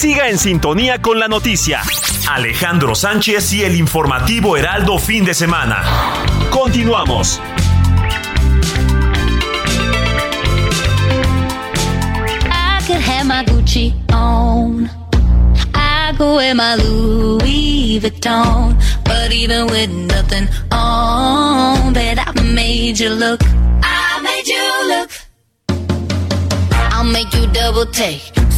Siga en sintonía con la noticia. Alejandro Sánchez y el informativo Heraldo fin de semana. Continuamos. I could have my Gucci on. I go wear my Louis Vuitton. But even with nothing on, bet I made you look. I made you look. I'll make you double take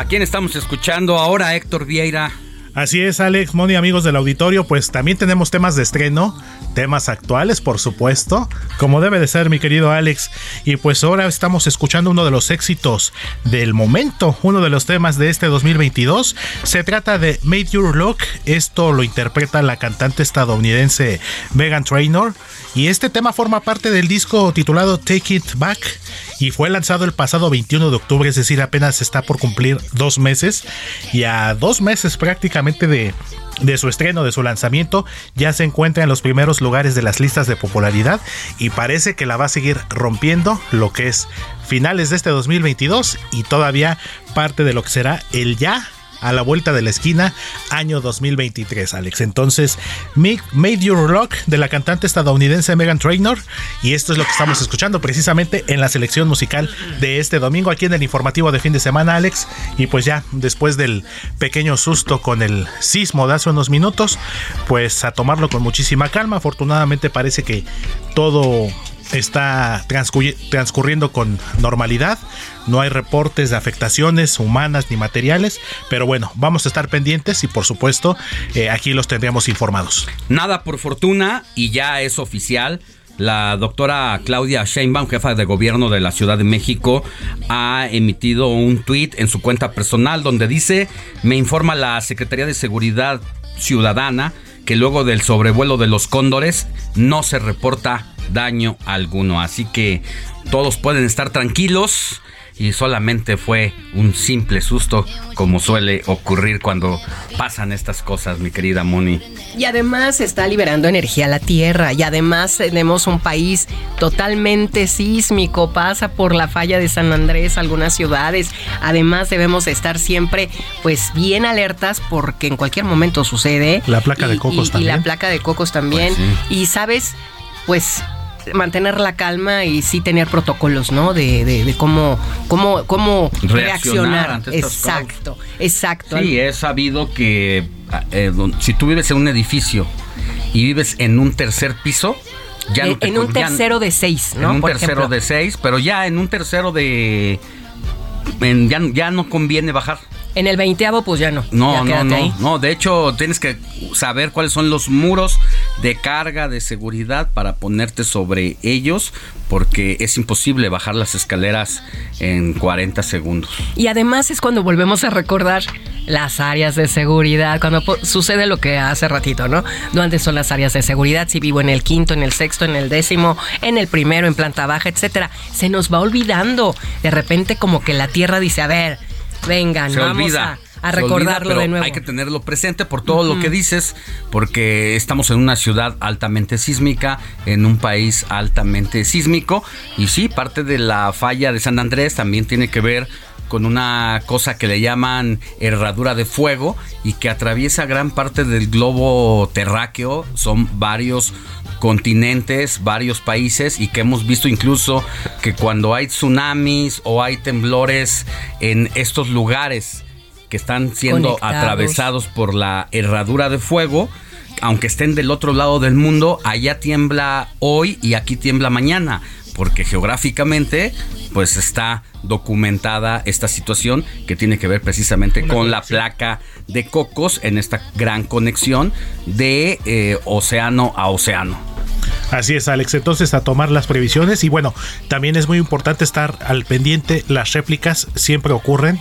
¿A quién estamos escuchando ahora, Héctor Vieira? Así es, Alex, Moni, amigos del auditorio, pues también tenemos temas de estreno, temas actuales, por supuesto, como debe de ser, mi querido Alex. Y pues ahora estamos escuchando uno de los éxitos del momento, uno de los temas de este 2022. Se trata de Made Your Look. Esto lo interpreta la cantante estadounidense Megan Trainor. Y este tema forma parte del disco titulado Take It Back y fue lanzado el pasado 21 de octubre, es decir, apenas está por cumplir dos meses. Y a dos meses prácticamente de, de su estreno, de su lanzamiento, ya se encuentra en los primeros lugares de las listas de popularidad y parece que la va a seguir rompiendo lo que es finales de este 2022 y todavía parte de lo que será el ya a la vuelta de la esquina, año 2023, Alex. Entonces, Made Your Rock de la cantante estadounidense Megan Trainor. Y esto es lo que estamos escuchando precisamente en la selección musical de este domingo, aquí en el informativo de fin de semana, Alex. Y pues ya, después del pequeño susto con el sismo de hace unos minutos, pues a tomarlo con muchísima calma. Afortunadamente parece que todo está transcurriendo con normalidad. No hay reportes de afectaciones humanas ni materiales, pero bueno, vamos a estar pendientes y por supuesto eh, aquí los tendremos informados. Nada por fortuna y ya es oficial. La doctora Claudia Sheinbaum, jefa de gobierno de la Ciudad de México, ha emitido un tuit en su cuenta personal donde dice, me informa la Secretaría de Seguridad Ciudadana que luego del sobrevuelo de los cóndores no se reporta daño alguno. Así que todos pueden estar tranquilos y solamente fue un simple susto como suele ocurrir cuando pasan estas cosas, mi querida Moni. Y además está liberando energía a la Tierra y además tenemos un país totalmente sísmico, pasa por la falla de San Andrés, algunas ciudades. Además debemos estar siempre pues bien alertas porque en cualquier momento sucede. La placa de cocos y, también. Y la placa de cocos también. Pues sí. Y sabes, pues mantener la calma y sí tener protocolos, ¿no? De, de, de cómo, cómo, cómo Reaccionar reaccionar. ante Exacto, exacto. Sí, es sabido que eh, don- si tú vives en un edificio y vives en un tercer piso, ya no en, te en un ya- tercero de seis, ¿no? en un Por tercero ejemplo. de seis, pero ya en un tercero de... en- ya, ya no conviene bajar. En el veinteavo, pues ya no. No, ya no, no, ahí. no. De hecho, tienes que saber cuáles son los muros de carga de seguridad para ponerte sobre ellos, porque es imposible bajar las escaleras en 40 segundos. Y además es cuando volvemos a recordar las áreas de seguridad, cuando sucede lo que hace ratito, ¿no? ¿Dónde son las áreas de seguridad? Si vivo en el quinto, en el sexto, en el décimo, en el primero, en planta baja, etcétera. Se nos va olvidando. De repente como que la tierra dice, a ver, vengan, Se vamos olvida. a, a se olvida, recordarlo de nuevo. Hay que tenerlo presente por todo lo que dices, porque estamos en una ciudad altamente sísmica, en un país altamente sísmico, y sí, parte de la falla de San Andrés también tiene que ver con una cosa que le llaman herradura de fuego y que atraviesa gran parte del globo terráqueo. Son varios continentes, varios países y que hemos visto incluso que cuando hay tsunamis o hay temblores en estos lugares que están siendo atravesados por la herradura de fuego, aunque estén del otro lado del mundo, allá tiembla hoy y aquí tiembla mañana porque geográficamente pues está documentada esta situación que tiene que ver precisamente con la placa de Cocos en esta gran conexión de eh, océano a océano. Así es, Alex. Entonces, a tomar las previsiones. Y bueno, también es muy importante estar al pendiente. Las réplicas siempre ocurren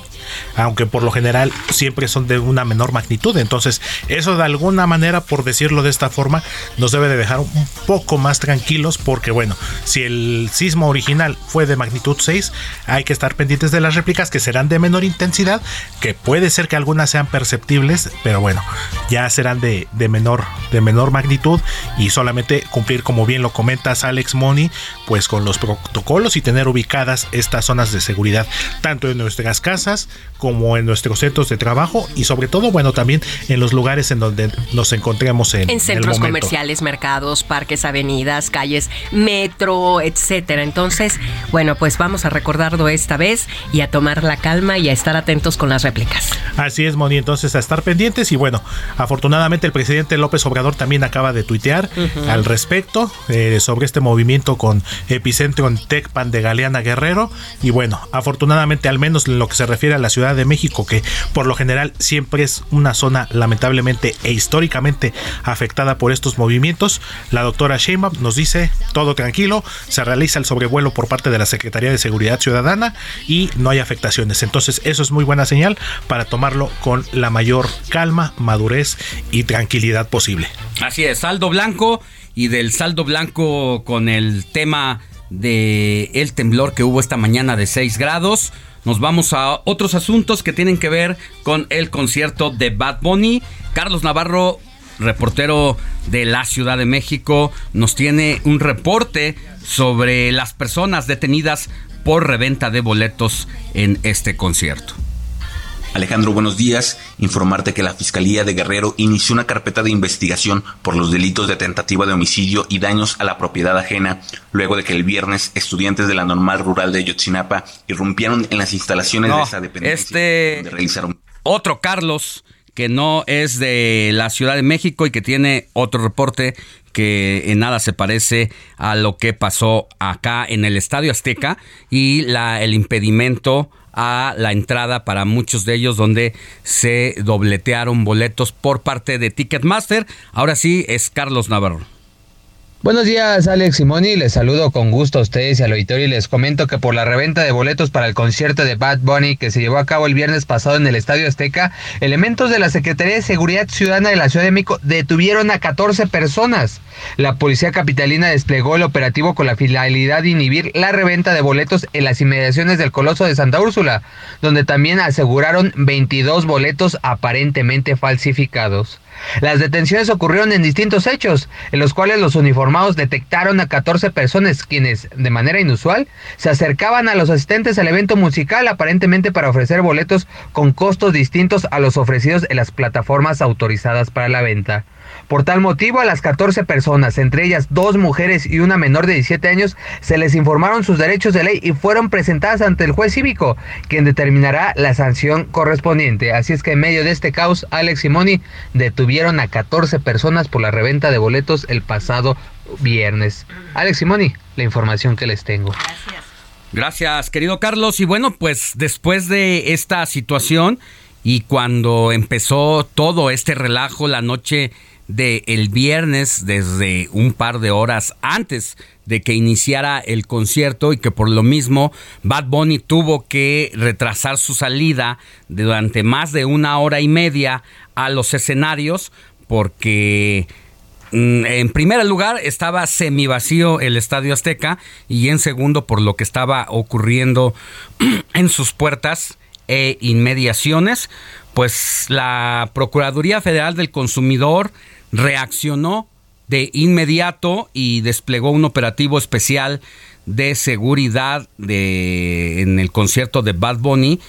aunque por lo general siempre son de una menor magnitud. Entonces, eso de alguna manera, por decirlo de esta forma, nos debe de dejar un poco más tranquilos porque, bueno, si el sismo original fue de magnitud 6, hay que estar pendientes de las réplicas que serán de menor intensidad, que puede ser que algunas sean perceptibles, pero bueno, ya serán de, menor, de menor magnitud y solamente cumplir, como bien lo comentas, Alex Money, pues con los protocolos y tener ubicadas estas zonas de seguridad, tanto en nuestras casas, como en nuestros centros de trabajo y sobre todo, bueno, también en los lugares en donde nos encontremos en, en centros comerciales, mercados, parques, avenidas, calles, metro, etcétera. Entonces, bueno, pues vamos a recordarlo esta vez y a tomar la calma y a estar atentos con las réplicas. Así es, Moni, entonces a estar pendientes y bueno, afortunadamente el presidente López Obrador también acaba de tuitear al respecto eh, sobre este movimiento con epicentro en Tecpan de Galeana Guerrero y bueno, afortunadamente al menos en lo que se refiere a la Ciudad de México, que por lo general siempre es una zona lamentablemente e históricamente afectada por estos movimientos. La doctora Sheinbaum nos dice todo tranquilo, se realiza el sobrevuelo por parte de la Secretaría de Seguridad Ciudadana y no hay afectaciones. Entonces eso es muy buena señal para tomarlo con la mayor calma, madurez y tranquilidad posible. Así es, saldo blanco y del saldo blanco con el tema de el temblor que hubo esta mañana de 6 grados nos vamos a otros asuntos que tienen que ver con el concierto de Bad Bunny. Carlos Navarro, reportero de la Ciudad de México, nos tiene un reporte sobre las personas detenidas por reventa de boletos en este concierto. Alejandro, buenos días. Informarte que la Fiscalía de Guerrero inició una carpeta de investigación por los delitos de tentativa de homicidio y daños a la propiedad ajena, luego de que el viernes estudiantes de la normal rural de Yotzinapa irrumpieron en las instalaciones de esa dependencia. Este donde realizaron... Otro Carlos, que no es de la Ciudad de México y que tiene otro reporte que en nada se parece a lo que pasó acá en el Estadio Azteca y la, el impedimento a la entrada para muchos de ellos donde se dobletearon boletos por parte de Ticketmaster. Ahora sí es Carlos Navarro. Buenos días, Alex Simoni. Les saludo con gusto a ustedes y al auditorio y les comento que por la reventa de boletos para el concierto de Bad Bunny que se llevó a cabo el viernes pasado en el Estadio Azteca, elementos de la Secretaría de Seguridad Ciudadana de la Ciudad de México detuvieron a 14 personas. La policía capitalina desplegó el operativo con la finalidad de inhibir la reventa de boletos en las inmediaciones del Coloso de Santa Úrsula, donde también aseguraron 22 boletos aparentemente falsificados. Las detenciones ocurrieron en distintos hechos, en los cuales los uniformados detectaron a 14 personas quienes, de manera inusual, se acercaban a los asistentes al evento musical aparentemente para ofrecer boletos con costos distintos a los ofrecidos en las plataformas autorizadas para la venta. Por tal motivo, a las 14 personas, entre ellas dos mujeres y una menor de 17 años, se les informaron sus derechos de ley y fueron presentadas ante el juez cívico, quien determinará la sanción correspondiente. Así es que en medio de este caos, Alex Simoni detuvieron a 14 personas por la reventa de boletos el pasado viernes. Alex Simoni, la información que les tengo. Gracias. Gracias, querido Carlos. Y bueno, pues después de esta situación y cuando empezó todo este relajo la noche de el viernes desde un par de horas antes de que iniciara el concierto y que por lo mismo Bad Bunny tuvo que retrasar su salida durante más de una hora y media a los escenarios porque mm, en primer lugar estaba semi vacío el Estadio Azteca y en segundo por lo que estaba ocurriendo en sus puertas e inmediaciones, pues la Procuraduría Federal del Consumidor reaccionó de inmediato y desplegó un operativo especial de seguridad de, en el concierto de Bad Bunny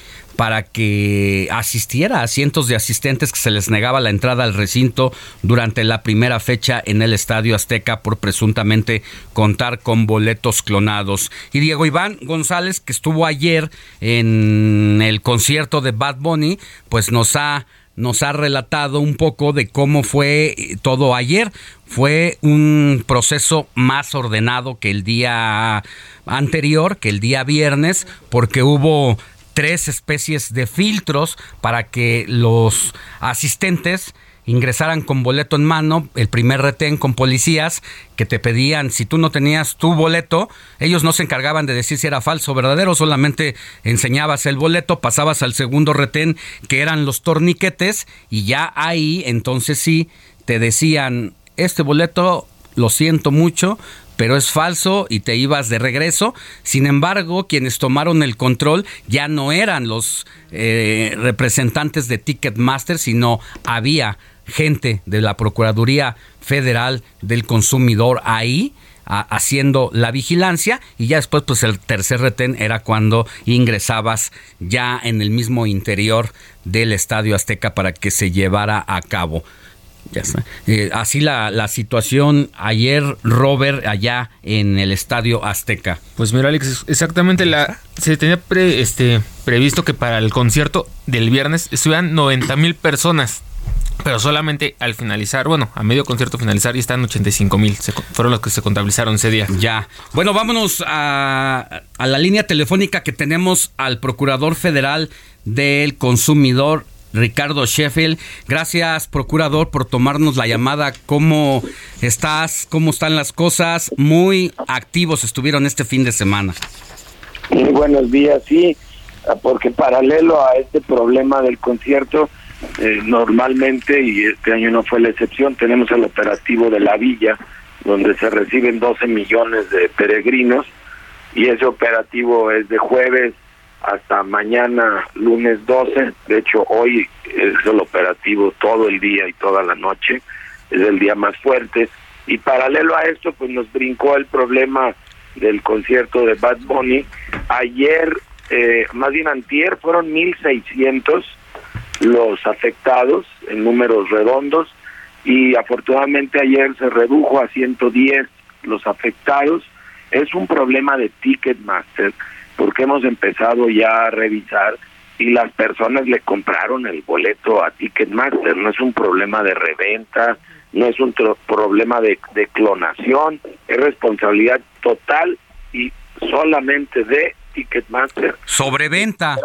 para que asistiera a cientos de asistentes que se les negaba la entrada al recinto durante la primera fecha en el Estadio Azteca por presuntamente contar con boletos clonados. Y Diego Iván González, que estuvo ayer en el concierto de Bad Bunny, pues nos ha nos ha relatado un poco de cómo fue todo ayer. Fue un proceso más ordenado que el día anterior, que el día viernes, porque hubo tres especies de filtros para que los asistentes ingresaran con boleto en mano, el primer retén con policías que te pedían, si tú no tenías tu boleto, ellos no se encargaban de decir si era falso o verdadero, solamente enseñabas el boleto, pasabas al segundo retén que eran los torniquetes y ya ahí entonces sí te decían, este boleto lo siento mucho, pero es falso y te ibas de regreso. Sin embargo, quienes tomaron el control ya no eran los eh, representantes de Ticketmaster, sino había gente de la Procuraduría Federal del Consumidor ahí haciendo la vigilancia y ya después pues el tercer retén era cuando ingresabas ya en el mismo interior del Estadio Azteca para que se llevara a cabo. Ya está. Eh, así la, la, situación ayer, Robert, allá en el Estadio Azteca. Pues mira, Alex, exactamente la se tenía este, previsto que para el concierto del viernes estuvieran 90 mil personas. Pero solamente al finalizar, bueno, a medio concierto finalizar, ya están 85 mil. Fueron los que se contabilizaron ese día. Ya. Bueno, vámonos a, a la línea telefónica que tenemos al Procurador Federal del Consumidor, Ricardo Sheffield. Gracias, procurador, por tomarnos la llamada. ¿Cómo estás? ¿Cómo están las cosas? Muy activos estuvieron este fin de semana. Muy buenos días, sí, porque paralelo a este problema del concierto, eh, normalmente, y este año no fue la excepción, tenemos el operativo de la villa, donde se reciben 12 millones de peregrinos, y ese operativo es de jueves hasta mañana lunes 12. De hecho, hoy es el operativo todo el día y toda la noche. Es el día más fuerte. Y paralelo a esto, pues nos brincó el problema del concierto de Bad Bunny. Ayer, eh, más bien antier, fueron 1.600 los afectados en números redondos y afortunadamente ayer se redujo a 110 los afectados. Es un problema de Ticketmaster porque hemos empezado ya a revisar y las personas le compraron el boleto a Ticketmaster. No es un problema de reventa, no es un problema de, clonación, es responsabilidad total y solamente de Ticketmaster. Sobreventa.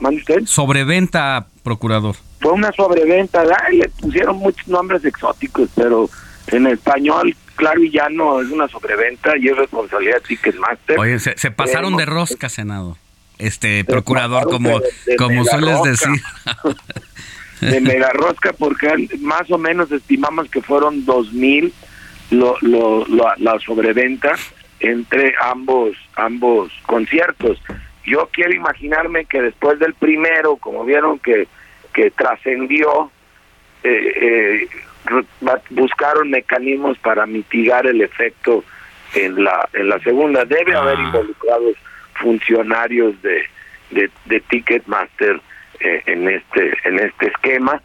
¿Mande usted? Sobreventa, procurador. Fue una sobreventa, le pusieron muchos nombres exóticos, pero en español claro y no es una sobreventa y es responsabilidad de Ticketmaster. Oye, se, pasaron de rosca, Senado. Este procurador, como, como sueles decir. de mega rosca, porque más o menos estimamos que fueron dos mil lo, lo, la sobreventa entre ambos ambos conciertos. Yo quiero imaginarme que después del primero, como vieron que, que trascendió, eh, eh, buscaron mecanismos para mitigar el efecto en la en la segunda debe haber ah. involucrados funcionarios de de, Ticketmaster eh, en este en este esquema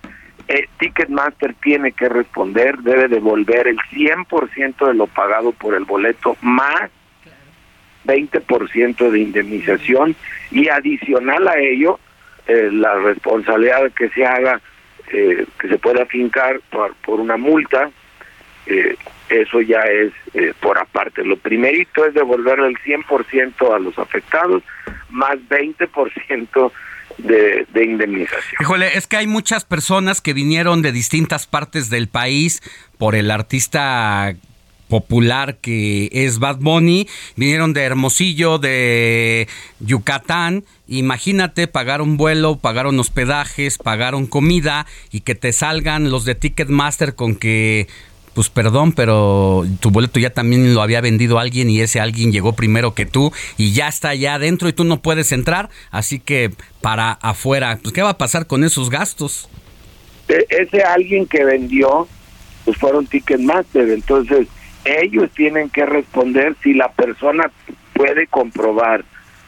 eh, Ticketmaster tiene que responder debe devolver el 100% de lo pagado por el boleto más 20% de indemnización y adicional a ello eh, la responsabilidad que se haga eh, que se pueda fincar por, por una multa, eh, eso ya es eh, por aparte. Lo primerito es devolver el 100% a los afectados, más 20% de, de indemnización. Híjole, es que hay muchas personas que vinieron de distintas partes del país por el artista popular que es Bad Bunny, vinieron de Hermosillo, de Yucatán, imagínate pagar un vuelo, pagaron hospedajes, pagaron comida y que te salgan los de Ticketmaster con que pues perdón, pero tu boleto ya también lo había vendido alguien y ese alguien llegó primero que tú y ya está allá adentro y tú no puedes entrar, así que para afuera, pues ¿qué va a pasar con esos gastos? E, ese alguien que vendió, pues fueron Ticketmaster, entonces ellos tienen que responder si la persona puede comprobar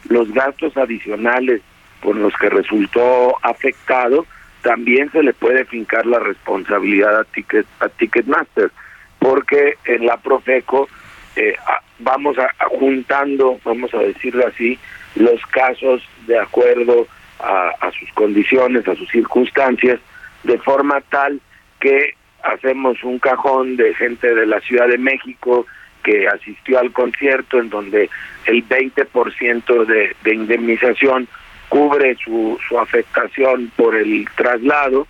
los gastos adicionales por los que resultó afectado, también se le puede fincar la responsabilidad a, Ticket, a Ticketmaster, porque en la Profeco eh, vamos a, juntando, vamos a decirlo así, los casos de acuerdo a, a sus condiciones, a sus circunstancias, de forma tal que hacemos un cajón de gente de la Ciudad de México que asistió al concierto en donde el 20% de, de indemnización cubre su, su afectación por el traslado.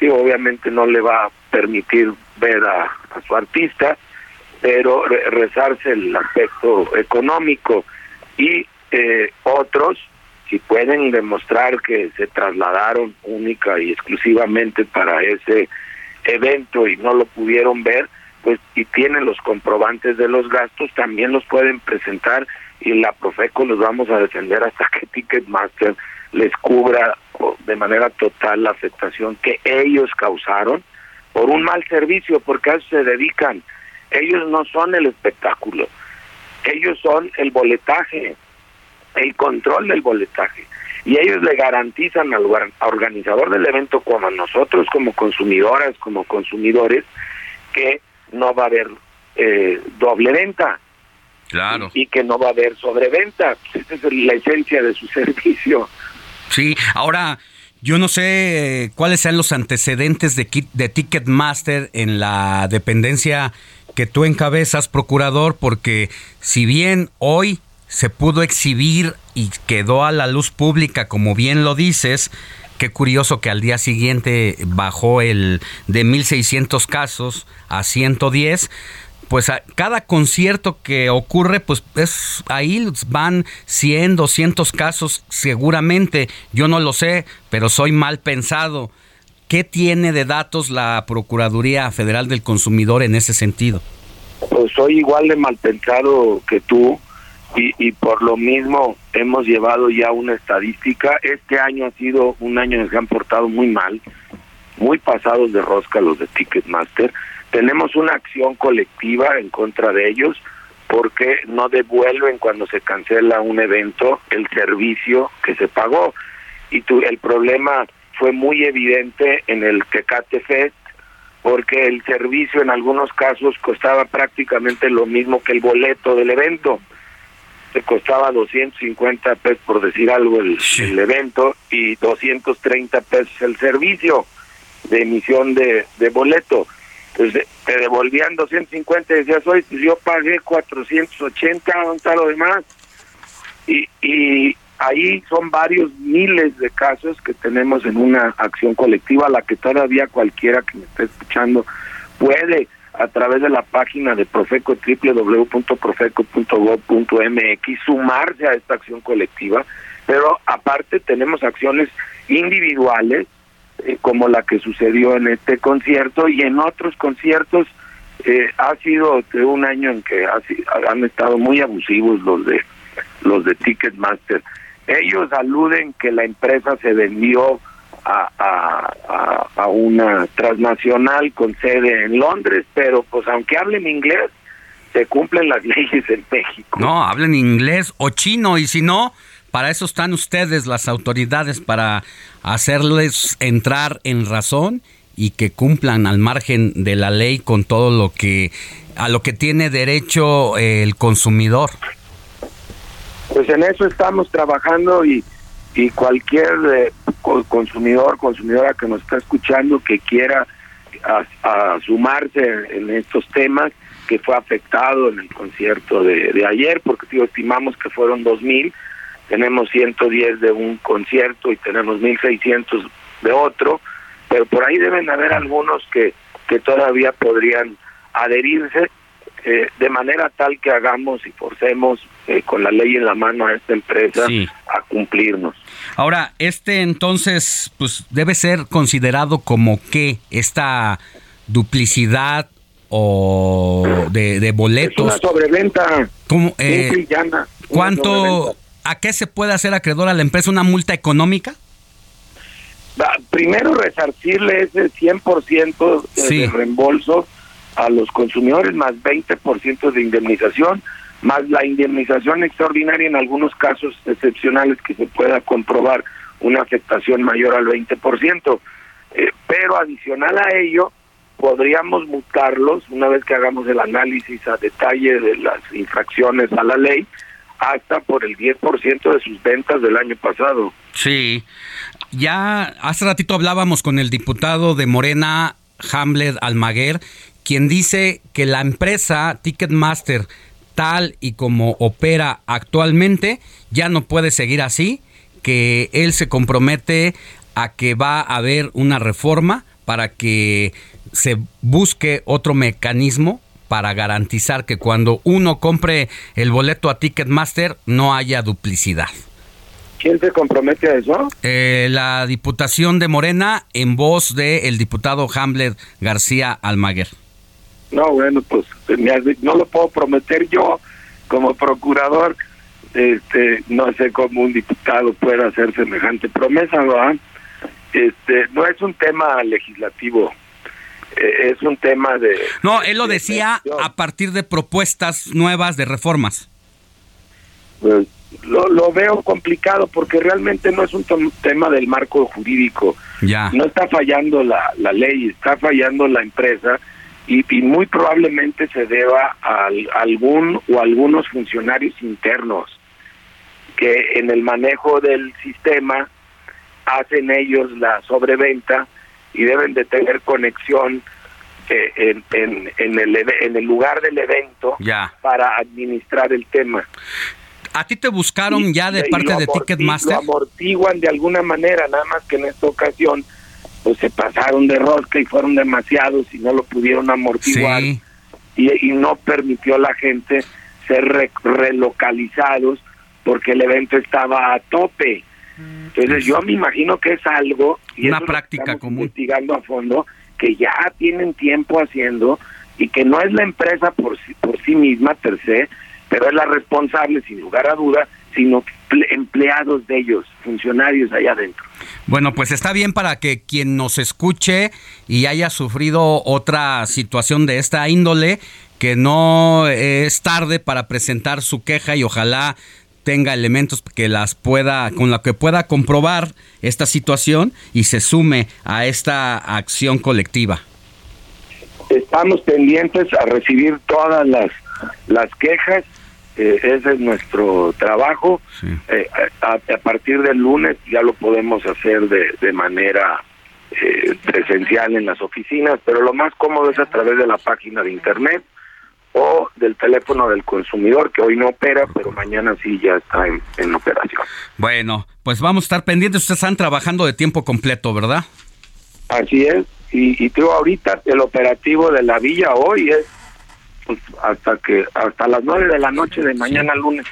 Y obviamente no le va a permitir ver a, su artista, pero rezarse el aspecto económico. Y eh, otros si pueden demostrar que se trasladaron única y exclusivamente para ese evento y no lo pudieron ver, pues y tienen los comprobantes de los gastos, también los pueden presentar y la Profeco los vamos a defender hasta que Ticketmaster les cubra de manera total la afectación que ellos causaron por un mal servicio, porque a eso se dedican. Ellos no son el espectáculo, ellos son el boletaje, el control del boletaje. Y ellos le garantizan al organizador del evento, como a nosotros, como consumidoras, como consumidores, que no va a haber eh, doble venta. Claro. Y, que no va a haber sobreventa. Esa es la esencia de su servicio. Sí, ahora yo no sé cuáles sean los antecedentes de, de Ticketmaster en la dependencia que tú encabezas, procurador, porque si bien hoy se pudo exhibir y quedó a la luz pública, como bien lo dices, qué curioso que al día siguiente bajó el de 1.600 casos a 110 pues a cada concierto que ocurre, pues es ahí van 100, 200 casos seguramente. Yo no lo sé, pero soy mal pensado. ¿Qué tiene de datos la Procuraduría Federal del Consumidor en ese sentido? Pues soy igual de mal pensado que tú y, y por lo mismo hemos llevado ya una estadística. Este año ha sido un año en que se han portado muy mal, muy pasados de rosca los de Ticketmaster tenemos una acción colectiva en contra de ellos porque no devuelven cuando se cancela un evento el servicio que se pagó. Y tu, el problema fue muy evidente en el Tecate Fest porque el servicio en algunos casos costaba prácticamente lo mismo que el boleto del evento. Se costaba 250 pesos por decir algo el, el evento y 230 pesos el servicio de emisión de, de boleto. Pues te devolvían 250 y decías, oye, pues yo pagué 480, ¿dónde está lo demás? Y, y ahí son varios miles de casos que tenemos en una acción colectiva, la que todavía cualquiera que me esté escuchando puede a través de la página de Profeco www.profeco.gov.mx sumarse a esta acción colectiva, pero aparte tenemos acciones individuales eh, como la que sucedió en este concierto y en otros conciertos eh, ha sido un año en que han estado muy abusivos los de los de Ticketmaster. Ellos aluden que la empresa se vendió a, a, a, una transnacional con sede en Londres, pero pues aunque hablen inglés, se cumplen las leyes en México. No, hablen inglés o chino y si no, para eso están ustedes, las autoridades, para hacerles entrar en razón y que cumplan al margen de la ley con todo lo que a lo que tiene derecho el consumidor. Pues en eso estamos trabajando y, y cualquier eh, consumidor, consumidora que nos está escuchando que quiera sumarse en estos temas que fue afectado en el concierto de, ayer, porque estimamos que fueron dos mil, tenemos 110 de un concierto y tenemos 1600 de otro, pero por ahí deben haber algunos que, que todavía podrían adherirse eh, de manera tal que hagamos y forcemos eh, con la ley en la mano a esta empresa a cumplirnos. Ahora, este entonces, pues debe ser considerado como que esta duplicidad o de, boletos. Es una sobreventa. ¿Cómo, eh, ¿Cuánto, ¿a qué se puede hacer acreedor a la empresa? ¿Una multa económica? Primero resarcirle ese 100% de, de reembolso a los consumidores más 20% de indemnización, más la indemnización extraordinaria en algunos casos excepcionales que se pueda comprobar una afectación mayor al 20%. Eh, pero adicional a ello, podríamos mutarlos una vez que hagamos el análisis a detalle de las infracciones a la ley hasta por el 10% de sus ventas del año pasado. Sí, ya hace ratito hablábamos con el diputado de Morena, Hamlet Almaguer, quien dice que la empresa Ticketmaster, tal y como opera actualmente, ya no puede seguir así, que él se compromete a que va a haber una reforma para que se busque otro mecanismo para garantizar que cuando uno compre el boleto a Ticketmaster no haya duplicidad. ¿Quién se compromete a eso? Eh, la Diputación de Morena en voz del diputado Hamlet García Almaguer. No, bueno, pues no lo puedo prometer yo como procurador. Este, no sé cómo un diputado pueda hacer semejante promesa, ¿verdad? Este, no es un tema legislativo, eh, es un tema de... No, él lo decía a partir de propuestas nuevas de reformas. Pues lo, lo veo complicado porque realmente no es un tema del marco jurídico. Ya. No está fallando la, la ley, está fallando la empresa y, y muy probablemente se deba a, algún o algunos funcionarios internos que en el manejo del sistema hacen ellos la sobreventa y deben de tener conexión eh, en, en, en, el, en el lugar del evento ya. para administrar el tema. ¿A ti te buscaron ya de parte de Ticketmaster? Lo amortiguan de alguna manera, nada más que en esta ocasión pues se pasaron de rosca y fueron demasiados y no lo pudieron amortiguar Sí. y, y no permitió a la gente ser re- relocalizados porque el evento estaba a tope. Entonces yo me imagino que es algo y Una que práctica común. investigando a fondo que ya tienen tiempo haciendo y que no es la empresa por sí, por sí misma per se, pero es la responsable sin lugar a duda, sino ple- empleados de ellos, funcionarios allá adentro. Bueno, pues está bien para que quien nos escuche y haya sufrido otra situación de esta índole, que no es tarde para presentar su queja y ojalá tenga elementos que las pueda con la que pueda comprobar esta situación y se sume a esta acción colectiva. Estamos pendientes a recibir todas las, las quejas, eh, ese es nuestro trabajo. Eh, a, a partir del lunes ya lo podemos hacer de, de manera eh, presencial en las oficinas, pero lo más cómodo es a través de la página de internet o del teléfono del consumidor, que hoy no opera, pero mañana sí ya está en, en operación. Bueno, pues vamos a estar pendientes. Ustedes están trabajando de tiempo completo, ¿verdad? Así es, y, y tú ahorita el operativo de la villa hoy es pues, hasta que hasta las nueve de la noche de mañana lunes.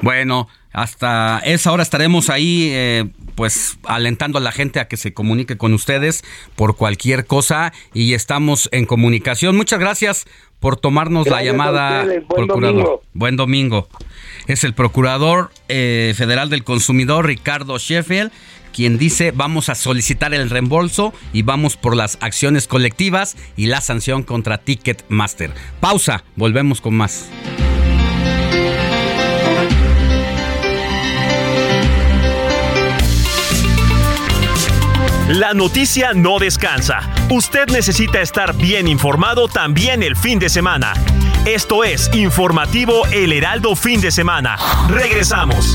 Bueno, hasta esa hora estaremos ahí, eh, pues alentando a la gente a que se comunique con ustedes por cualquier cosa y estamos en comunicación. Muchas gracias por tomarnos la Gracias llamada. Buen procurador. domingo. Buen domingo. Es el procurador eh, federal del consumidor, Ricardo Sheffield, quien dice vamos a solicitar el reembolso y vamos por las acciones colectivas y la sanción contra Ticketmaster. Pausa, volvemos con más. La noticia no descansa. Usted necesita estar bien informado también el fin de semana. Esto es Informativo El Heraldo Fin de Semana. Regresamos.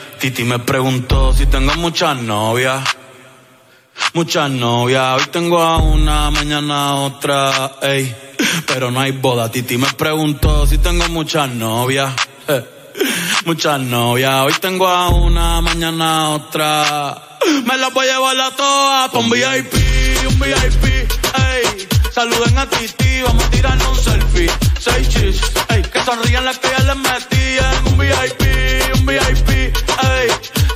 Titi me preguntó si tengo muchas novias. Muchas novias, hoy tengo a una, mañana a otra, ey. Pero no hay boda, Titi me preguntó si tengo muchas novias. eh. Muchas novias, hoy tengo a una, mañana a otra. Me las voy a llevar a todas pa' un VIP, un VIP, ey. Saluden a Titi, vamos a tirarnos un selfie. Seis chis, ey. Que sonrían las que ya les metían. Un VIP, un VIP, ey.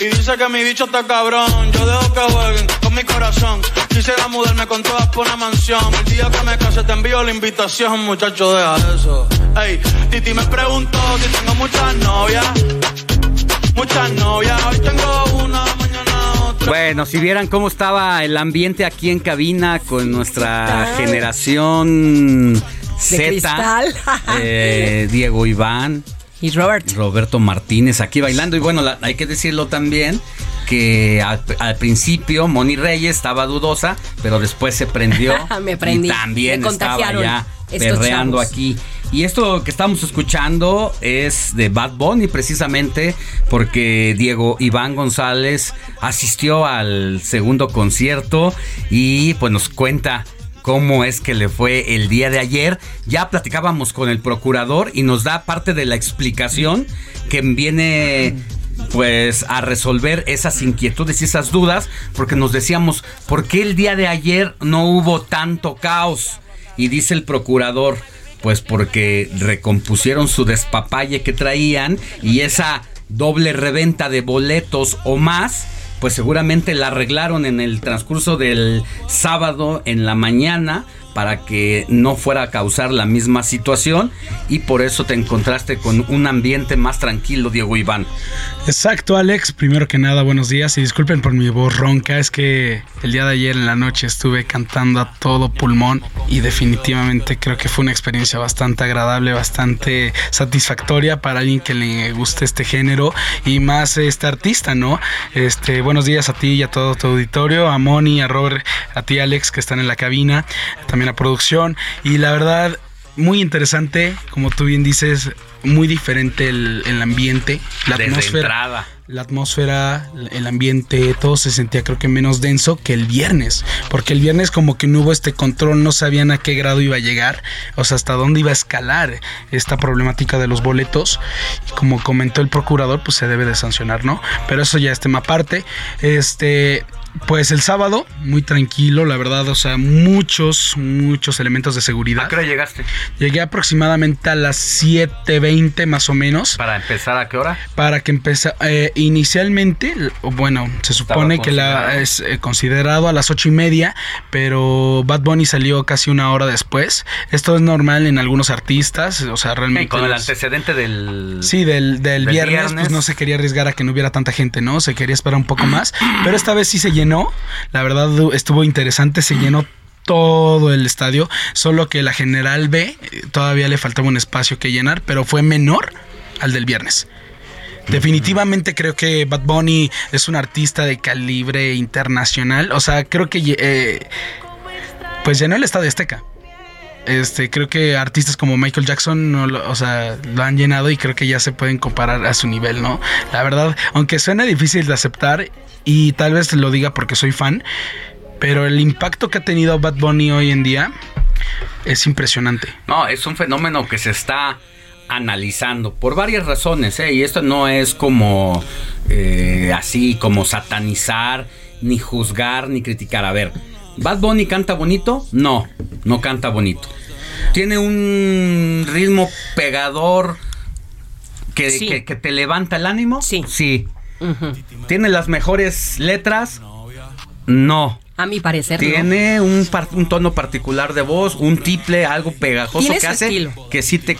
Y dice que mi bicho está cabrón. Yo dejo que jueguen con mi corazón. Quisiera mudarme con todas por una mansión. El día que me case te envío la invitación, muchacho, deja eso. Ey, Titi me preguntó si tengo muchas novias. Muchas novias. Hoy tengo una, mañana otra. Bueno, si vieran cómo estaba el ambiente aquí en cabina con nuestra generación Z, cristal. eh, Diego Iván, Y Robert. Roberto Martínez aquí bailando. Y bueno, la- hay que decirlo también que al, al principio Moni Reyes estaba dudosa, pero después se prendió Me prendí. y también Me estaba ya perreando chavos. aquí. Y esto que estamos escuchando es de Bad Bunny precisamente porque Diego Iván González asistió al segundo concierto y pues nos cuenta cómo es que le fue el día de ayer. Ya platicábamos con el procurador y nos da parte de la explicación que viene pues a resolver esas inquietudes y esas dudas porque nos decíamos, ¿por qué el día de ayer no hubo tanto caos? Y dice el procurador, pues porque recompusieron su despapalle que traían y esa doble reventa de boletos o más, pues seguramente la arreglaron en el transcurso del sábado en la mañana para que no fuera a causar la misma situación y por eso te encontraste con un ambiente más tranquilo, Diego Iván. Exacto, Alex. Primero que nada, buenos días y disculpen por mi voz ronca. Es que el día de ayer en la noche estuve cantando a todo pulmón y definitivamente creo que fue una experiencia bastante agradable, bastante satisfactoria para alguien que le guste este género y más este artista, ¿no? Este, buenos días a ti y a todo tu auditorio, a Moni, a Robert, a ti, Alex, que están en la cabina, a producción y la verdad muy interesante, como tú bien dices, muy diferente el, el ambiente, la Desde atmósfera. entrada. La atmósfera, el ambiente, todo se sentía creo que menos denso que el viernes, porque el viernes como que no hubo este control, no sabían a qué grado iba a llegar, o sea, hasta dónde iba a escalar esta problemática de los boletos, y como comentó el procurador, pues se debe de sancionar, ¿no? Pero eso ya es tema aparte. Este, pues el sábado, muy tranquilo, la verdad, o sea, muchos, muchos elementos de seguridad. ¿A qué hora llegaste? Llegué aproximadamente a las 7.20 más o menos. ¿Para empezar a qué hora? Para que empezara. inicialmente, l- bueno, se supone que la es eh, considerado a las ocho y media, pero Bad Bunny salió casi una hora después. Esto es normal en algunos artistas, o sea, realmente. Con el antecedente del... Sí, del, del del viernes, viernes. pues no se quería arriesgar a que no hubiera tanta gente, ¿no? Se quería esperar un poco más. Pero esta vez sí se llenó. La verdad estuvo interesante, se llenó todo el estadio. Solo que la General B eh, todavía le faltaba un espacio que llenar, pero fue menor al del viernes. Definitivamente creo que Bad Bunny es un artista de calibre internacional. O sea, creo que eh, pues llenó el estadio Azteca. Este, creo que artistas como Michael Jackson, no lo- o sea, lo han llenado y creo que ya se pueden comparar a su nivel, ¿no? La verdad, aunque suene difícil de aceptar y tal vez lo diga porque soy fan, pero el impacto que ha tenido Bad Bunny hoy en día es impresionante. No, es un fenómeno que se está analizando por varias razones, ¿eh? y esto no es como eh, así, como satanizar, ni juzgar, ni criticar. A ver, ¿Bad Bunny canta bonito? No, no canta bonito. ¿Tiene un ritmo pegador que, Sí. que- que te levanta el ánimo? Sí. Sí. ¿Tiene las mejores letras? No. A mi parecer, no. Tiene un, par- un tono particular de voz, un tiple, algo pegajoso que hace estilo. que sí te,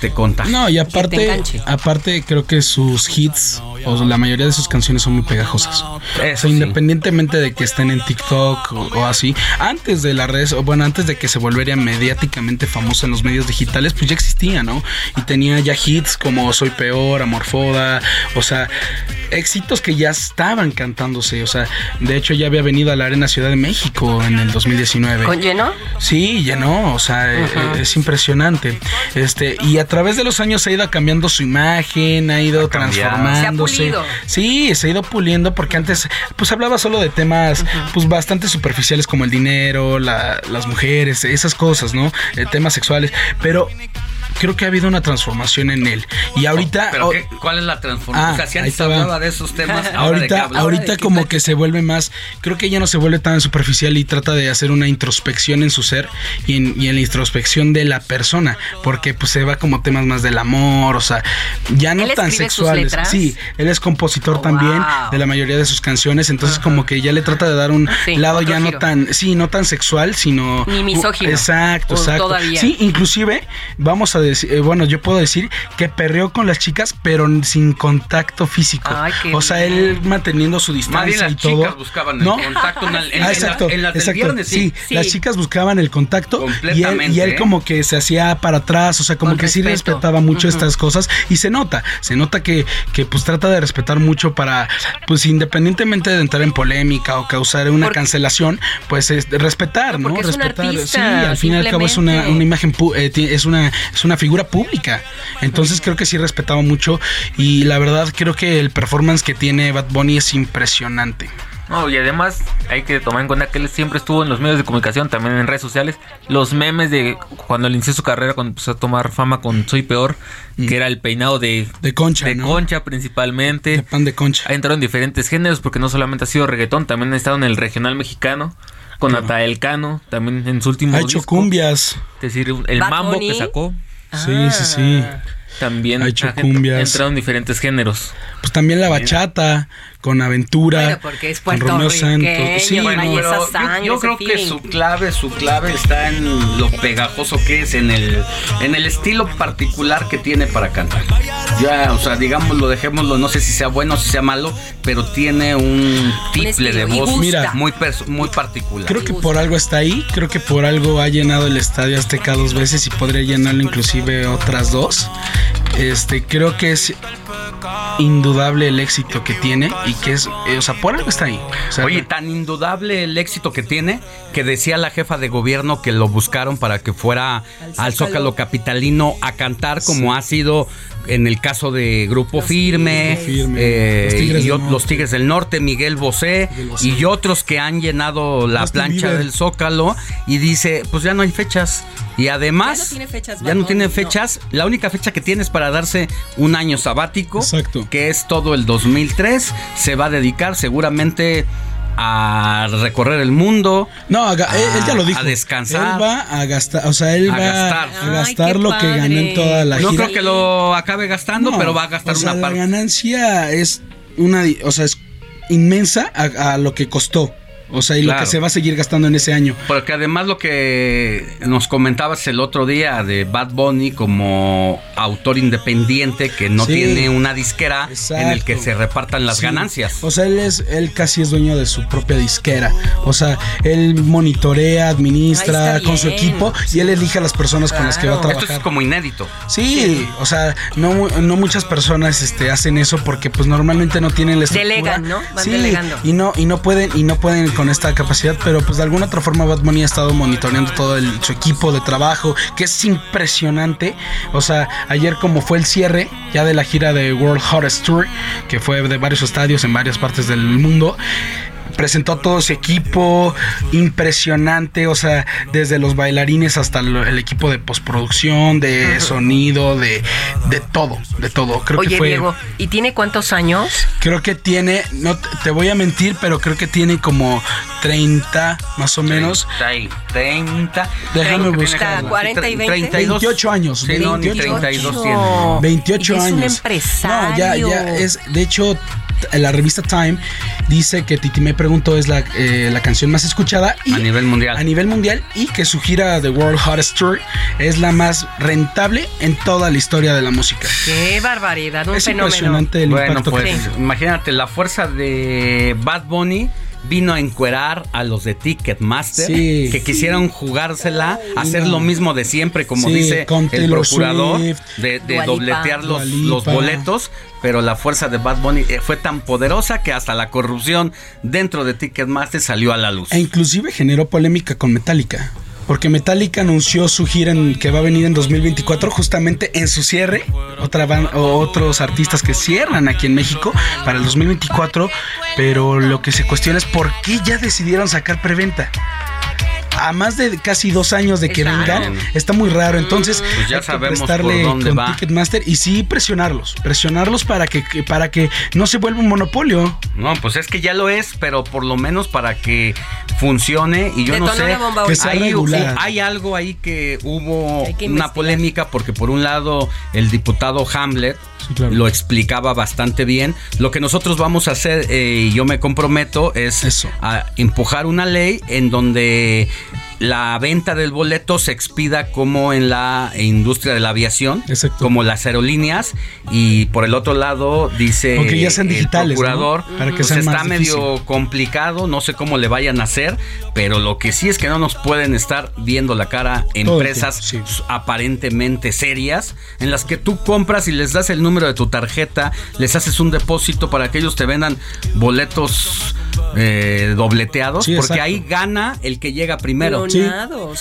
te contagie. No, y te aparte, aparte creo que sus hits o la mayoría de sus canciones son muy pegajosas. o sea, Eso sí. independientemente de que estén en TikTok o, o así, antes de las redes, o bueno, antes de que se volviera mediáticamente famoso en los medios digitales, pues ya existía, ¿no? Y tenía ya hits como Soy Peor, Amorfoda, o sea, éxitos que ya estaban cantándose, o sea, de hecho ya había venido a la Arena Ciudad de México en el 2019. ¿Con lleno? Sí, no, o sea, eh, Ajá. es impresionante. Este, y a través de los años ha ido cambiando su imagen, ha ido transformándose. Se ha pulido. Sí, se ha ido puliendo porque antes pues hablaba solo de temas pues bastante superficiales como el dinero, la- las mujeres, esas cosas, ¿no? Eh, temas sexuales, pero creo que ha habido una transformación en él. Y ahorita ¿Pero qué- cuál es la transformación? Ah, o sea, si antes hablaba de esos temas, ahora de qué ahorita, ahorita como que se vuelve más, creo que ya no se vuelve tan superficial y trata de hacer una introspección en su ser y en, y en la introspección de la persona, porque pues se va como temas más del amor, o sea, ya no ¿Él tan sexuales. Sí, él es compositor Oh, también wow. de la mayoría de sus canciones, entonces como que ya le trata de dar un Sí, lado ya no tan, sí, no tan sexual, sino Ni misógino. Exacto, exacto. todavía. Sí, inclusive vamos a decir, eh, bueno, yo puedo decir que perreó con las chicas, pero sin contacto físico. Ay, qué o sea, él manteniendo su Más bien distancia las y todo. chicas buscaban el ¿No? contacto en, el- en- Ah, en exacto, la- en las del exacto. viernes, sí, sí. Sí. las chicas buscaban el contacto y él, Completamente, y él ¿eh? como que se hacía para atrás, o sea, como Con que sí respetaba mucho estas cosas y se nota, se nota que, que pues trata de respetar mucho para, pues independientemente de entrar en polémica o causar una Porque- cancelación, pues es respetar, No, respetar, artista, sí, al fin y al cabo es una, una imagen, pu- eh, es una, es una figura pública, entonces creo que sí respetaba mucho y la verdad creo que el performance que tiene Bad Bunny es impresionante. No, y además hay que tomar en cuenta que él siempre estuvo en los medios de comunicación, también en redes sociales. Los memes de cuando él inició su carrera, cuando empezó a tomar fama con Soy Peor, que era el peinado de, De concha, de ¿no? concha principalmente. De pan de concha. Ha entrado en diferentes géneros porque no solamente ha sido reggaetón, también ha estado en el regional mexicano. Con Atael Cano, también en su último Ha hecho disco. cumbias. Es decir, el Bad mambo Bunny. que sacó. Sí, sí, sí. También Ha hecho ha cumbias. ha entrado en diferentes géneros. Pues también la bachata con Aventura. Bueno, porque es con Romeo Santos. Sí, bueno, Pero yo- sangre, yo, ese creo que su clave, su clave está en lo pegajoso que es, en el, en el estilo particular que tiene para cantar. Ya, o sea, digámoslo, dejémoslo, no sé si sea bueno o si sea malo, pero tiene un tiple de voz. Mira, muy, muy particular. Creo que por algo está ahí, creo que por algo ha llenado el Estadio Azteca dos veces y podría llenarlo inclusive otras dos. Este, creo que es indudable el éxito que tiene y que es, eh, o sea, por algo está ahí. O sea, Oye, tan indudable el éxito que tiene que decía la jefa de gobierno que lo buscaron para que fuera al Zócalo Capitalino a cantar como ha sido en el caso de Grupo Firme, eh, los Tigres y los Tigres del Norte, Miguel Bosé Miguel Bosé. y otros que han llenado la plancha del Zócalo y dice, pues ya no hay fechas. Y además, Ya no tiene fechas, ya Bad no Bunny, tiene no. fechas. La única fecha que tiene es para darse un año sabático, Exacto. que es todo el 2003. Se va a dedicar seguramente a recorrer el mundo. no, a él, ya lo dijo. a descansar. Él va a gastar, o sea, él A va gastar. a gastar Ay, lo que ganó en toda la No gira. creo que lo acabe gastando, No, pero va a gastar o sea, una la parte. ganancia es una, o sea, es inmensa a, a lo que costó. O sea, y lo que se va a seguir gastando en ese año. Porque además lo que nos comentabas el otro día de Bad Bunny como autor independiente que no Sí. tiene una disquera en el que se repartan las Sí. ganancias. O sea, él es, él casi es dueño de su propia disquera. O sea, él monitorea, administra con su equipo y él elige a las personas con las que va a Claro. Esto trabajar. es como inédito. Sí, o sea, no, no muchas personas este, hacen eso porque pues normalmente no tienen la estructura. Delegan, ¿no? Van sí, delegando. y no y no pueden y no pueden con esta capacidad, pero pues de alguna otra forma Bad Bunny ha estado monitoreando todo el- su equipo de trabajo, que es impresionante. O sea, ayer como fue el cierre ya de la gira de World Hottest Tour, que fue de varios estadios en varias partes del mundo, presentó a todo su equipo impresionante, o sea, desde los bailarines hasta el equipo de postproducción, de sonido, de, de todo, de todo. Creo que Oye, fue, Diego, ¿y tiene cuántos años? creo que tiene, no te- voy a mentir, pero creo que tiene como 30 más o menos. 30, 30. Déjame que buscar. tiene 40 y 20. 32. 28 años. Sí, no, ni 28. 32 tiene. 28 Y es años. un empresario. No, ya, ya es, de hecho, la revista Time dice que Titi me preguntó es la, eh, la canción más escuchada y a nivel mundial. A nivel mundial y que su gira The World Hottest Tour es la más rentable en toda la historia de la música. Qué barbaridad, un Es fenómeno. impresionante el Bueno, impacto que pues tiene. imagínate, la fuerza de Bad Bunny vino a encuerar a los de Ticketmaster Sí. que quisieron jugársela, hacer lo mismo de siempre, como Sí, dice con el procurador, Swift, de, de dobletear los, los boletos. Pero la fuerza de Bad Bunny eh, fue tan poderosa que hasta la corrupción dentro de Ticketmaster salió a la luz. E inclusive generó polémica con Metallica. Porque Metallica anunció su gira en- que va a venir en 2024 justamente en su cierre. Otra o otros artistas que cierran aquí en México para el 2024. Pero lo que se cuestiona es por qué ya decidieron sacar preventa. A más de casi dos años de que vengan, está muy raro. Entonces, Pues ya hay que sabemos prestarle por dónde con va. Ticketmaster y sí presionarlos. Presionarlos para que, para que no se vuelva un monopolio. No, pues es que ya lo es, pero por lo menos para que funcione y yo no sé, bomba Que sea hay, regular. hay algo ahí que hubo que una polémica porque por un lado el diputado Hamlet Sí, claro. lo explicaba bastante bien. Lo que nosotros vamos a hacer eh, y yo me comprometo es Eso. a empujar una ley en donde la venta del boleto se expida como en la industria de la aviación, Exacto. como las aerolíneas y por el otro lado dice Aunque ya sean el digitales, ¿no? procurador Para que pues está más medio difícil. complicado, no sé cómo le vayan a hacer, pero lo que sí es que no nos pueden estar viendo la cara el empresas tiempo, sí. aparentemente serias en las que tú compras y les das el número de tu tarjeta, les haces un depósito para que ellos te vendan boletos eh, dobleteados, Sí, porque exacto. ahí gana el que llega primero. Sí.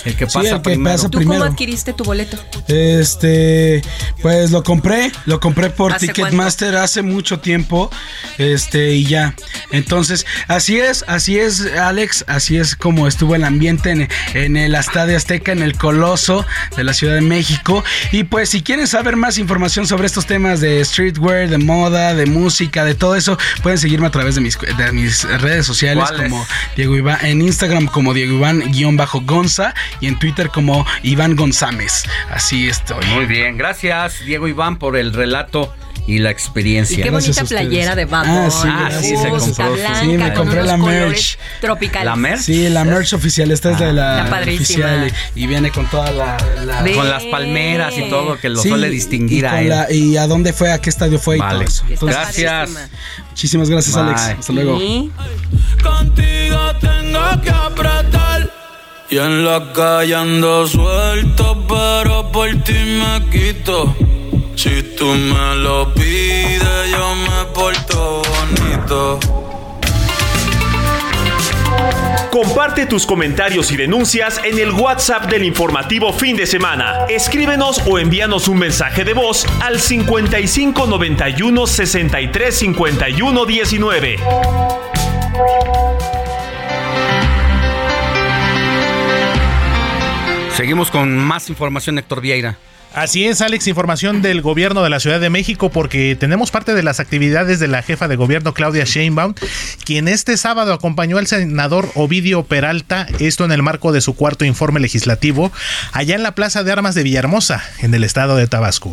El que Sí, pasa el que primero. pasa ¿Tú primero. cómo adquiriste tu boleto? Este, pues lo compré, lo compré por ¿Hace Ticketmaster hace mucho tiempo, este y ya. Entonces, así es, así es, Alex, así es como estuvo el ambiente en, en el Estadio Azteca, en el Coloso de la Ciudad de México. Y pues, si quieren saber más información sobre estos temas de streetwear, de moda, de música, de todo eso, pueden seguirme a través de mis, de mis redes sociales como Diego Iván, en Instagram como Diego Iván-Gonza y en Twitter como Iván González. Así estoy. Muy bien, gracias Diego Iván por el relato y la experiencia. Y qué Gracias bonita playera de Bad Ah, sí, Ah, sí, se compró. blanca, Sí, me compré la merch. Tropicales. ¿La merch? Sí, la merch oficial, esta es de la, Está padrísima. oficial y, y viene con toda la... la-. Con las palmeras y todo que lo Sí, suele y distinguir a él. la- y a dónde fue, a qué estadio fue y Vale. todo eso. Entonces, Gracias. padrísima. muchísimas gracias, Bye. Alex. Hasta luego. Contigo tengo que apretar. Y en la calle ando suelto, pero por ti me quito. Si tú me lo pides, yo me porto bonito. Comparte tus comentarios y denuncias en el WhatsApp del informativo fin de semana. Escríbenos o envíanos un mensaje de voz al 55 91 63 51 19. Seguimos con más información, Héctor Vieira. Así es, Alex, información del gobierno de la Ciudad de México porque tenemos parte de las actividades de la jefa de gobierno Claudia Sheinbaum, quien este sábado acompañó al senador Ovidio Peralta, esto en el marco de su cuarto informe legislativo, allá en la Plaza de Armas de Villahermosa, en el estado de Tabasco.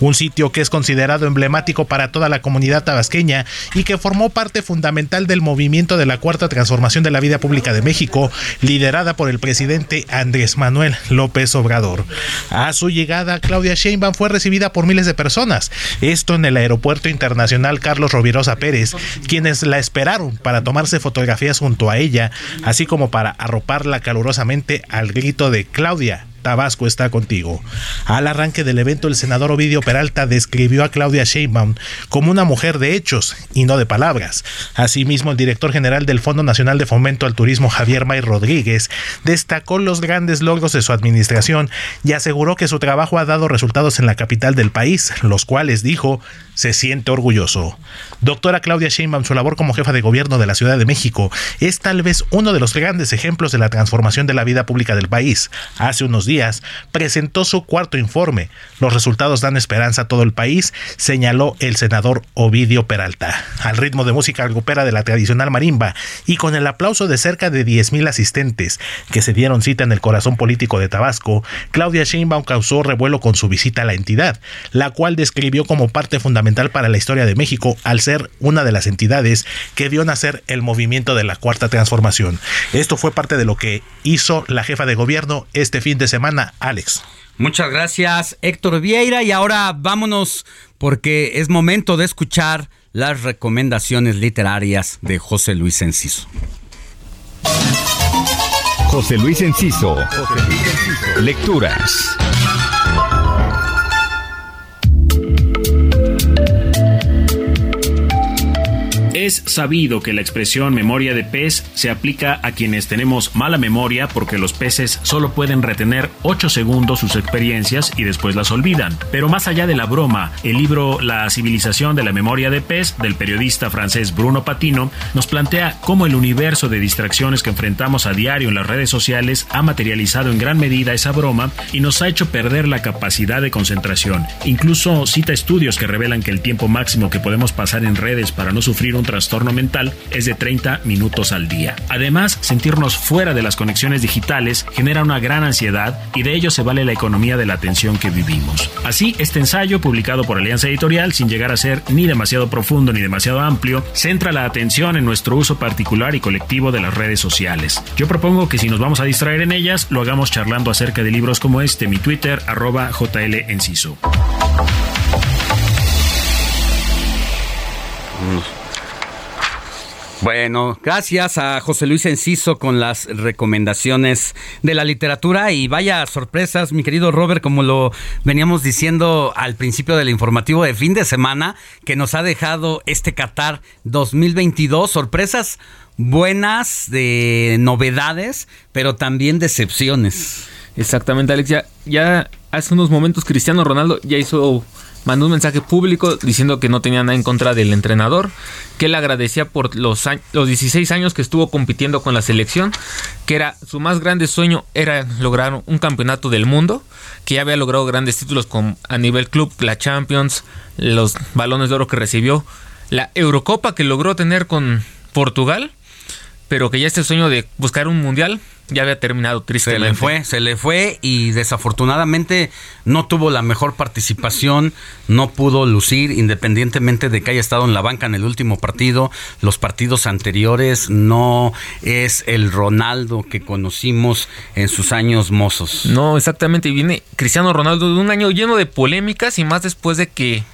Un sitio que es considerado emblemático para toda la comunidad tabasqueña y que formó parte fundamental del movimiento de la cuarta transformación de la vida pública de México, liderada por el presidente Andrés Manuel López Obrador. A su llegada, Claudia Sheinbaum fue recibida por miles de personas, esto en el aeropuerto internacional Carlos Rovirosa Pérez, quienes la esperaron para tomarse fotografías junto a ella, así como para arroparla calurosamente al grito de Claudia. Tabasco está contigo. Al arranque del evento, el senador Ovidio Peralta describió a Claudia Sheinbaum como una mujer de hechos y no de palabras. Asimismo, el director general del Fondo Nacional de Fomento al Turismo, Javier May Rodríguez, destacó los grandes logros de su administración y aseguró que su trabajo ha dado resultados en la capital del país, los cuales, dijo, se siente orgulloso. Doctora Claudia Sheinbaum, su labor como jefa de gobierno de la Ciudad de México es tal vez uno de los grandes ejemplos de la transformación de la vida pública del país. Hace unos días, presentó su cuarto informe. Los resultados dan esperanza a todo el país, señaló el senador Ovidio Peralta. Al ritmo de música recupera de la tradicional marimba y con el aplauso de cerca de 10.000 asistentes que se dieron cita en el corazón político de Tabasco, Claudia Sheinbaum causó revuelo con su visita a la entidad, la cual describió como parte fundamental para la historia de México al ser una de las entidades que dio nacer el movimiento de la Cuarta Transformación. Esto fue parte de lo que hizo la jefa de gobierno este fin de semana, Alex. Muchas gracias, Héctor Vieira. Y ahora vámonos porque es momento de escuchar las recomendaciones literarias de José Luis Enciso. José Luis Enciso. Lecturas. Es sabido que la expresión memoria de pez se aplica a quienes tenemos mala memoria porque los peces solo pueden retener 8 segundos sus experiencias y después las olvidan. Pero más allá de la broma, el libro La civilización de la memoria de pez del periodista francés Bruno Patino nos plantea cómo el universo de distracciones que enfrentamos a diario en las redes sociales ha materializado en gran medida esa broma y nos ha hecho perder la capacidad de concentración. Incluso cita estudios que revelan que el tiempo máximo que podemos pasar en redes para no sufrir un mental es de 30 minutos al día. Además, sentirnos fuera de las conexiones digitales genera una gran ansiedad y de ello se vale la economía de la atención que vivimos. Así, este ensayo, publicado por Alianza Editorial, sin llegar a ser ni demasiado profundo ni demasiado amplio, centra la atención en nuestro uso particular y colectivo de las redes sociales. Yo propongo que si nos vamos a distraer en ellas, lo hagamos charlando acerca de libros como este, mi Twitter, arroba JL Bueno, gracias a José Luis Enciso con las recomendaciones de la literatura y vaya sorpresas, mi querido Robert, como lo veníamos diciendo al principio del informativo de fin de semana, que nos ha dejado este Qatar 2022, sorpresas buenas, de novedades, pero también decepciones. Exactamente, Alex, ya, ya hace unos momentos Cristiano Ronaldo ya hizo mandó un mensaje público diciendo que no tenía nada en contra del entrenador, que le agradecía por los, los 16 años que estuvo compitiendo con la selección, que era su más grande sueño era lograr un campeonato del mundo, que ya había logrado grandes títulos con, a nivel club, la Champions, los balones de oro que recibió, la Eurocopa que logró tener con Portugal, pero que ya este sueño de buscar un mundial ya había terminado tristemente. Se le fue, se le fue y desafortunadamente no tuvo la mejor participación, no pudo lucir independientemente de que haya estado en la banca en el último partido. Los partidos anteriores no es el Ronaldo que conocimos en sus años mozos. No, exactamente. Y viene Cristiano Ronaldo de un año lleno de polémicas y más después de que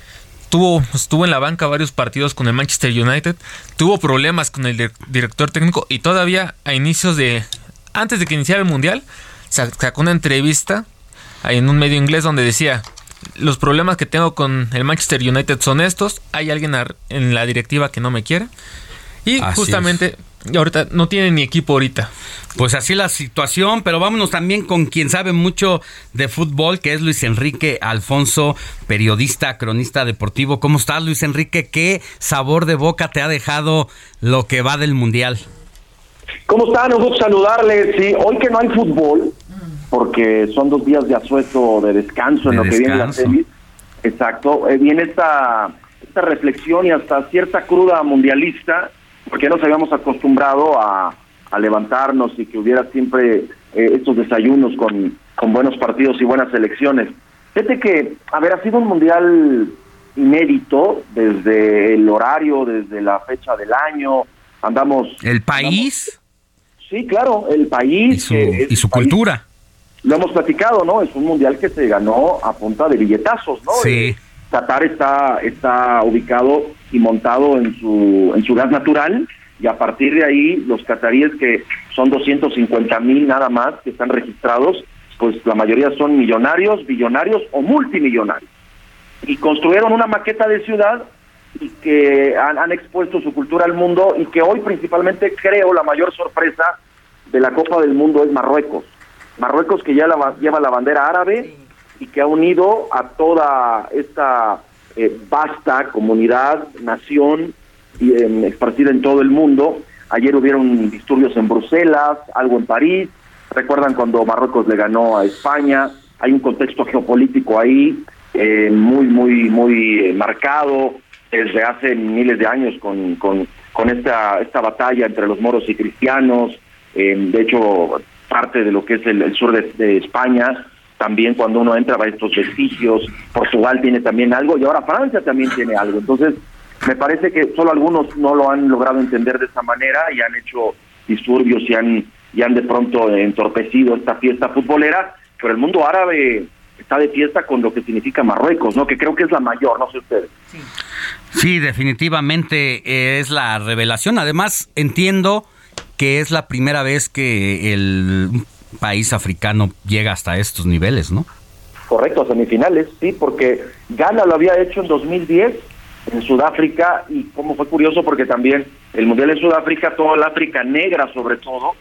Tuvo, estuvo en la banca varios partidos con el Manchester United, tuvo problemas con el director técnico y todavía a inicios de antes de que iniciara el mundial, sacó una entrevista en un medio inglés donde decía, los problemas que tengo con el Manchester United son estos, hay alguien en la directiva que no me quiere. Y justamente ahorita no tiene ni equipo ahorita. Pues así la situación, pero vámonos también con quien sabe mucho de fútbol, que es Luis Enrique Alfonso, periodista, cronista deportivo. ¿Cómo estás, Luis Enrique? ¿Qué sabor de boca te ha dejado lo que va del Mundial? ¿Cómo están? Un gusto saludarles. Sí, hoy que no hay fútbol, porque son dos días de asueto de descanso en lo que viene la serie. Exacto. Eh, viene esta, esta reflexión y hasta cierta cruda mundialista, porque nos habíamos acostumbrado a, a levantarnos y que hubiera siempre eh, estos desayunos con, con buenos partidos y buenas elecciones. Fíjate que, a ver, ha sido un mundial inédito desde el horario, desde la fecha del año. Andamos. ¿El país? Sí, claro, el país. Y su, cultura. Lo hemos platicado, ¿no? Es un mundial que se ganó a punta de billetazos, ¿no? Sí. Eh, Qatar está, está ubicado y montado en su, en su gas natural y a partir de ahí los cataríes que son 250 mil nada más que están registrados, pues la mayoría son millonarios, billonarios o multimillonarios. Y construyeron una maqueta de ciudad y que han, expuesto su cultura al mundo y que hoy principalmente creo la mayor sorpresa de la Copa del Mundo es Marruecos. Marruecos que ya la, lleva la bandera árabe y que ha unido a toda esta eh, vasta comunidad, nación y, esparcida en todo el mundo. Ayer hubieron disturbios en Bruselas, algo en París, recuerdan cuando Marruecos le ganó a España, hay un contexto geopolítico ahí eh, muy, muy, muy marcado desde hace miles de años con, con, esta, esta batalla entre los moros y cristianos, eh, de hecho parte de lo que es el, sur de, España, también cuando uno entra a estos vestigios, Portugal tiene también algo y ahora Francia también tiene algo. Entonces, me parece que solo algunos no lo han logrado entender de esa manera y han hecho disturbios y han, y han de pronto entorpecido esta fiesta futbolera, pero el mundo árabe está de fiesta con lo que significa Marruecos, ¿no? Que creo que es la mayor, no sé ustedes. Sí, definitivamente es la revelación. Además, entiendo que es la primera vez que el país africano llega hasta estos niveles, ¿no? Correcto, semifinales, sí, porque Ghana lo había hecho en 2010 en Sudáfrica y como fue curioso porque también el Mundial en Sudáfrica, toda la África negra sobre todo,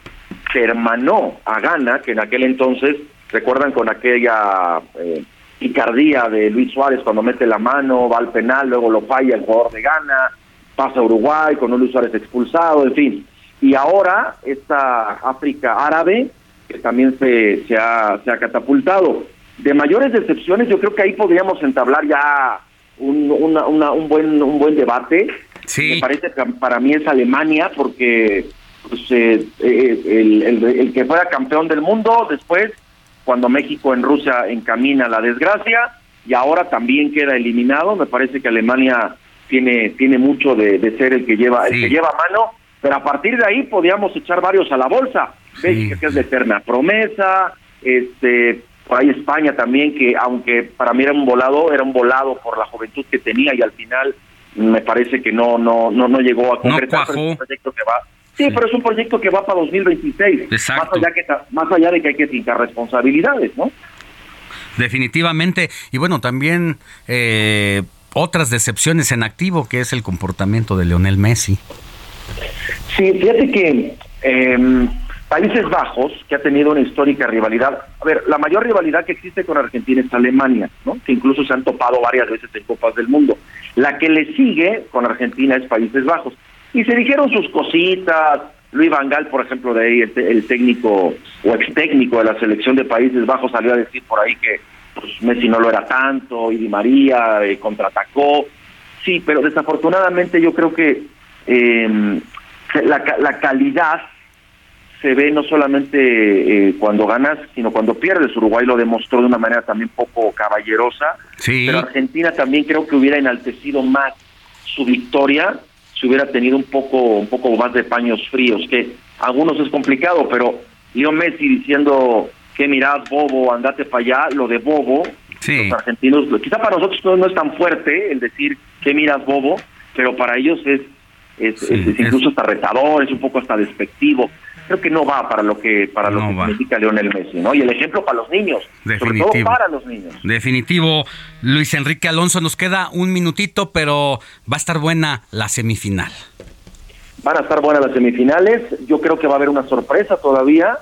se hermanó a Ghana, que en aquel entonces, recuerdan con aquella eh, picardía de Luis Suárez cuando mete la mano, va al penal, luego lo falla el jugador de Ghana, pasa a Uruguay con un Luis Suárez expulsado, en fin. Y ahora esta África árabe, que también se, se, ha, se ha catapultado. De mayores decepciones, yo creo que ahí podríamos entablar ya un, un, buen, un buen debate. Sí. Me parece que para mí es Alemania, porque pues, eh, eh, el, el, el, que fuera campeón del mundo, después, cuando México en Rusia encamina la desgracia, y ahora también queda eliminado, me parece que Alemania tiene, tiene mucho de, ser el que lleva, el que lleva mano, pero a partir de ahí podíamos echar varios a la bolsa. México que es de eterna promesa, este por ahí España también, que aunque para mí era un volado, era un volado por la juventud que tenía y al final me parece que no no no no llegó a concretar un proyecto que va sí, pero es un proyecto que va para 2026 más allá que más allá de que hay que fincar responsabilidades no definitivamente y bueno también eh, otras decepciones en activo que es el comportamiento de Leonel Messi sí fíjate que eh, Países Bajos, que ha tenido una histórica rivalidad. A ver, la mayor rivalidad que existe con Argentina es Alemania, ¿no? Que incluso se han topado varias veces en Copas del Mundo. La que le sigue con Argentina es Países Bajos. Y se dijeron sus cositas. Luis Van Gaal, por ejemplo, de ahí, el, técnico o ex técnico de la selección de Países Bajos salió a decir por ahí que pues, Messi no lo era tanto y Di María eh, contraatacó. Sí, pero desafortunadamente yo creo que eh, la, la calidad se ve no solamente eh, cuando ganas, sino cuando pierdes. Uruguay lo demostró de una manera también poco caballerosa, pero Argentina también creo que hubiera enaltecido más su victoria si hubiera tenido un poco un poco más de paños fríos, que algunos es complicado, pero Leo Messi diciendo que mirad bobo, andate para allá, lo de bobo, los argentinos, quizá para nosotros no es tan fuerte el decir que miras bobo, pero para ellos es es, incluso hasta retador, es un poco hasta despectivo creo que no va para lo que para lo que significa Lionel Messi, ¿no? Y el ejemplo para los niños, Definitivo. sobre todo para los niños. Definitivo, Luis Enrique Alonso, nos queda un minutito, pero va a estar buena la semifinal. Van a estar buenas las semifinales, yo creo que va a haber una sorpresa todavía,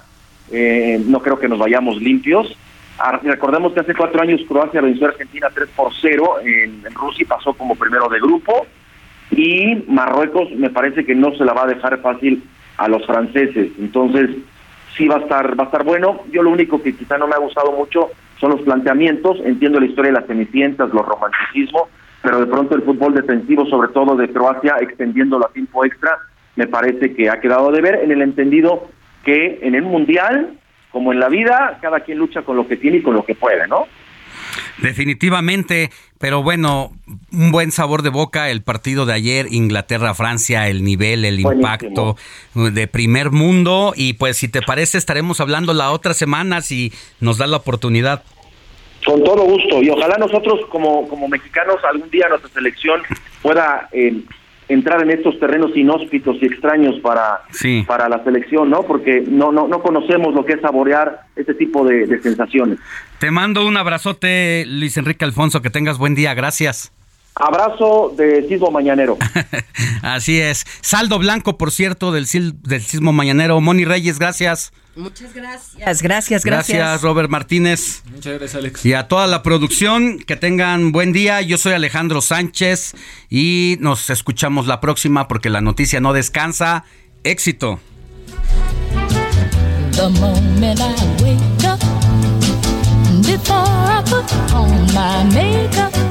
eh, no creo que nos vayamos limpios. Ah, recordemos que hace cuatro años Croacia venció a Argentina 3 por 0 en, en Rusia y pasó como primero de grupo. Y Marruecos me parece que no se la va a dejar fácil a los franceses. Entonces, sí va a estar va a estar bueno. Yo lo único que quizá no me ha gustado mucho son los planteamientos. Entiendo la historia de las cenicientas, los romanticismos, pero de pronto el fútbol defensivo, sobre todo de Croacia, extendiéndolo a tiempo extra, me parece que ha quedado de ver en el entendido que en el mundial, como en la vida, cada quien lucha con lo que tiene y con lo que puede, ¿no? Definitivamente, pero bueno, un buen sabor de boca el partido de ayer, Inglaterra-Francia, el nivel, el impacto de primer mundo. Y pues si te parece, estaremos hablando la otra semana si nos da la oportunidad. Con todo gusto, y ojalá nosotros como, como mexicanos algún día nuestra selección pueda eh, entrar en estos terrenos inhóspitos y extraños para, para la selección, ¿no? Porque no, no, no conocemos lo que es saborear este tipo de, de sensaciones. Te mando un abrazote, Luis Enrique Alfonso, que tengas buen día, gracias. Abrazo de Sismo Mañanero. Así es. Saldo blanco, por cierto, del, del Sismo Mañanero. Moni Reyes, gracias. Muchas gracias. Gracias, gracias. Gracias, Robert Martínez. Muchas gracias, Alex. Y a toda la producción, que tengan buen día. Yo soy Alejandro Sánchez y nos escuchamos la próxima porque la noticia no descansa. Éxito. the moment I wake up. Before I put on my makeup.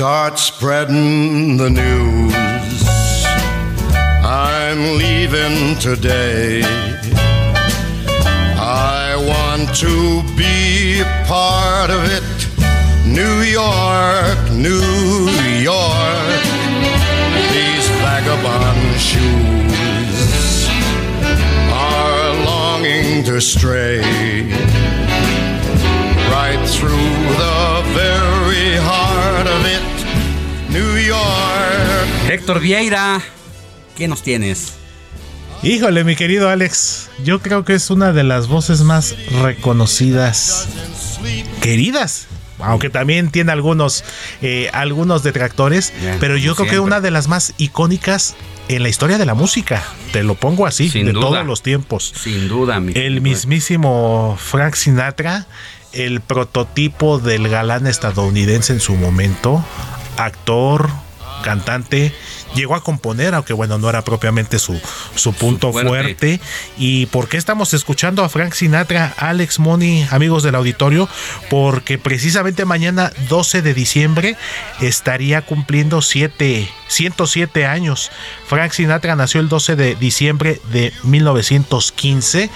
Start spreading the news. I'm leaving today. I want to be part of it. New York, New York. These vagabond shoes are longing to stray right through the very of it. New York. Héctor Vieira, ¿qué nos tienes? Híjole, mi querido Alex, yo creo que es una de las voces más reconocidas, queridas. Aunque también tiene algunos, eh, algunos detractores, Bien, pero yo creo que siempre. una de las más icónicas en la historia de la música. Te lo pongo así, Sin de duda. todos los tiempos. Sin duda, mi El mismísimo Frank Sinatra, el prototipo del galán estadounidense en su momento, actor, cantante, llegó a componer, aunque bueno, no era propiamente su, su punto fuerte. fuerte. ¿Y por qué estamos escuchando a Frank Sinatra, Alex Money, amigos del auditorio? Porque precisamente mañana, 12 de diciembre, estaría cumpliendo siete, 107 años. Frank Sinatra nació el 12 de diciembre de 1915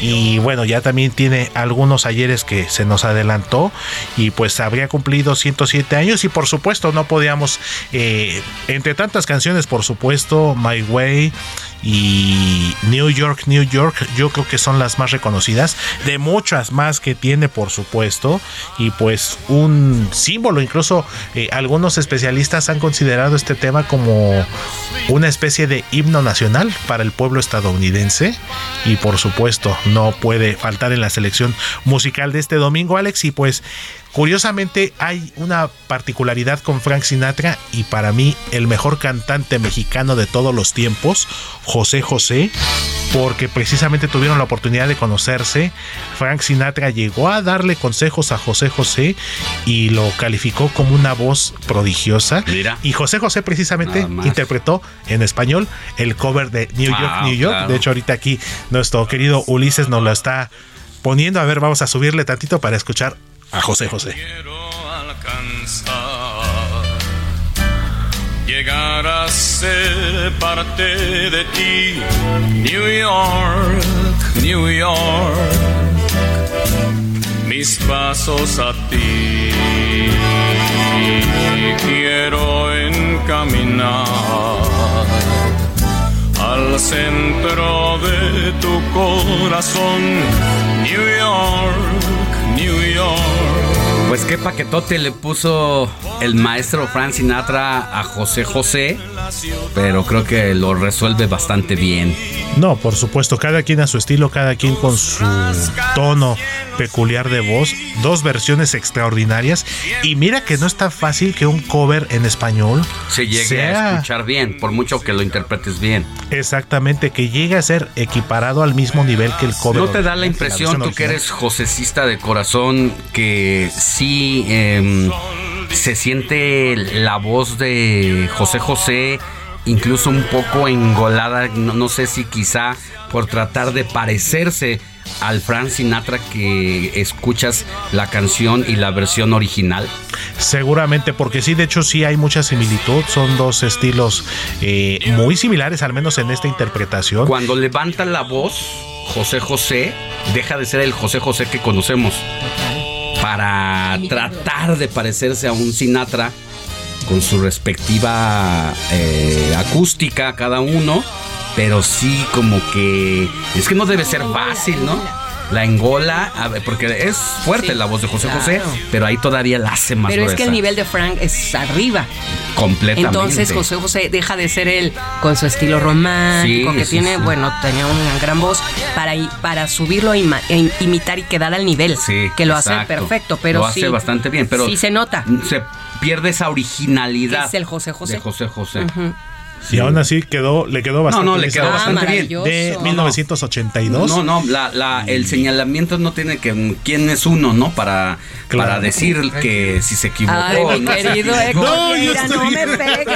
y bueno, ya también tiene algunos ayeres que se nos adelantó y pues habría cumplido 107 años y por supuesto no podíamos, eh, entre tantas canciones por supuesto, My Way y New York, New York, yo creo que son las más reconocidas, de muchas más que tiene por supuesto y pues un símbolo, incluso eh, algunos especialistas han considerado este tema como una especie de himno nacional para el pueblo estadounidense y por supuesto no puede faltar en la selección musical de este domingo Alex y pues Curiosamente hay una particularidad con Frank Sinatra y para mí el mejor cantante mexicano de todos los tiempos, José José, porque precisamente tuvieron la oportunidad de conocerse. Frank Sinatra llegó a darle consejos a José José y lo calificó como una voz prodigiosa. Mira. Y José José precisamente interpretó en español el cover de New York, Ah, New York. claro. De hecho, ahorita aquí nuestro querido Ulises nos lo está poniendo. A ver, vamos a subirle tantito para escuchar a José José. Llegar a ser parte de ti, New York, New York, mis pasos a ti. Quiero encaminar al centro de tu corazón, New York, New York. Pues qué paquetote le puso el maestro Frank Sinatra a José José, pero creo que lo resuelve bastante bien. No, por supuesto, cada quien a su estilo, cada quien con su tono peculiar de voz, dos versiones extraordinarias y mira que no es tan fácil que un cover en español Se llegue a escuchar bien, por mucho que lo interpretes bien. exactamente que llegue a ser equiparado al mismo nivel que el cover. ¿No te da la impresión, tú que eres josecista de corazón, que sí em, se siente la voz de José José incluso un poco engolada, no, no sé si quizá por tratar de parecerse al Frank Sinatra que escuchas la canción y la versión original? Seguramente, porque sí, de hecho sí hay mucha similitud, son dos estilos eh, muy similares, al menos en esta interpretación. Cuando levanta la voz, José José deja de ser el José José que conocemos para tratar de parecerse a un Sinatra con su respectiva eh, acústica cada uno, pero sí como que es que no debe ser fácil, ¿no? La engola, a ver, porque es fuerte Sí, la voz de José José, pero ahí todavía la hace más Pero es que el nivel de Frank es arriba. completamente. Entonces José José deja de ser él con su estilo romántico Sí, que sí, tiene, bueno, tenía una gran voz para, para subirlo e imitar y quedar al nivel. Sí, que lo hace perfecto, pero lo hace sí, bastante bien, pero sí se nota. Se pierde esa originalidad. Es el José José. De José José. Y aún así quedó, le quedó bastante. no, le esa quedó versión bastante bien. De Maravilloso. 1982. No, no, la, la- el señalamiento no tiene que quién es uno, ¿no? Para, Claro. para decir que si se equivocó. Ay, mi ¿no? querido Héctor, No, yo mira, estoy no me pegues.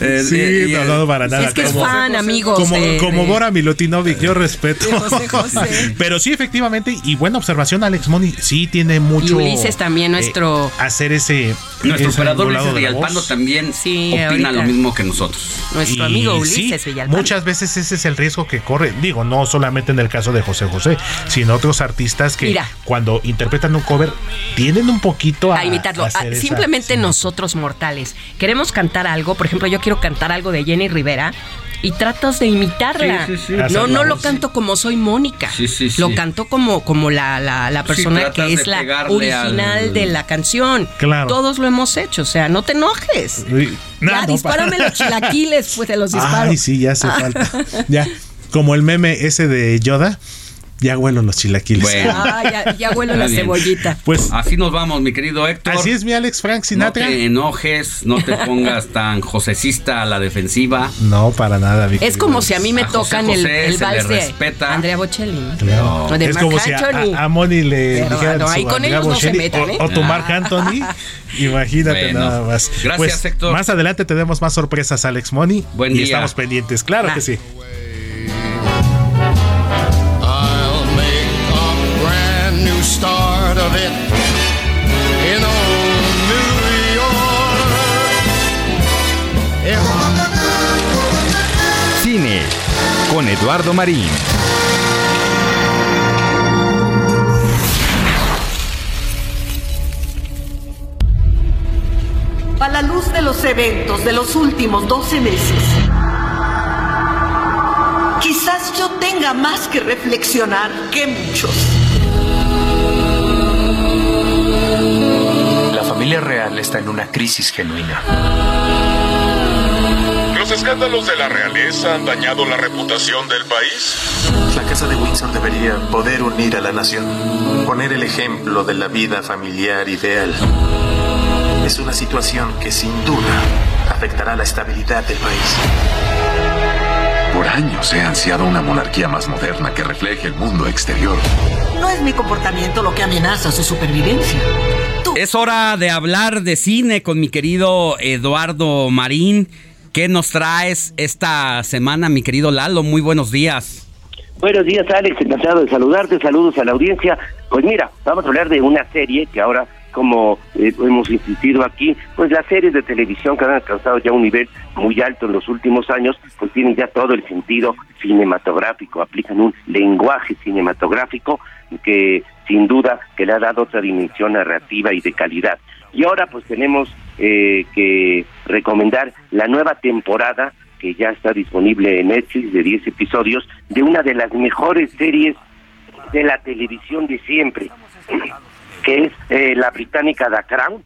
Eh, Sí, eh, y no, no, para nada. Es que es fan, amigos. como, de- como de- Bora Milutinovic, yo respeto. de José José. Pero sí, efectivamente, y buena observación, Alex Moni, sí tiene Y mucho. Ulises también, nuestro. eh, hacer ese. Nuestro ese operador engolado Luis de la Villalpando voz. También Sí, opina ahorita. lo mismo que nosotros. nuestro Y amigo sí, Ulises Villalpando. Muchas veces ese es el riesgo que corre. Digo, no solamente en el caso de José José, sino otros artistas que Mira. cuando interpretan un cover tienden un poquito a, a imitarlo. a hacer esa- Simplemente sí. nosotros mortales queremos cantar algo. Por ejemplo, yo quiero cantar algo de Jenny Rivera. Y tratas de imitarla. Sí, sí, sí. No, no lo canto como soy Mónica. Sí, sí, sí. Lo canto como, como la, la, la persona que es la original al- de la canción. Claro. Todos lo hemos hecho. O sea, no te enojes. No, ya, no, dispárame los chilaquiles, pues te los disparo. Ay, sí, ya hace falta. Ya, como el meme ese de Yoda, ya huelo los chilaquiles. Bueno. Ah, ya, ya huelo la bien. cebollita. Pues Así nos vamos, mi querido Héctor. así es mi Alex Frank No Sinatra. te enojes, no te pongas tan josecista a la defensiva. No, para nada, mi Es querido como si a mí me A José tocan el, José el se le vals de respeta. Andrea Bocelli. Claro. O de es Marc como si a, Anthony. a- a Moni le dijeran no, su ahí con Andrea ellos no se metan, o, ¿eh? o tu Marc Anthony. Imagínate Bueno. nada más. Gracias, Pues, Héctor. Más adelante tenemos más sorpresas, Alex Moni. Buen y día. estamos pendientes, claro Ah. que sí. Start of it in old New York. Cine con Eduardo Marín. A la luz de los eventos de los últimos 12 meses, quizás yo tenga más que reflexionar que muchos. Familia real está en una crisis genuina. ¿Los escándalos de la realeza han dañado la reputación del país? La casa de Windsor debería poder unir a la nación, poner el ejemplo de la vida familiar ideal. Es una situación que sin duda afectará la estabilidad del país. Por años he ansiado una monarquía más moderna que refleje el mundo exterior. No es mi comportamiento lo que amenaza su supervivencia. Es hora de hablar de cine con mi querido Eduardo Marín. ¿Qué nos traes esta semana, mi querido Lalo? Muy buenos días. Buenos días, Alex. Encantado de saludarte. Saludos a la audiencia. Pues mira, vamos a hablar de una serie que ahora, como eh, hemos insistido aquí, pues las series de televisión que han alcanzado ya un nivel muy alto en los últimos años, pues tienen ya todo el sentido cinematográfico, aplican un lenguaje cinematográfico que sin duda que le ha dado otra dimensión narrativa y de calidad. Y ahora pues tenemos eh, que recomendar la nueva temporada que ya está disponible en Netflix de 10 episodios de una de las mejores series de la televisión de siempre, que es eh, la británica The Crown,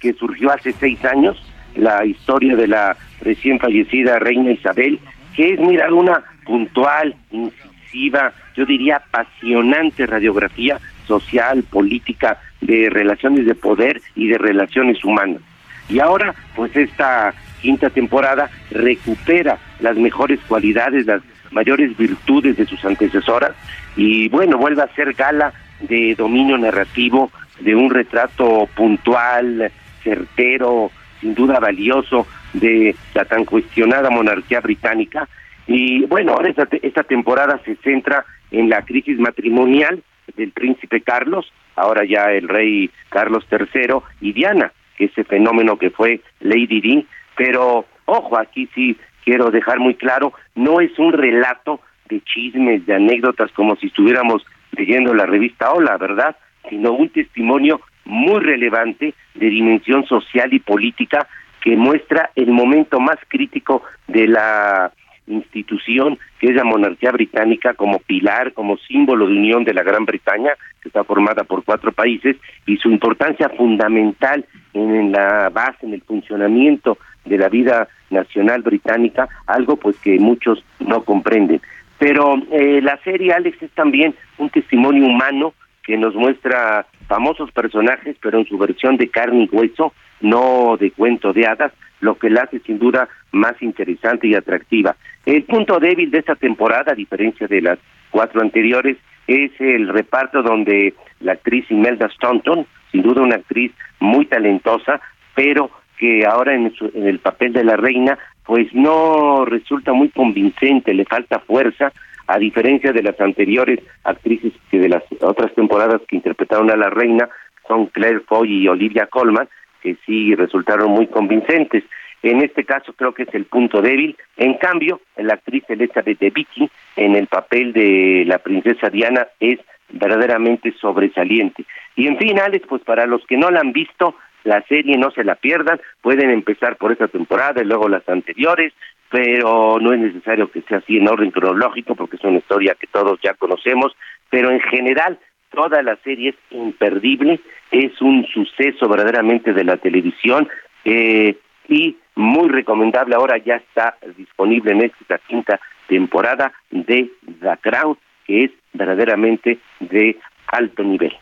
que surgió hace seis años, la historia de la recién fallecida reina Isabel, que es, mira, una puntual, incisiva, yo diría apasionante radiografía social, política, de relaciones de poder y de relaciones humanas. Y ahora, pues esta quinta temporada recupera las mejores cualidades, las mayores virtudes de sus antecesoras y bueno, vuelve a ser gala de dominio narrativo, de un retrato puntual, certero, sin duda valioso de la tan cuestionada monarquía británica Y bueno, ahora esta, esta temporada se centra en la crisis matrimonial del príncipe Carlos, ahora ya el rey Carlos III y Diana, ese fenómeno que fue Lady Di, pero ojo, aquí sí quiero dejar muy claro, no es un relato de chismes, de anécdotas como si estuviéramos leyendo la revista Hola, ¿verdad? Sino un testimonio muy relevante de dimensión social y política que muestra el momento más crítico de la institución que es la monarquía británica como pilar, como símbolo de unión de la Gran Bretaña, que está formada por cuatro países, y su importancia fundamental en la base, en el funcionamiento de la vida nacional británica, algo pues que muchos no comprenden. Pero eh, la serie, Alex, es también un testimonio humano que nos muestra famosos personajes, pero en su versión de carne y hueso, no de cuento de hadas, lo que la hace sin duda más interesante y atractiva. El punto débil de esta temporada, a diferencia de las cuatro anteriores, es el reparto donde la actriz Imelda Staunton, sin duda una actriz muy talentosa, pero que ahora en, en el papel de la reina, pues no resulta muy convincente, le falta fuerza, a diferencia de las anteriores actrices que de las otras temporadas que interpretaron a la reina, son Claire Foy y Olivia Colman, que sí resultaron muy convincentes. En este caso creo que es el punto débil. En cambio, la actriz Elizabeth de Vicky en el papel de la princesa Diana es verdaderamente sobresaliente. Y en fin, Alex, pues para los que no la han visto, la serie no se la pierdan, pueden empezar por esta temporada y luego las anteriores, pero no es necesario que sea así en orden cronológico porque es una historia que todos ya conocemos, pero en general toda la serie es imperdible, es un suceso verdaderamente de la televisión eh, y muy recomendable. Ahora ya está disponible en esta quinta temporada de The Crown, que es verdaderamente de alto nivel.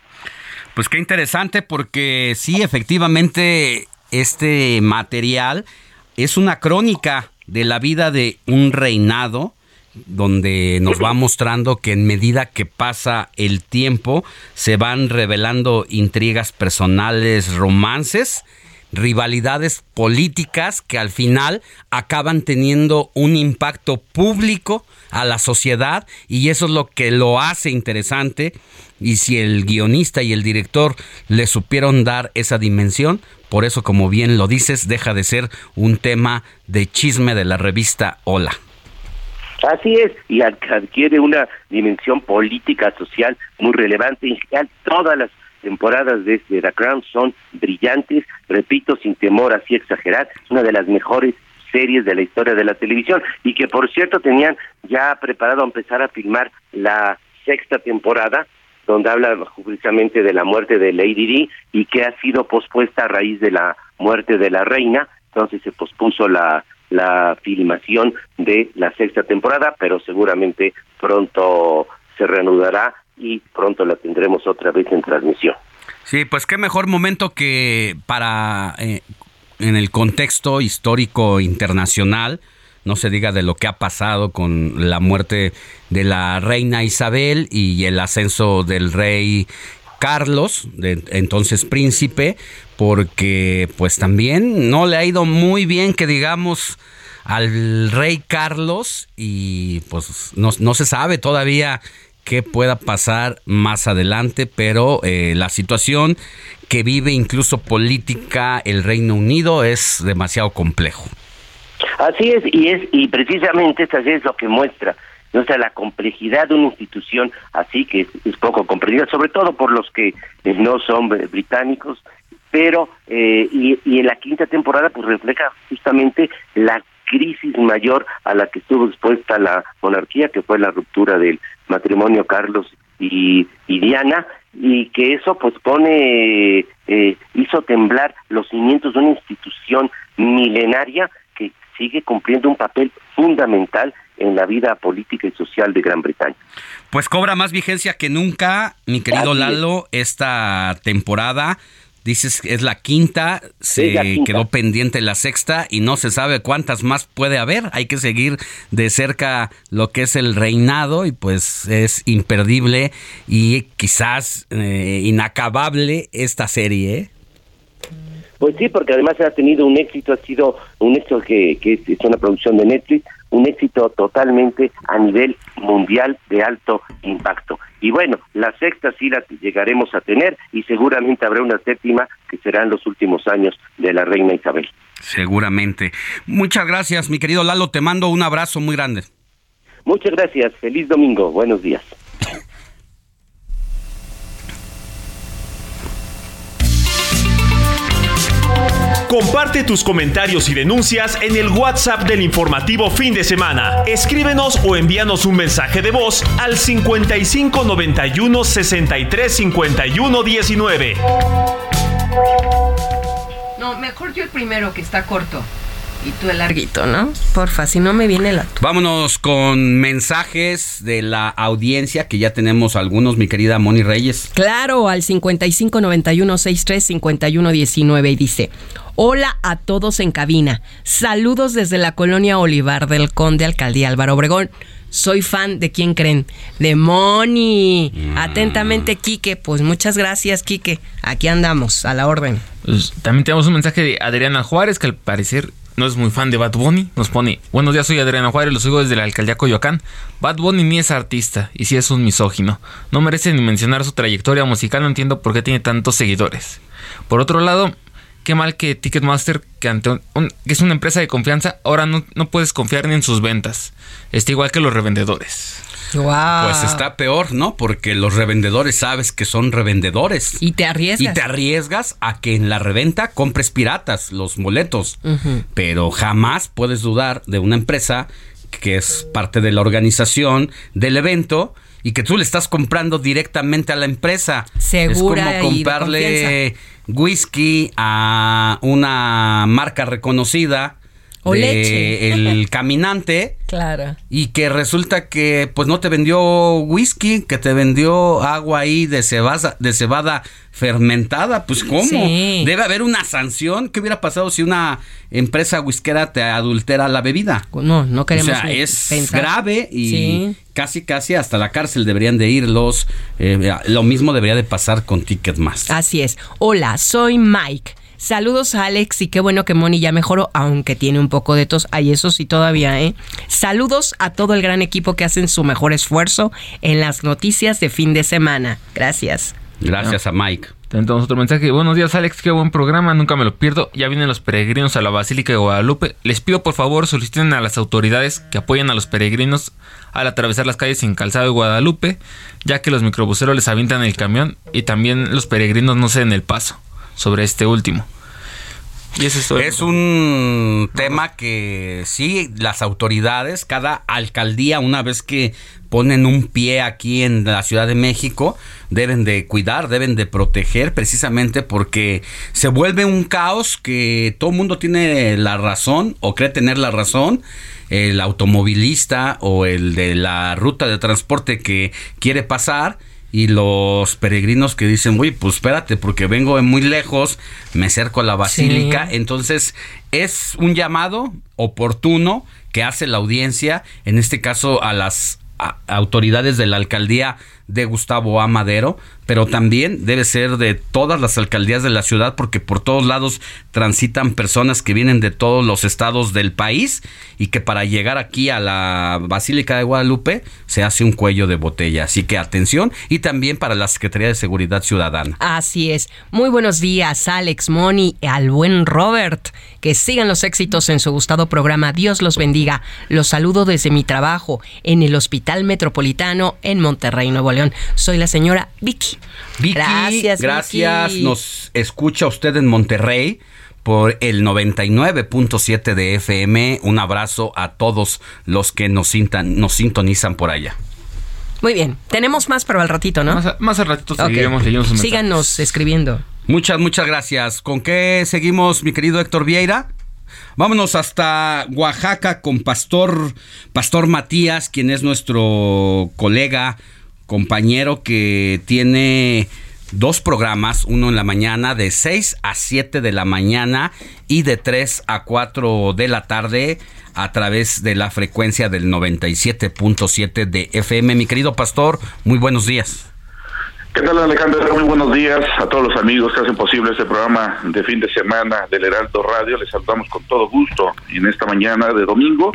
Pues qué interesante porque sí, efectivamente, este material es una crónica de la vida de un reinado donde nos va mostrando que en medida que pasa el tiempo se van revelando intrigas personales, romances, rivalidades políticas que al final acaban teniendo un impacto público a la sociedad y eso es lo que lo hace interesante y si el guionista y el director le supieron dar esa dimensión, por eso como bien lo dices, deja de ser un tema de chisme de la revista Hola. Así es, y adquiere una dimensión política, social muy relevante. En general, todas las temporadas de The Crown son brillantes, repito, sin temor así exagerar, una de las mejores series de la historia de la televisión y que por cierto tenían ya preparado empezar a filmar la sexta temporada donde habla precisamente de la muerte de Lady Di y que ha sido pospuesta a raíz de la muerte de la reina, entonces se pospuso la la filmación de la sexta temporada, pero seguramente pronto se reanudará y pronto la tendremos otra vez en transmisión. Sí, pues qué mejor momento que para eh, en el contexto histórico internacional, no se diga de lo que ha pasado con la muerte de la reina Isabel y el ascenso del rey Carlos, entonces príncipe, porque pues también no le ha ido muy bien que digamos al rey Carlos y pues no, no se sabe todavía qué pueda pasar más adelante, pero eh, la situación que vive incluso política el Reino Unido es demasiado complejo. Así es, y es y precisamente esto es lo que muestra o sea, la complejidad de una institución así que es, poco comprendida, sobre todo por los que eh, no son británicos, pero eh, y, y en la quinta temporada pues refleja justamente la crisis mayor a la que estuvo expuesta la monarquía, que fue la ruptura del matrimonio Carlos y, y Diana, y que eso pues pone, eh, hizo temblar los cimientos de una institución milenaria sigue cumpliendo un papel fundamental en la vida política y social de Gran Bretaña. Pues cobra más vigencia que nunca, mi querido Lalo, esta temporada. Dices que es la quinta, se quedó pendiente la sexta y no se sabe cuántas más puede haber. Hay que seguir de cerca lo que es el reinado y pues es imperdible y quizás eh, inacabable esta serie. Pues sí, porque además ha tenido un éxito, ha sido un éxito que, que es una producción de Netflix, un éxito totalmente a nivel mundial de alto impacto. Y bueno, la sexta sí la llegaremos a tener y seguramente habrá una séptima que serán los últimos años de la reina Isabel. Seguramente. Muchas gracias, mi querido Lalo. Te mando un abrazo muy grande. Muchas gracias. Feliz domingo. Buenos días. Comparte tus comentarios y denuncias en el WhatsApp del informativo fin de semana. Escríbenos o envíanos un mensaje de voz al 55 91 63 51 19. No, mejor yo el primero que está corto. Y tú el larguito, ¿no? Porfa, si no me viene la... Vámonos con mensajes de la audiencia, que ya tenemos algunos, mi querida Moni Reyes. Claro, al 5591635119 y dice, hola a todos en cabina, saludos desde la colonia Olivar del Conde, Alcaldía Álvaro Obregón. Soy fan de quién creen, de Moni. Mm. Atentamente, Quique. Pues muchas gracias, Quique. Aquí andamos, a la orden. Pues, también tenemos un mensaje de Adriana Juárez, que al parecer no es muy fan de Bad Bunny. Nos pone, buenos días, soy Adriana Juárez, lo sigo desde la alcaldía Coyoacán. Bad Bunny ni es artista, y sí es un misógino. No merece ni mencionar su trayectoria musical, no entiendo por qué tiene tantos seguidores. Por otro lado, qué mal que Ticketmaster, que, ante un- que es una empresa de confianza, ahora no, no puedes confiar ni en sus ventas. Está igual que los revendedores. Wow. Pues está peor, ¿no? Porque los revendedores sabes que son revendedores. Y te arriesgas. Y te arriesgas a que en la reventa compres piratas los boletos. Pero jamás puedes dudar de una empresa que es parte de la organización del evento y que tú le estás comprando directamente a la empresa. Segura es como y comprarle whisky a una marca reconocida O de leche. el caminante Claro. y que resulta que pues no te vendió whisky, que te vendió agua ahí de cebada, de cebada fermentada, pues cómo? Sí. Debe haber una sanción. ¿Qué hubiera pasado si una empresa whiskera te adultera la bebida? No, no queremos O sea, es pensar. grave y Sí. casi casi hasta la cárcel deberían de ir los eh, lo mismo debería de pasar con Ticketmaster. Así es. Hola, soy Mike. Saludos a Alex y qué bueno que Moni ya mejoró, aunque tiene un poco de tos. Ay, eso sí todavía, ¿eh? Saludos a todo el gran equipo que hacen su mejor esfuerzo en las noticias de fin de semana. Gracias. Gracias a Mike. Tenemos otro mensaje. Buenos días, Alex. Qué buen programa. Nunca me lo pierdo. Ya vienen los peregrinos a la Basílica de Guadalupe. Les pido por favor soliciten a las autoridades que apoyen a los peregrinos al atravesar las calles sin calzado de Guadalupe, ya que los microbuseros les avientan el camión y también los peregrinos no ceden el paso sobre este último. Y eso es todo. Es un tema que sí, las autoridades, cada alcaldía, una vez que ponen un pie aquí en la Ciudad de México, deben de cuidar, deben de proteger, precisamente porque se vuelve un caos que todo el mundo tiene la razón o cree tener la razón. El automovilista o el de la ruta de transporte que quiere pasar y los peregrinos que dicen, uy, pues espérate, porque vengo de muy lejos, me acerco a la basílica. Entonces, es un llamado oportuno que hace la audiencia, en este caso a las autoridades de la alcaldía de Gustavo A. Madero, pero también debe ser de todas las alcaldías de la ciudad porque por todos lados transitan personas que vienen de todos los estados del país y que para llegar aquí a la Basílica de Guadalupe se hace un cuello de botella. Así que atención y también para la Secretaría de Seguridad Ciudadana. Así es. Muy buenos días, Alex, Moni, al buen Robert. Que sigan los éxitos en su gustado programa. Dios los bendiga. Los saludo desde mi trabajo en el Hospital Metropolitano en Monterrey, Nuevo León. Soy la señora Vicky. Vicky, gracias, gracias. Vicky. Nos escucha usted en Monterrey por el 99.7 de FM. Un abrazo a todos los que nos, sintan- nos sintonizan por allá. Muy bien. Tenemos más, pero al ratito, ¿no? Más, al ratito Ok. seguiremos leyendo sus mensajes. Síganos escribiendo. Muchas, muchas gracias. ¿Con qué seguimos, mi querido Héctor Vieira? Vámonos hasta Oaxaca con Pastor, Pastor Matías, quien es nuestro colega, compañero que tiene dos programas, uno en la mañana de 6 a 7 de la mañana y de 3 a 4 de la tarde a través de la frecuencia del 97.7 de FM. Mi querido Pastor, muy buenos días. ¿Qué tal Alejandro? Muy buenos días a todos los amigos que hacen posible este programa de fin de semana del Heraldo Radio. Les saludamos con todo gusto en esta mañana de domingo.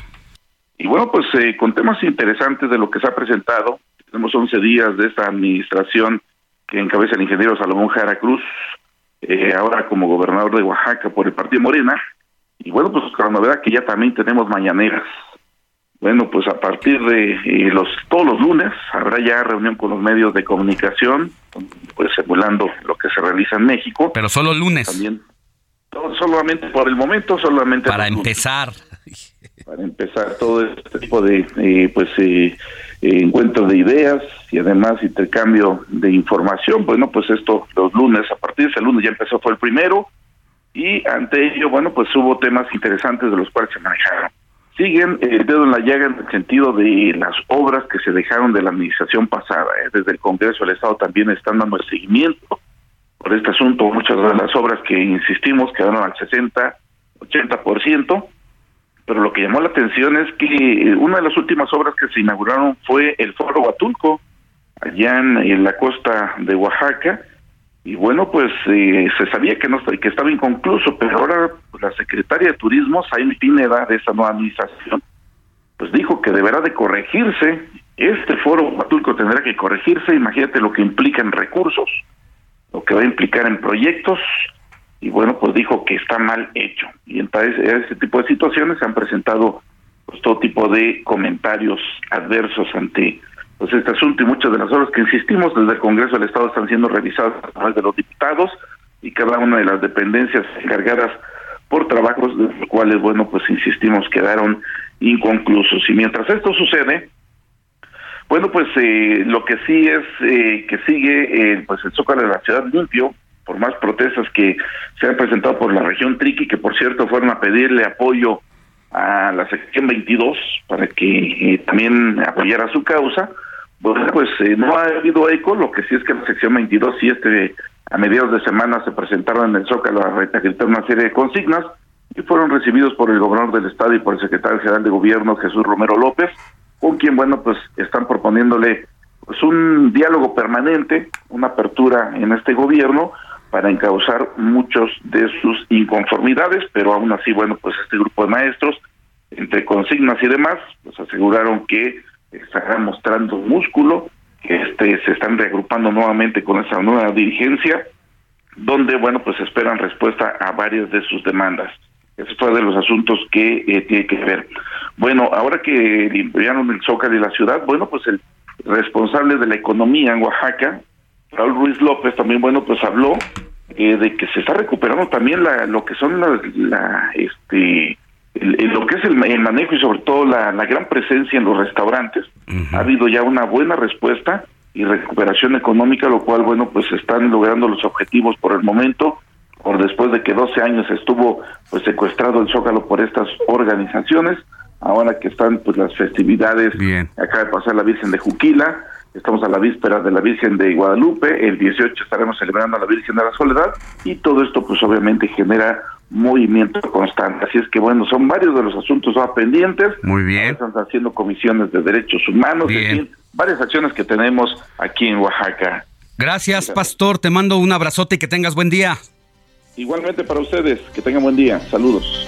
Y bueno, pues eh, con temas interesantes de lo que se ha presentado, tenemos 11 días de esta administración que encabeza el ingeniero Salomón Jara Cruz, eh, ahora como gobernador de Oaxaca por el Partido Morena. Y bueno, pues la novedad que ya también tenemos mañaneras. Bueno, pues a partir de eh, los todos los lunes habrá ya reunión con los medios de comunicación, pues simulando lo que se realiza en México. Pero solo lunes. También, solamente por el momento, solamente para empezar. Para empezar todo este tipo de eh, pues eh, encuentros de ideas y además intercambio de información. Bueno, pues esto los lunes, a partir de ese lunes ya empezó, fue el primero y ante ello, bueno, pues hubo temas interesantes de los cuales se manejaron siguen el dedo en la llaga en el sentido de las obras que se dejaron de la administración pasada. ¿eh? Desde el Congreso del Estado también están dando el seguimiento por este asunto. Muchas de las obras que insistimos quedaron al 60, 80%, pero lo que llamó la atención es que una de las últimas obras que se inauguraron fue el Foro Huatulco, allá en la costa de Oaxaca, y bueno, pues eh, se sabía que no que estaba inconcluso, pero ahora la secretaria de Turismo, Saime Pineda, de esta nueva administración, pues dijo que deberá de corregirse. Este foro Huatulco tendrá que corregirse. Imagínate lo que implica en recursos, lo que va a implicar en proyectos. Y bueno, pues dijo que está mal hecho. Y en ese tipo de situaciones se han presentado pues, todo tipo de comentarios adversos ante pues este asunto y muchas de las obras que insistimos desde el Congreso del Estado están siendo revisadas a través de los diputados y cada una de las dependencias encargadas por trabajos de los cuales, bueno, pues insistimos, quedaron inconclusos. Y mientras esto sucede, bueno, pues eh, lo que sí es eh, que sigue, eh, pues el Zócalo de la Ciudad limpio, por más protestas que se han presentado por la región Triqui, que por cierto fueron a pedirle apoyo a la sección 22 para que también apoyara su causa, bueno, pues eh, no ha habido eco, lo que sí es que la sección 22 sí este a mediados de semana se presentaron en el Zócalo a gritar una serie de consignas y fueron recibidos por el gobernador del estado y por el secretario general de gobierno Jesús Romero López, con quien bueno pues están proponiéndole pues un diálogo permanente, una apertura en este gobierno para encauzar muchos de sus inconformidades, pero aún así bueno pues este grupo de maestros entre consignas y demás pues aseguraron que estarán mostrando músculo, que este, se están reagrupando nuevamente con esa nueva dirigencia, donde, bueno, pues esperan respuesta a varias de sus demandas. Ese fue de los asuntos que eh, tiene que ver. Bueno, ahora que limpiaron el Zócalo de la ciudad, bueno, pues el responsable de la economía en Oaxaca, Raúl Ruiz López, también, bueno, pues habló eh, de que se está recuperando también la, lo que son las, la, este, lo que es el, manejo y sobre todo la, gran presencia en los restaurantes, ha habido ya una buena respuesta y recuperación económica, lo cual, bueno, pues están logrando los objetivos por el momento, por después de que 12 años estuvo pues secuestrado el Zócalo por estas organizaciones, ahora que están pues las festividades, acaba de pasar la Virgen de Juquila, estamos a la víspera de la Virgen de Guadalupe, el 18 estaremos celebrando a la Virgen de la Soledad y todo esto pues obviamente genera movimiento constante. Así es que bueno, son varios de los asuntos pendientes. Muy bien. Están haciendo comisiones de derechos humanos, bien. varias acciones que tenemos aquí en Oaxaca. Gracias, Pastor. Te mando un abrazote y que tengas buen día. Igualmente para ustedes, que tengan buen día. Saludos.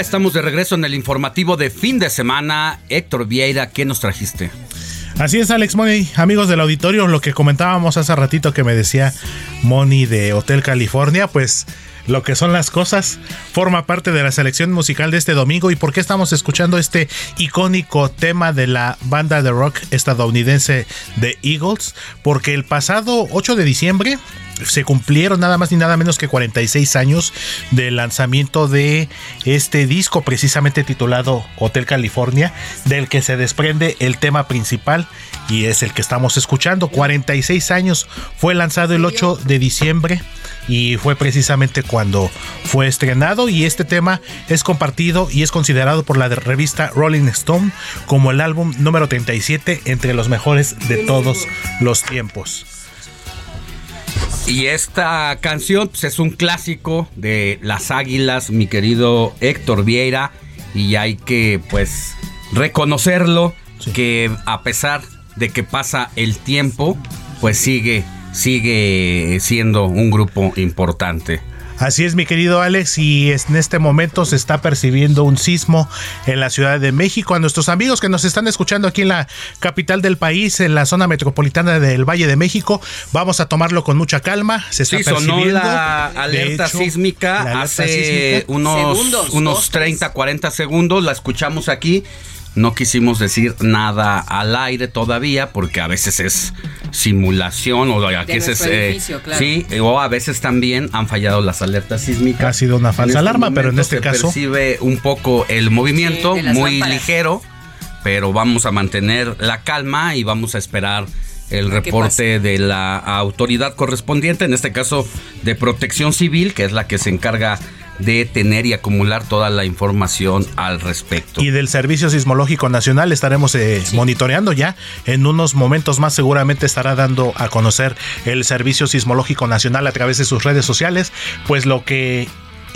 Estamos de regreso en el informativo de fin de semana. Héctor Vieira, ¿qué nos trajiste? Así es, Alex Money. Amigos del auditorio, lo que comentábamos hace ratito que me decía Moni de Hotel California, pues lo que son las cosas forma parte de la selección musical de este domingo. ¿Y por qué estamos escuchando este icónico tema de la banda de rock estadounidense The Eagles? Porque el pasado 8 de diciembre se cumplieron nada más ni nada menos que 46 años del lanzamiento de este disco precisamente titulado Hotel California, del que se desprende el tema principal y es el que estamos escuchando. 46 años fue lanzado el 8 de diciembre y fue precisamente cuando fue estrenado y este tema es compartido y es considerado por la revista Rolling Stone como el álbum número 37 entre los mejores de todos los tiempos. Y esta canción pues, es un clásico de las águilas, mi querido Héctor Vieira. Y hay que pues reconocerlo que a pesar de que pasa el tiempo, pues sigue, sigue siendo un grupo importante. Así es, mi querido Alex, y en este momento se está percibiendo un sismo en la Ciudad de México. A nuestros amigos que nos están escuchando aquí en la capital del país, en la zona metropolitana del Valle de México, vamos a tomarlo con mucha calma. Se está Sí, sonó percibiendo. la De alerta hecho, sísmica la alerta hace sísmica. unos, Segundos, unos dos, 30, 40 segundos. La escuchamos aquí. No quisimos decir nada al aire todavía porque a veces es simulación o aquí es, nuestro eh, edificio, claro. sí o a veces también han fallado las alertas sísmicas. Ha sido una falsa En este alarma, pero en este se caso percibe un poco el movimiento Sí, muy lámparas. ligero, pero vamos a mantener la calma y vamos a esperar el A reporte de la autoridad correspondiente, en este caso de Protección Civil, que es la que se encarga de tener y acumular toda la información al respecto. y del Servicio Sismológico Nacional estaremos eh, monitoreando ya. En unos momentos más seguramente estará dando a conocer el Servicio Sismológico Nacional a través de sus redes sociales, pues lo que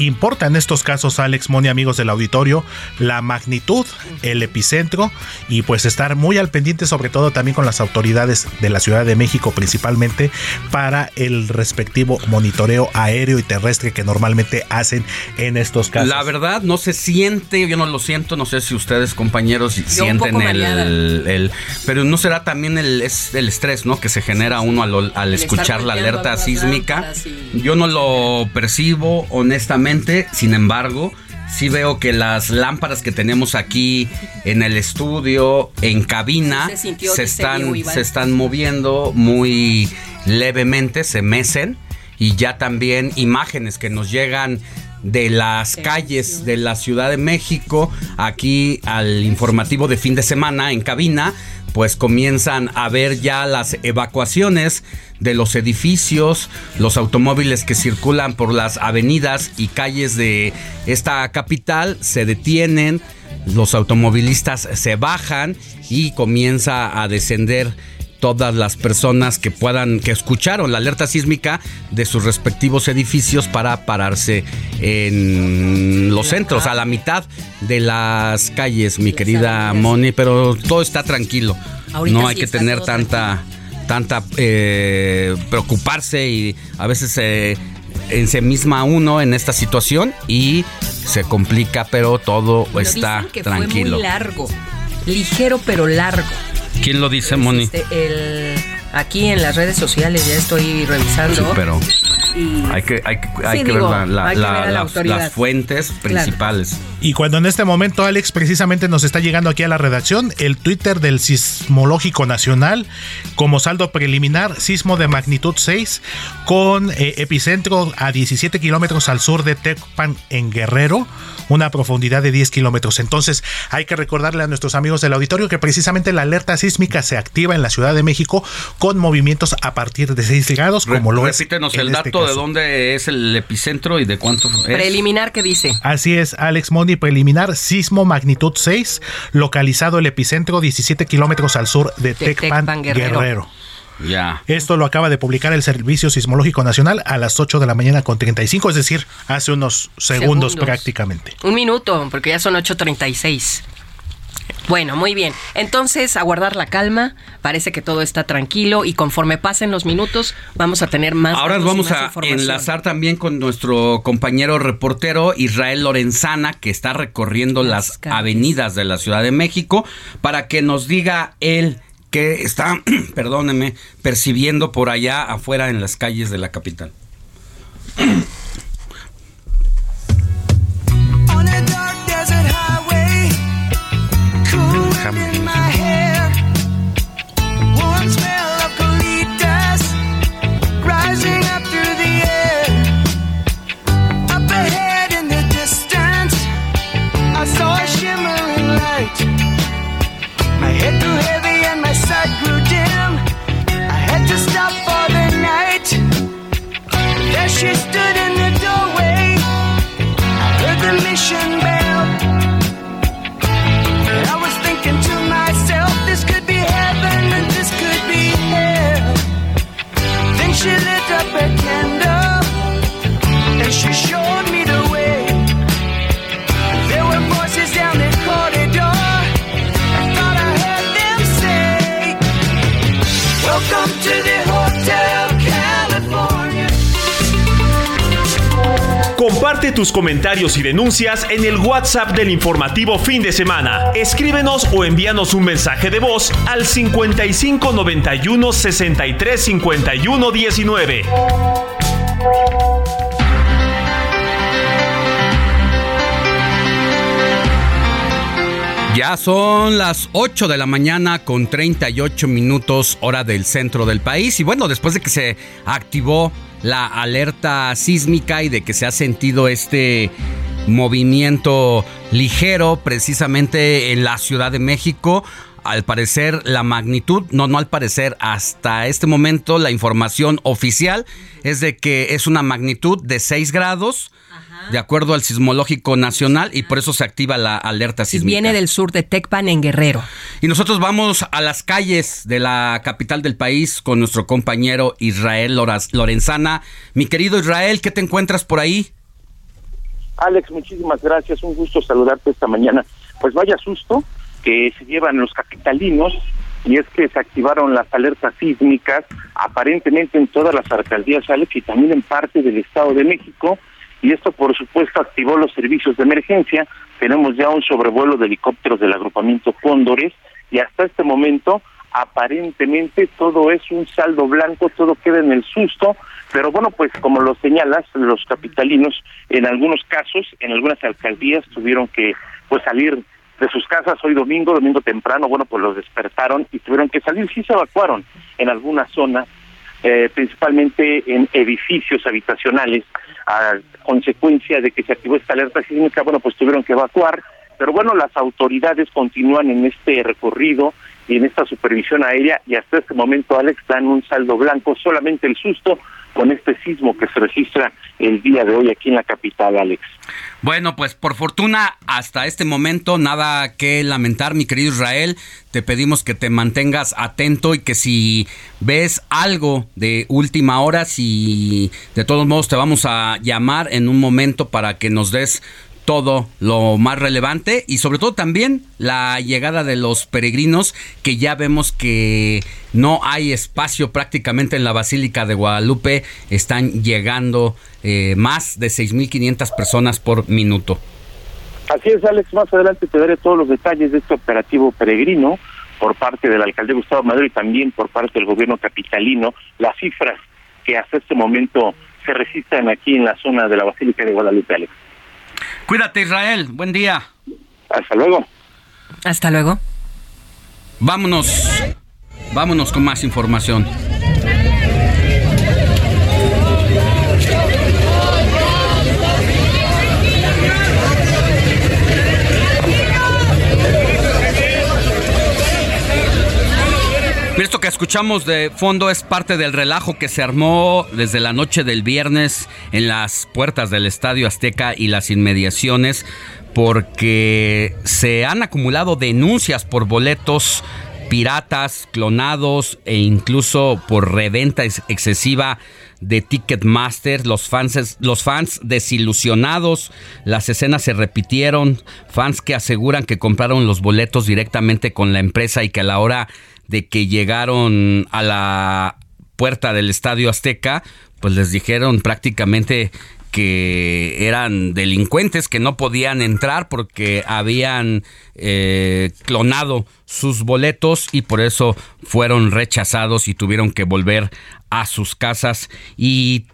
importa en estos casos, Alex Moni, amigos del auditorio, la magnitud, el epicentro y pues estar muy al pendiente sobre todo también con las autoridades de la Ciudad de México principalmente para el respectivo monitoreo aéreo y terrestre que normalmente hacen en estos casos. La verdad no se siente, yo no lo siento, no sé si ustedes compañeros sienten el, el- pero no será también el, es el estrés, ¿no? Que se genera uno al, escuchar la alerta sísmica. Yo no lo percibo honestamente, sin embargo, sí veo que las lámparas que tenemos aquí en el estudio, en cabina, se sintió están, vio, se están moviendo muy levemente, se mecen y ya también imágenes que nos llegan de las calles de la Ciudad de México aquí al informativo de fin de semana en cabina pues comienzan a ver ya las evacuaciones de los edificios, los automóviles que circulan por las avenidas y calles de esta capital se detienen, los automovilistas se bajan y comienza a descender todas las personas que puedan, que escucharon la alerta sísmica de sus respectivos edificios para pararse en los centros, a la mitad de las calles, mi querida Moni, pero todo está tranquilo. No hay sí que tener tanta tanta eh, preocuparse y a veces se ensemisma uno en esta situación y se complica, pero todo está dicen que tranquilo. Fue muy largo, ligero pero largo. ¿Quién lo dice, Moni? Este, el, aquí en las redes sociales ya estoy revisando. Sí, pero y- hay que, hay que, hay Sí, que digo, ver la- la- hay que ver a la- la las- las fuentes principales. Y cuando en este momento, Alex, precisamente nos está llegando aquí a la redacción el Twitter del Sismológico Nacional como saldo preliminar, sismo de magnitud 6 con eh, epicentro a 17 kilómetros al sur de Tecpan en Guerrero, una profundidad de 10 kilómetros. Entonces hay que recordarle a nuestros amigos del auditorio que precisamente la alerta sísmica se activa en la Ciudad de México con movimientos a partir de 6 grados, como lo es. Repítenos en el este dato de dónde es el epicentro y de cuánto es. Preliminar que dice. Así es, Alex Moni, preliminar, sismo magnitud 6, localizado el epicentro 17 kilómetros al sur de, Tecpan, Tecpan, Guerrero. Guerrero. Ya. Esto lo acaba de publicar el Servicio Sismológico Nacional a las 8 de la mañana con 35, es decir, hace unos segundos, Segundos. prácticamente. Un minuto, porque ya son 8.36. Bueno, muy bien. Entonces, a guardar la calma. Parece que todo está tranquilo y conforme pasen los minutos, vamos a tener más. Ahora vamos más a información. enlazar también con nuestro compañero reportero Israel Lorenzana, que está recorriendo las avenidas de la Ciudad de México, para que nos diga él qué está, perdóneme, percibiendo por allá afuera en las calles de la capital. She stood Comparte tus comentarios y denuncias en el WhatsApp del informativo fin de semana. Escríbenos o envíanos un mensaje de voz al 55 91 63 51 19. Ya son las 8 de la mañana con 38 minutos hora del centro del país y bueno, después de que se activó la alerta sísmica y de que se ha sentido este movimiento ligero precisamente en la Ciudad de México, al parecer la magnitud, no, no al parecer, hasta este momento la información oficial es de que es una magnitud de 6 grados. De acuerdo al Sismológico Nacional, y por eso se activa la alerta Y sísmica. viene del sur de Tecpan en Guerrero. Y nosotros vamos a las calles de la capital del país con nuestro compañero Israel Lorenzana. Mi querido Israel, ¿qué te encuentras por ahí? Alex, muchísimas gracias. Un gusto saludarte esta mañana. Pues vaya susto que se llevan los capitalinos y es que se activaron las alertas sísmicas aparentemente en todas las alcaldías, Alex, y también en parte del Estado de México. Y esto, por supuesto, activó los servicios de emergencia. Tenemos ya un sobrevuelo de helicópteros del agrupamiento Cóndores y hasta este momento aparentemente todo es un saldo blanco, todo queda en el susto, pero bueno, pues como lo señalas, los capitalinos en algunos casos, en algunas alcaldías tuvieron que pues salir de sus casas hoy domingo, domingo temprano, bueno, pues los despertaron y tuvieron que salir, sí se evacuaron en algunas zonas, eh, principalmente en edificios habitacionales, a consecuencia de que se activó esta alerta sísmica, bueno, pues tuvieron que evacuar, pero bueno, las autoridades continúan en este recorrido y en esta supervisión aérea y hasta este momento, Alex, dan un saldo blanco, solamente el susto con este sismo que se registra el día de hoy aquí en la capital, Alex. Bueno, pues por fortuna hasta este momento nada que lamentar, mi querido Israel. Te pedimos que te mantengas atento y que si ves algo de última hora, si de todos modos te vamos a llamar en un momento para que nos des todo lo más relevante y sobre todo también la llegada de los peregrinos que ya vemos que no hay espacio prácticamente en la Basílica de Guadalupe, están llegando eh, más de 6.500 personas por minuto. Así es, Alex, más adelante te daré todos los detalles de este operativo peregrino por parte del alcalde Gustavo Madero y también por parte del gobierno capitalino, las cifras que hasta este momento se registran aquí en la zona de la Basílica de Guadalupe, Alex. Cuídate Israel, buen día. Hasta luego. Hasta luego. Vámonos, vámonos con más información. Esto que escuchamos de fondo es parte del relajo que se armó desde la noche del viernes en las puertas del Estadio Azteca y las inmediaciones porque se han acumulado denuncias por boletos piratas, clonados e incluso por reventa excesiva de Ticketmaster, los fans, los fans desilusionados, las escenas se repitieron, fans que aseguran que compraron los boletos directamente con la empresa y que a la hora de que llegaron a la puerta del Estadio Azteca, pues les dijeron prácticamente que eran delincuentes que no podían entrar porque habían eh, clonado sus boletos y por eso fueron rechazados y tuvieron que volver a sus casas. Y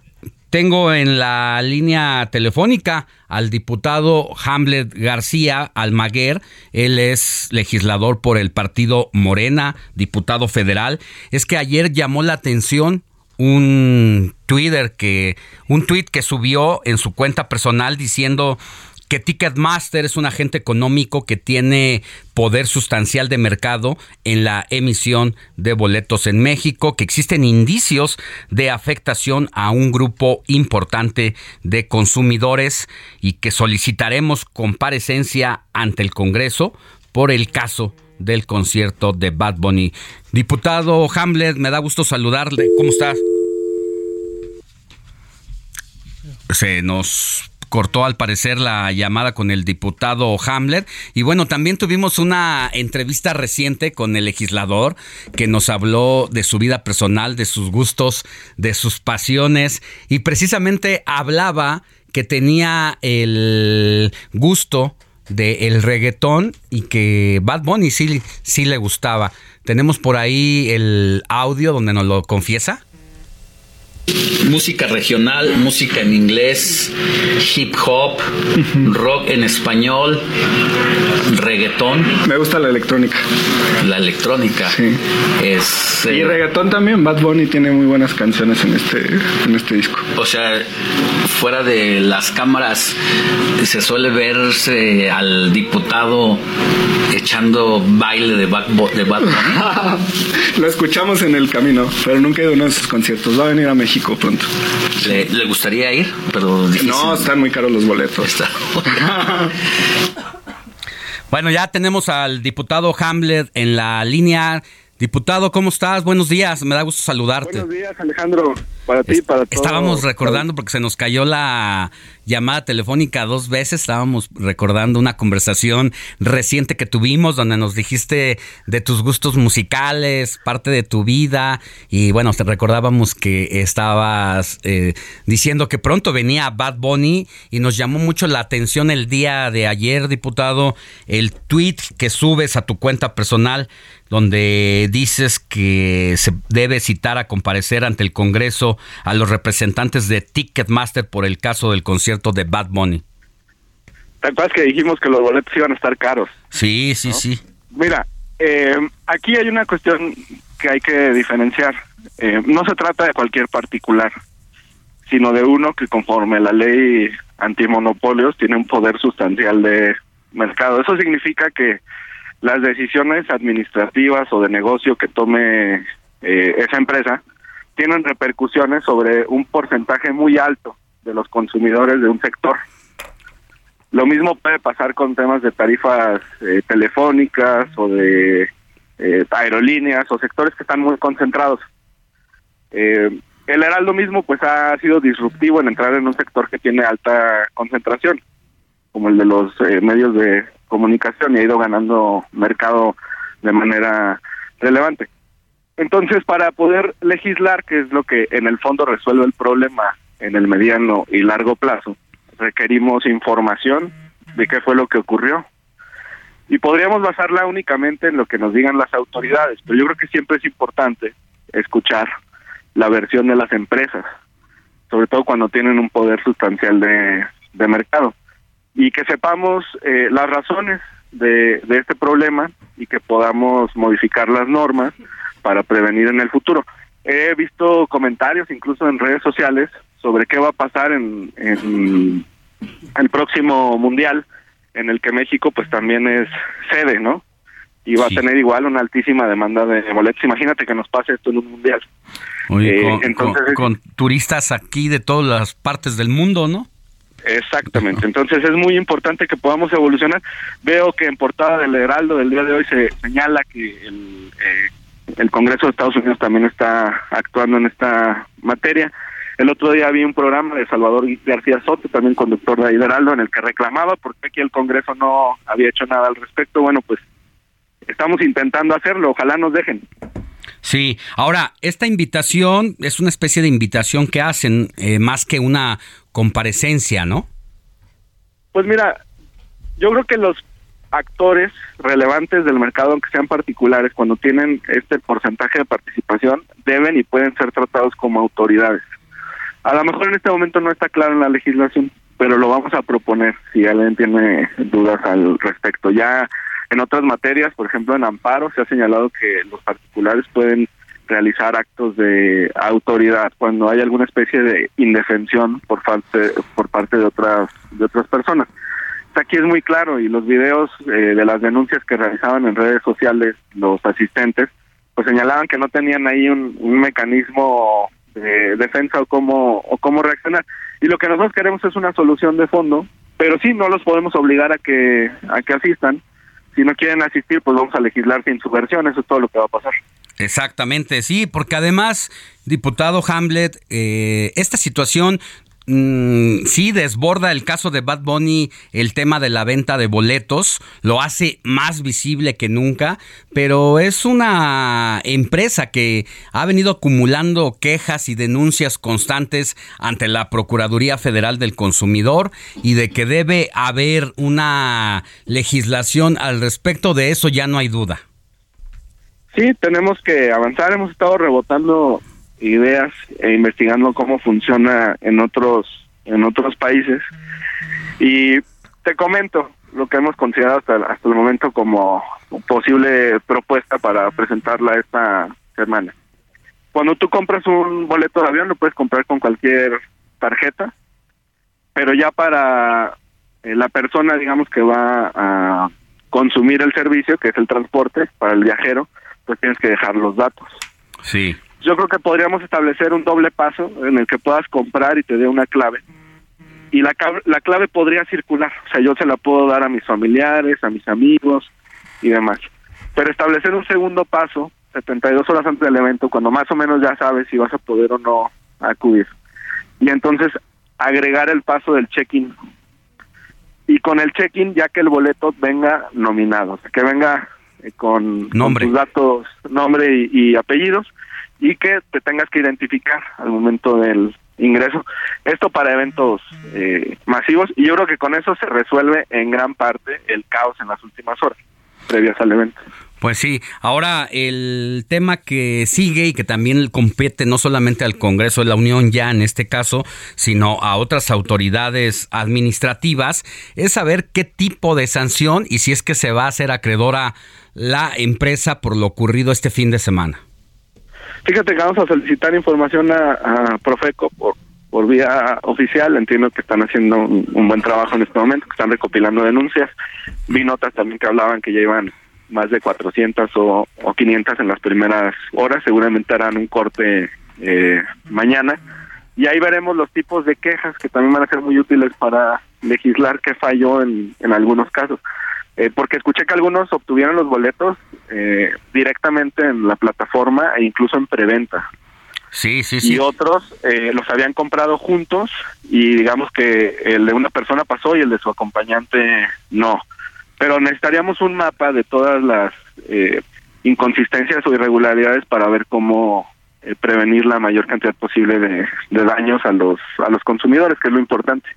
tengo en la línea telefónica al diputado Hamlet García Almaguer. Él es legislador por el partido Morena, diputado federal. Es que ayer llamó la atención un Twitter que un tweet que subió en su cuenta personal diciendo que Ticketmaster es un agente económico que tiene poder sustancial de mercado en la emisión de boletos en México, que existen indicios de afectación a un grupo importante de consumidores y que solicitaremos comparecencia ante el Congreso por el caso del concierto de Bad Bunny. Diputado Hamlet, me da gusto saludarle. ¿Cómo estás? Se nos cortó al parecer la llamada con el diputado Hamlet. Y bueno, también tuvimos una entrevista reciente con el legislador que nos habló de su vida personal, de sus gustos, de sus pasiones y precisamente hablaba que tenía el gusto del reggaetón y que Bad Bunny sí, sí le gustaba. Tenemos por ahí el audio donde nos lo confiesa música regional, música en inglés, hip hop, rock en español, reggaetón. Me gusta la electrónica. La electrónica. Sí. Es, y eh, reggaetón también. Bad Bunny tiene muy buenas canciones en este, en este disco. O sea, fuera de las cámaras se suele verse al diputado echando baile de Bad, Bo- de Bad Bunny. Lo escuchamos en el camino, pero nunca he ido a uno de sus conciertos. Va a venir a México pronto. Le, le gustaría ir, pero difícil. No, están muy caros los boletos. Bueno, ya tenemos al diputado Hamlet en la línea. Diputado, ¿cómo estás? Buenos días, me da gusto saludarte. Buenos días, Alejandro. Para ti, para todos. Estábamos recordando porque se nos cayó la llamada telefónica dos veces. Estábamos recordando una conversación reciente que tuvimos donde nos dijiste de tus gustos musicales, parte de tu vida. Y bueno, te recordábamos que estabas eh, diciendo que pronto venía Bad Bunny y nos llamó mucho la atención el día de ayer, diputado, el tweet que subes a tu cuenta personal donde dices que se debe citar a comparecer ante el Congreso a los representantes de Ticketmaster por el caso del concierto de Bad Bunny. ¿Te acuerdas que dijimos que los boletos iban a estar caros? Sí, sí, sí. Mira, eh, aquí hay una cuestión que hay que diferenciar. Eh, no se trata de cualquier particular, sino de uno que conforme la ley antimonopolios tiene un poder sustancial de mercado. Eso significa que las decisiones administrativas o de negocio que tome eh, esa empresa tienen repercusiones sobre un porcentaje muy alto de los consumidores de un sector. Lo mismo puede pasar con temas de tarifas eh, telefónicas o de eh, aerolíneas o sectores que están muy concentrados. Eh, el Heraldo mismo pues ha sido disruptivo en entrar en un sector que tiene alta concentración. como el de los eh, medios de comunicación y ha ido ganando mercado de manera relevante. Entonces, para poder legislar, que es lo que en el fondo resuelve el problema en el mediano y largo plazo, requerimos información de qué fue lo que ocurrió. Y podríamos basarla únicamente en lo que nos digan las autoridades, pero yo creo que siempre es importante escuchar la versión de las empresas, sobre todo cuando tienen un poder sustancial de, de mercado. Y que sepamos eh, las razones de, de este problema y que podamos modificar las normas para prevenir en el futuro. He visto comentarios incluso en redes sociales sobre qué va a pasar en, en el próximo mundial en el que México pues también es sede, ¿no? Y va Sí. a tener igual una altísima demanda de boletos. Imagínate que nos pase esto en un mundial. Oye, Eh, con, entonces- con- con turistas aquí de todas las partes del mundo, ¿no? Exactamente, entonces es muy importante que podamos evolucionar. Veo que en portada del Heraldo del día de hoy se señala que el, eh, el Congreso de Estados Unidos también está actuando en esta materia. El otro día vi un programa de Salvador García Soto, también conductor de Heraldo, en el que reclamaba porque aquí el Congreso no había hecho nada al respecto. Bueno, pues estamos intentando hacerlo, ojalá nos dejen. Sí, ahora, esta invitación es una especie de invitación que hacen eh, más que una comparecencia, ¿no? Pues mira, yo creo que los actores relevantes del mercado, aunque sean particulares, cuando tienen este porcentaje de participación, deben y pueden ser tratados como autoridades. A lo mejor en este momento no está claro en la legislación, pero lo vamos a proponer si alguien tiene dudas al respecto. Ya en otras materias, por ejemplo en amparo, se ha señalado que los particulares pueden realizar actos de autoridad cuando hay alguna especie de indefensión por parte por parte de otras de otras personas. Aquí es muy claro y los videos eh, de las denuncias que realizaban en redes sociales los asistentes pues señalaban que no tenían ahí un, mecanismo de defensa o cómo o cómo reaccionar. Y lo que nosotros queremos es una solución de fondo pero sí no los podemos obligar a que a que asistan. Si no quieren asistir pues vamos a legislar sin su versión eso es todo lo que va a pasar. Exactamente, sí, porque además, diputado Hamlet, eh, esta situación mm, sí desborda el caso de Bad Bunny, el tema de la venta de boletos, lo hace más visible que nunca, pero es una empresa que ha venido acumulando quejas y denuncias constantes ante la Procuraduría Federal del Consumidor y de que debe haber una legislación al respecto de eso ya no hay duda. Sí, tenemos que avanzar. Hemos estado rebotando ideas e investigando cómo funciona en otros en otros países. Y te comento lo que hemos considerado hasta, hasta el momento como posible propuesta para presentarla esta semana. Cuando tú compras un boleto de avión lo puedes comprar con cualquier tarjeta, pero ya para eh, la persona, digamos, que va a consumir el servicio, que es el transporte para el viajero, pues tienes que dejar los datos. Sí. Yo creo que podríamos establecer un doble paso en el que puedas comprar y te dé una clave. Y la, la clave podría circular. O sea, yo se la puedo dar a mis familiares, a mis amigos y demás. Pero establecer un segundo paso, 72 horas antes del evento, cuando más o menos ya sabes si vas a poder o no acudir. Y entonces agregar el paso del check-in. Y con el check-in, ya que el boleto venga nominado, o sea, que venga eh, con, con Nombre. tus datos, nombre y, y apellidos, y que te tengas que identificar al momento del ingreso. Esto para eventos eh, masivos, y yo creo que con eso se resuelve en gran parte el caos en las últimas horas previas al evento. Pues sí, ahora el tema que sigue y que también compete no solamente al Congreso de la Unión ya en este caso, sino a otras autoridades administrativas, es saber qué tipo de sanción y si es que se va a hacer acreedora la empresa por lo ocurrido este fin de semana. Fíjate que vamos a solicitar información a, Profeco por, por vía oficial. Entiendo que están haciendo un, un buen trabajo en este momento, que están recopilando denuncias. Vi notas también que hablaban que ya iban más de 400 o, o 500 en las primeras horas. Seguramente harán un corte eh, mañana. Y ahí veremos los tipos de quejas que también van a ser muy útiles para legislar qué falló en, en algunos casos. Eh, porque escuché que algunos obtuvieron los boletos eh, directamente en la plataforma e incluso en preventa. Sí, sí, sí. Y otros eh, los habían comprado juntos y digamos que el de una persona pasó y el de su acompañante no. Pero necesitaríamos un mapa de todas las eh, inconsistencias o irregularidades para ver cómo eh, prevenir la mayor cantidad posible de, de daños a los a los consumidores, que es lo importante.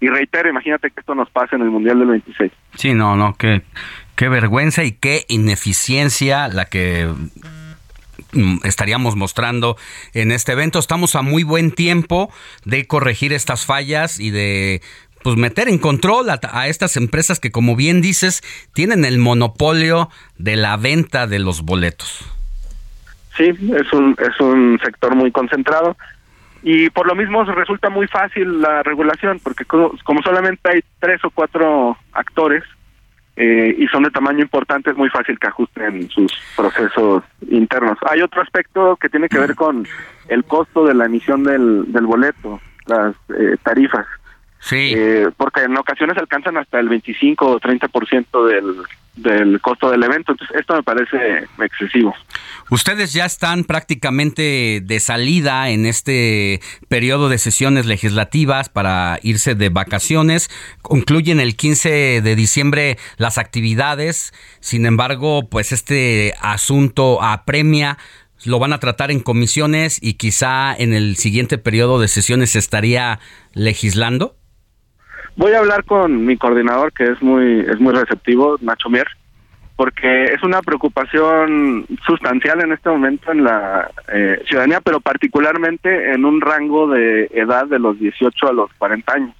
Y reitero, imagínate que esto nos pase en el Mundial del 26. Sí, no, no, qué, qué vergüenza y qué ineficiencia la que mm, estaríamos mostrando en este evento. Estamos a muy buen tiempo de corregir estas fallas y de pues meter en control a, a estas empresas que como bien dices tienen el monopolio de la venta de los boletos. Sí, es un, es un sector muy concentrado y por lo mismo resulta muy fácil la regulación porque co- como solamente hay tres o cuatro actores eh, y son de tamaño importante es muy fácil que ajusten sus procesos internos. Hay otro aspecto que tiene que ver con el costo de la emisión del, del boleto, las eh, tarifas. Sí. Eh, porque en ocasiones alcanzan hasta el 25 o 30% del, del costo del evento. Entonces, esto me parece excesivo. Ustedes ya están prácticamente de salida en este periodo de sesiones legislativas para irse de vacaciones. Concluyen el 15 de diciembre las actividades. Sin embargo, pues este asunto apremia. Lo van a tratar en comisiones y quizá en el siguiente periodo de sesiones se estaría legislando. Voy a hablar con mi coordinador, que es muy es muy receptivo, Nacho Mier, porque es una preocupación sustancial en este momento en la eh, ciudadanía, pero particularmente en un rango de edad de los 18 a los 40 años.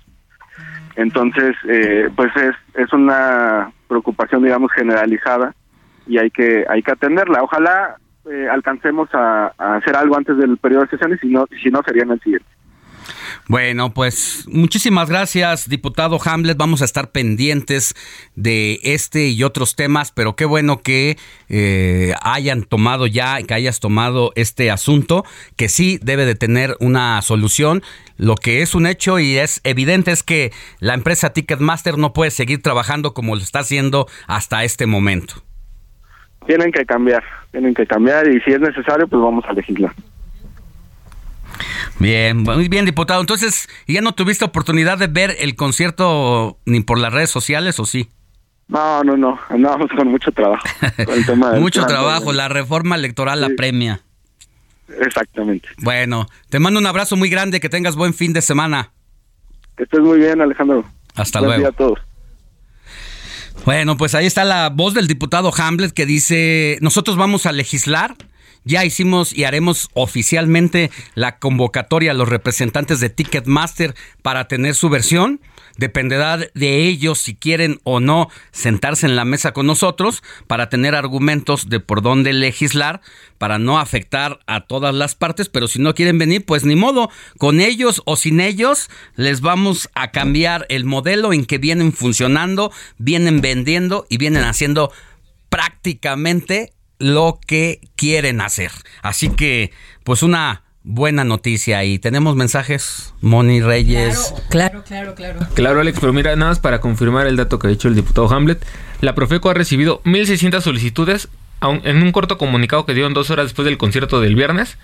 Entonces, eh, pues es, es una preocupación, digamos, generalizada y hay que hay que atenderla. Ojalá eh, alcancemos a, a hacer algo antes del periodo de sesiones y no, si no sería en el siguiente. Bueno, pues muchísimas gracias, diputado Hamlet. Vamos a estar pendientes de este y otros temas, pero qué bueno que eh, hayan tomado ya, que hayas tomado este asunto, que sí debe de tener una solución. Lo que es un hecho y es evidente es que la empresa Ticketmaster no puede seguir trabajando como lo está haciendo hasta este momento. Tienen que cambiar, tienen que cambiar y si es necesario, pues vamos a legislar. Bien, muy bien, diputado. Entonces, ¿ya no tuviste oportunidad de ver el concierto ni por las redes sociales o sí? No, no, no, andábamos con mucho trabajo. con el tema del Mucho plan trabajo, la reforma electoral la premia. Exactamente. Bueno, te mando un abrazo muy grande, que tengas buen fin de semana. Que estés muy bien, Alejandro. Hasta Buen luego. día a todos. Bueno, pues ahí está la voz del diputado Hamlet que dice, nosotros vamos a legislar, ya hicimos y haremos oficialmente la convocatoria a los representantes de Ticketmaster para tener su versión. Dependerá de ellos si quieren o no sentarse en la mesa con nosotros para tener argumentos de por dónde legislar para no afectar a todas las partes, pero si no quieren venir, pues ni modo, con ellos o sin ellos les vamos a cambiar el modelo en que vienen funcionando, vienen vendiendo y vienen haciendo prácticamente lo que quieren hacer. Así que, pues una buena noticia y tenemos mensajes, Moni Reyes. Claro, claro, claro. Claro, Alex, pero mira, nada más para confirmar el dato que ha dicho el diputado Hamlet, la Profeco ha recibido 1.600 solicitudes en un corto comunicado que dieron dos horas después del concierto del viernes.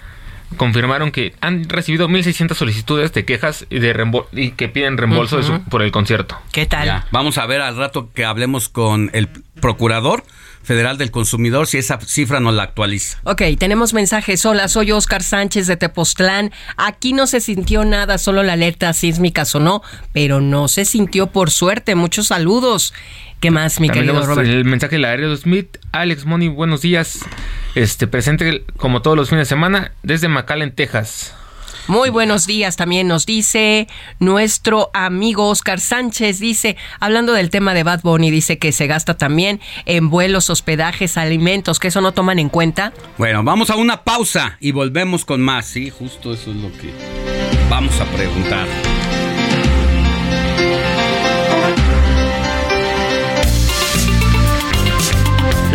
Confirmaron que han recibido 1.600 solicitudes de quejas y, de y que piden reembolso de su- por el concierto. ¿Qué tal? Ya, vamos a ver al rato que hablemos con el procurador federal del consumidor si esa cifra nos la actualiza. Ok, tenemos mensajes. Hola, soy Oscar Sánchez de Tepoztlán. Aquí no se sintió nada, solo la alerta sísmica sonó, pero no se sintió por suerte. Muchos saludos. ¿Qué más, mi También querido Robert? el mensaje de la Smith. Alex Moni, buenos días. Este presente como todos los fines de semana desde McAllen, Texas. Muy buenos días también nos dice nuestro amigo Oscar Sánchez, dice, hablando del tema de Bad Bunny, dice que se gasta también en vuelos, hospedajes, alimentos, que eso no toman en cuenta. Bueno, vamos a una pausa y volvemos con más. Sí, justo eso es lo que vamos a preguntar.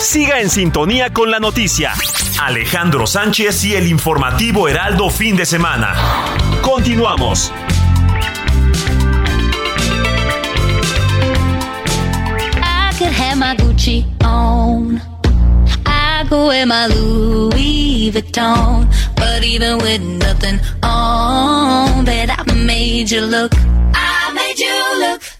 Siga en sintonía con la noticia. Alejandro Sánchez y el informativo Heraldo fin de semana. Continuamos. I could have my Gucci on. I go wear my Louis Vuitton. But even with nothing on, bet I made you look. I made you look.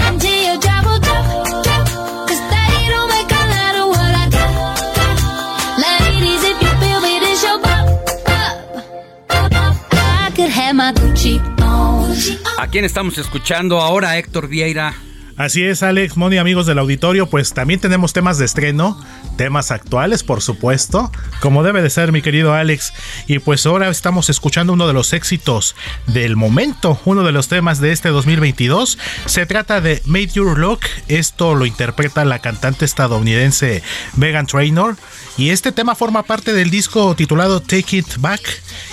¿A quién estamos escuchando ahora, Héctor Vieira? Así es, Alex, Moni, amigos del auditorio, pues también tenemos temas de estreno, temas actuales, por supuesto, como debe de ser, mi querido Alex. Y pues ahora estamos escuchando uno de los éxitos del momento, uno de los temas de este 2022. Se trata de Made Your Look. Esto lo interpreta la cantante estadounidense Megan Trainor. Y este tema forma parte del disco titulado Take It Back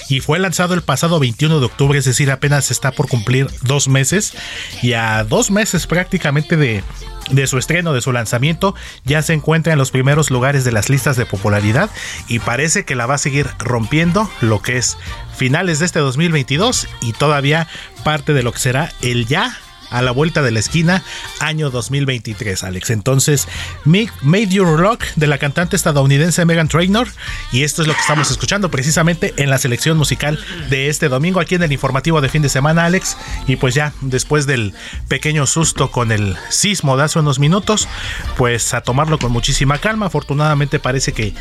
y fue lanzado el pasado 21 de octubre, es decir, apenas está por cumplir dos meses y a dos meses prácticamente de, de su estreno, de su lanzamiento, ya se encuentra en los primeros lugares de las listas de popularidad y parece que la va a seguir rompiendo lo que es finales de este 2022 y todavía parte de lo que será el ya a la vuelta de la esquina, año 2023, Alex. Entonces, Made Your Rock de la cantante estadounidense Megan Trainor. Y esto es lo que estamos escuchando precisamente en la selección musical de este domingo, aquí en el informativo de fin de semana, Alex. Y pues ya, después del pequeño susto con el sismo de hace unos minutos, pues a tomarlo con muchísima calma. Afortunadamente parece que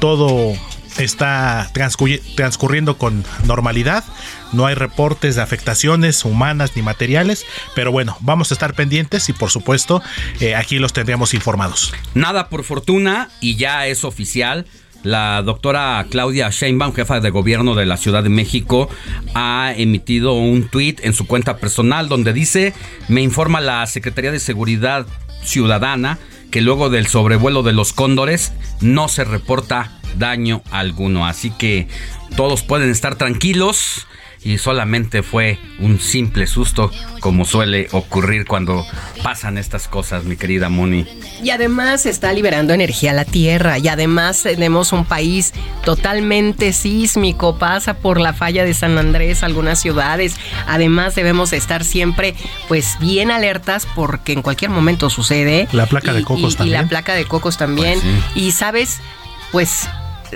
todo está transcurriendo con normalidad. No hay reportes de afectaciones humanas ni materiales. Pero bueno, vamos a estar pendientes y por supuesto eh, aquí los tendremos informados. Nada por fortuna y ya es oficial. La doctora Claudia Sheinbaum, jefa de gobierno de la Ciudad de México, ha emitido un tuit en su cuenta personal donde dice, me informa la Secretaría de Seguridad Ciudadana que luego del sobrevuelo de los cóndores no se reporta daño alguno. Así que todos pueden estar tranquilos y solamente fue un simple susto como suele ocurrir cuando pasan estas cosas, mi querida Moni. Y además está liberando energía a la Tierra y además tenemos un país totalmente sísmico, pasa por la falla de San Andrés, algunas ciudades. Además debemos estar siempre pues bien alertas porque en cualquier momento sucede. La placa de cocos y, también. Y la placa de cocos también. Pues sí. Y sabes, pues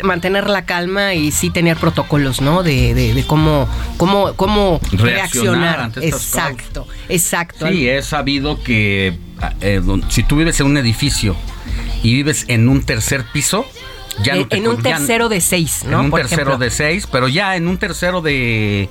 mantener la calma y sí tener protocolos, ¿no? De, de, de cómo, cómo, cómo Reaccionar reaccionar. ante estas exacto, exacto. Sí, he sabido que eh, don- si tú vives en un edificio y vives en un tercer piso, ya no en, te en un ya- tercero de seis, ¿no? En un Por tercero ejemplo. de seis, pero ya en un tercero de...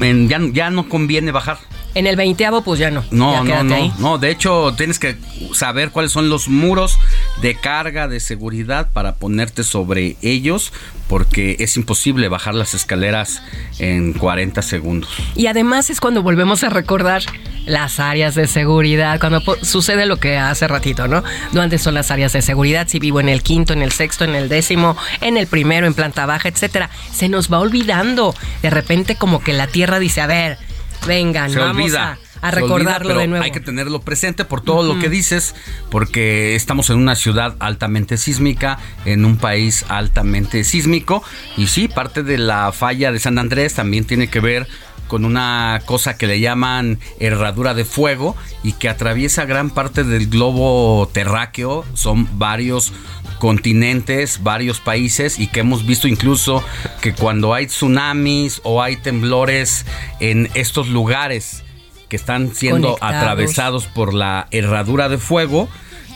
en- ya, ya no conviene bajar. En el veinteavo, pues ya no. No, ya no, no, ahí. no. De hecho, tienes que saber cuáles son los muros de carga de seguridad para ponerte sobre ellos, porque es imposible bajar las escaleras en 40 segundos. Y además es cuando volvemos a recordar las áreas de seguridad, cuando sucede lo que hace ratito, ¿no? ¿Dónde son las áreas de seguridad? Si vivo en el quinto, en el sexto, en el décimo, en el primero, en planta baja, etcétera. Se nos va olvidando. De repente como que la tierra dice, a ver, vengan, Se vamos olvida. a, a recordarlo olvida, de nuevo. Hay que tenerlo presente por todo lo que dices, porque estamos en una ciudad altamente sísmica, en un país altamente sísmico, y sí, parte de la falla de San Andrés también tiene que ver con una cosa que le llaman herradura de fuego y que atraviesa gran parte del globo terráqueo. Son varios continentes, varios países y que hemos visto incluso que cuando hay tsunamis o hay temblores en estos lugares que están siendo Conectados. atravesados por la herradura de fuego,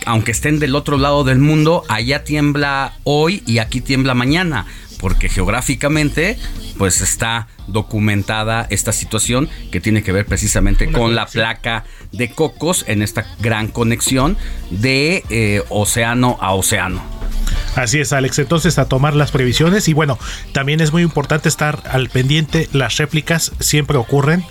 aunque estén del otro lado del mundo, allá tiembla hoy y aquí tiembla mañana, porque geográficamente pues está documentada esta situación que tiene que ver precisamente con la placa de Cocos en esta gran conexión de eh, océano a océano. Así es, Alex. Entonces, a tomar las previsiones. Y bueno, también es muy importante estar al pendiente. Las réplicas siempre ocurren,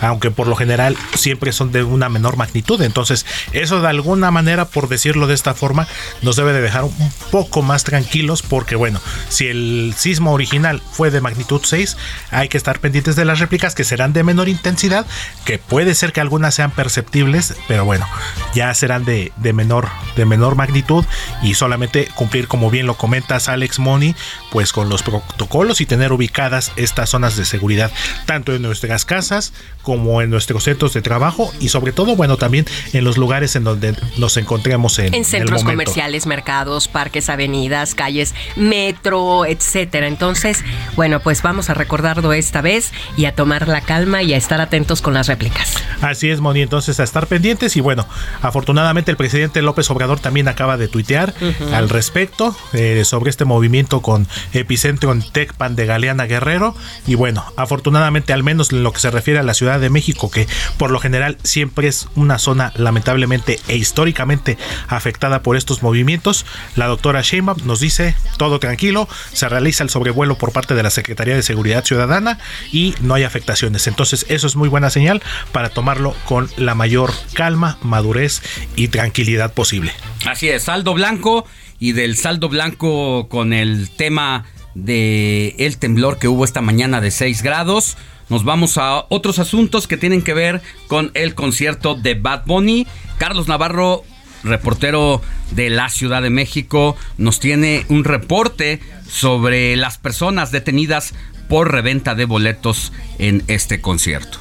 aunque por lo general siempre son de una menor magnitud. Entonces, eso de alguna manera, por decirlo de esta forma, nos debe de dejar un poco más tranquilos. Porque bueno, si el sismo original fue de magnitud 6, hay que estar pendientes de las réplicas que serán de menor intensidad, que puede ser que algunas sean perceptibles, pero bueno, ya serán de, de menor, de menor magnitud y solamente cumplir como bien lo comentas Alex Money, pues con los protocolos y tener ubicadas estas zonas de seguridad tanto en nuestras casas como en nuestros centros de trabajo y sobre todo, bueno, también en los lugares en donde nos encontremos en, En el centros momento. comerciales, mercados, parques, avenidas, calles, metro, etcétera. Entonces, bueno, pues vamos a recordarlo esta vez y a tomar la calma y a estar atentos con las réplicas. Así es, Moni, entonces a estar pendientes y bueno, afortunadamente el presidente López Obrador también acaba de tuitear al respecto eh, sobre este movimiento con epicentro en Tecpan de Galeana Guerrero y bueno, afortunadamente al menos en lo que se refiere a la Ciudad de México, que por lo general siempre es una zona lamentablemente e históricamente afectada por estos movimientos, la doctora Sheinbaum nos dice todo tranquilo, se realiza el sobrevuelo por parte de la Secretaría de Seguridad Ciudadana y no hay afectaciones. Entonces eso es muy buena señal para tomarlo con la mayor calma, madurez y tranquilidad posible. Así es, saldo blanco y del saldo blanco con el tema de el temblor que hubo esta mañana de 6 grados. Nos vamos a otros asuntos que tienen que ver con el concierto de Bad Bunny. Carlos Navarro, reportero de la Ciudad de México, nos tiene un reporte sobre las personas detenidas por reventa de boletos en este concierto.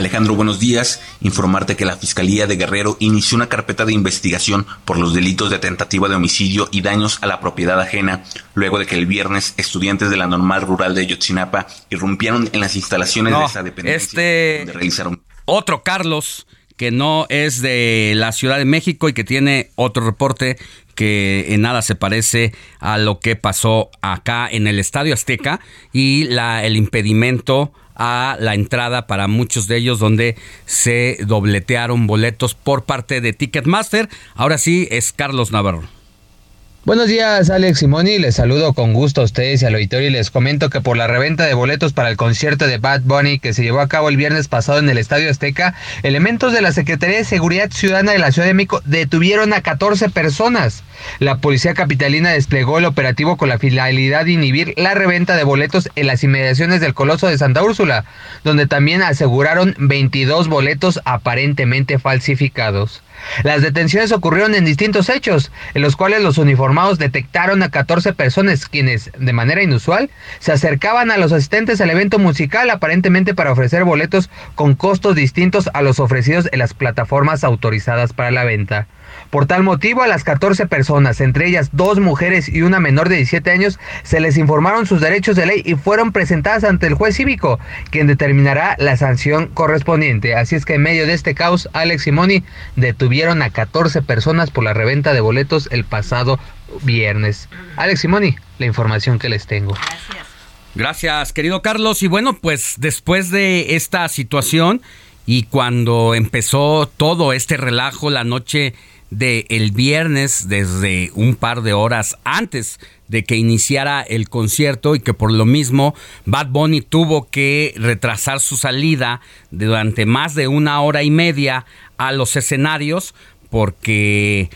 Alejandro, buenos días. Informarte que la Fiscalía de Guerrero inició una carpeta de investigación por los delitos de tentativa de homicidio y daños a la propiedad ajena, luego de que el viernes estudiantes de la normal rural de Yotzinapa irrumpieron en las instalaciones de esa dependencia. este donde realizaron otro Carlos que no es de la Ciudad de México y que tiene otro reporte que en nada se parece a lo que pasó acá en el Estadio Azteca y la, el impedimento a la entrada para muchos de ellos donde se dobletearon boletos por parte de Ticketmaster. Ahora sí es Carlos Navarro. Buenos días, Alex Simoni. Les saludo con gusto a ustedes y al auditorio y les comento que por la reventa de boletos para el concierto de Bad Bunny que se llevó a cabo el viernes pasado en el Estadio Azteca, elementos de la Secretaría de Seguridad Ciudadana de la Ciudad de México detuvieron a 14 personas. La policía capitalina desplegó el operativo con la finalidad de inhibir la reventa de boletos en las inmediaciones del Coloso de Santa Úrsula, donde también aseguraron 22 boletos aparentemente falsificados. Las detenciones ocurrieron en distintos hechos, en los cuales los uniformados detectaron a 14 personas quienes, de manera inusual, se acercaban a los asistentes al evento musical aparentemente para ofrecer boletos con costos distintos a los ofrecidos en las plataformas autorizadas para la venta. Por tal motivo, a las 14 personas, entre ellas dos mujeres y una menor de 17 años, se les informaron sus derechos de ley y fueron presentadas ante el juez cívico, quien determinará la sanción correspondiente. Así es que en medio de este caos, Alex Simoni detuvieron a 14 personas por la reventa de boletos el pasado viernes. Alex Simoni, la información que les tengo. Gracias, querido Carlos. Y bueno, pues después de esta situación y cuando empezó todo este relajo la noche del el viernes, desde un par de horas antes de que iniciara el concierto y que por lo mismo Bad Bunny tuvo que retrasar su salida durante más de una hora y media a los escenarios porque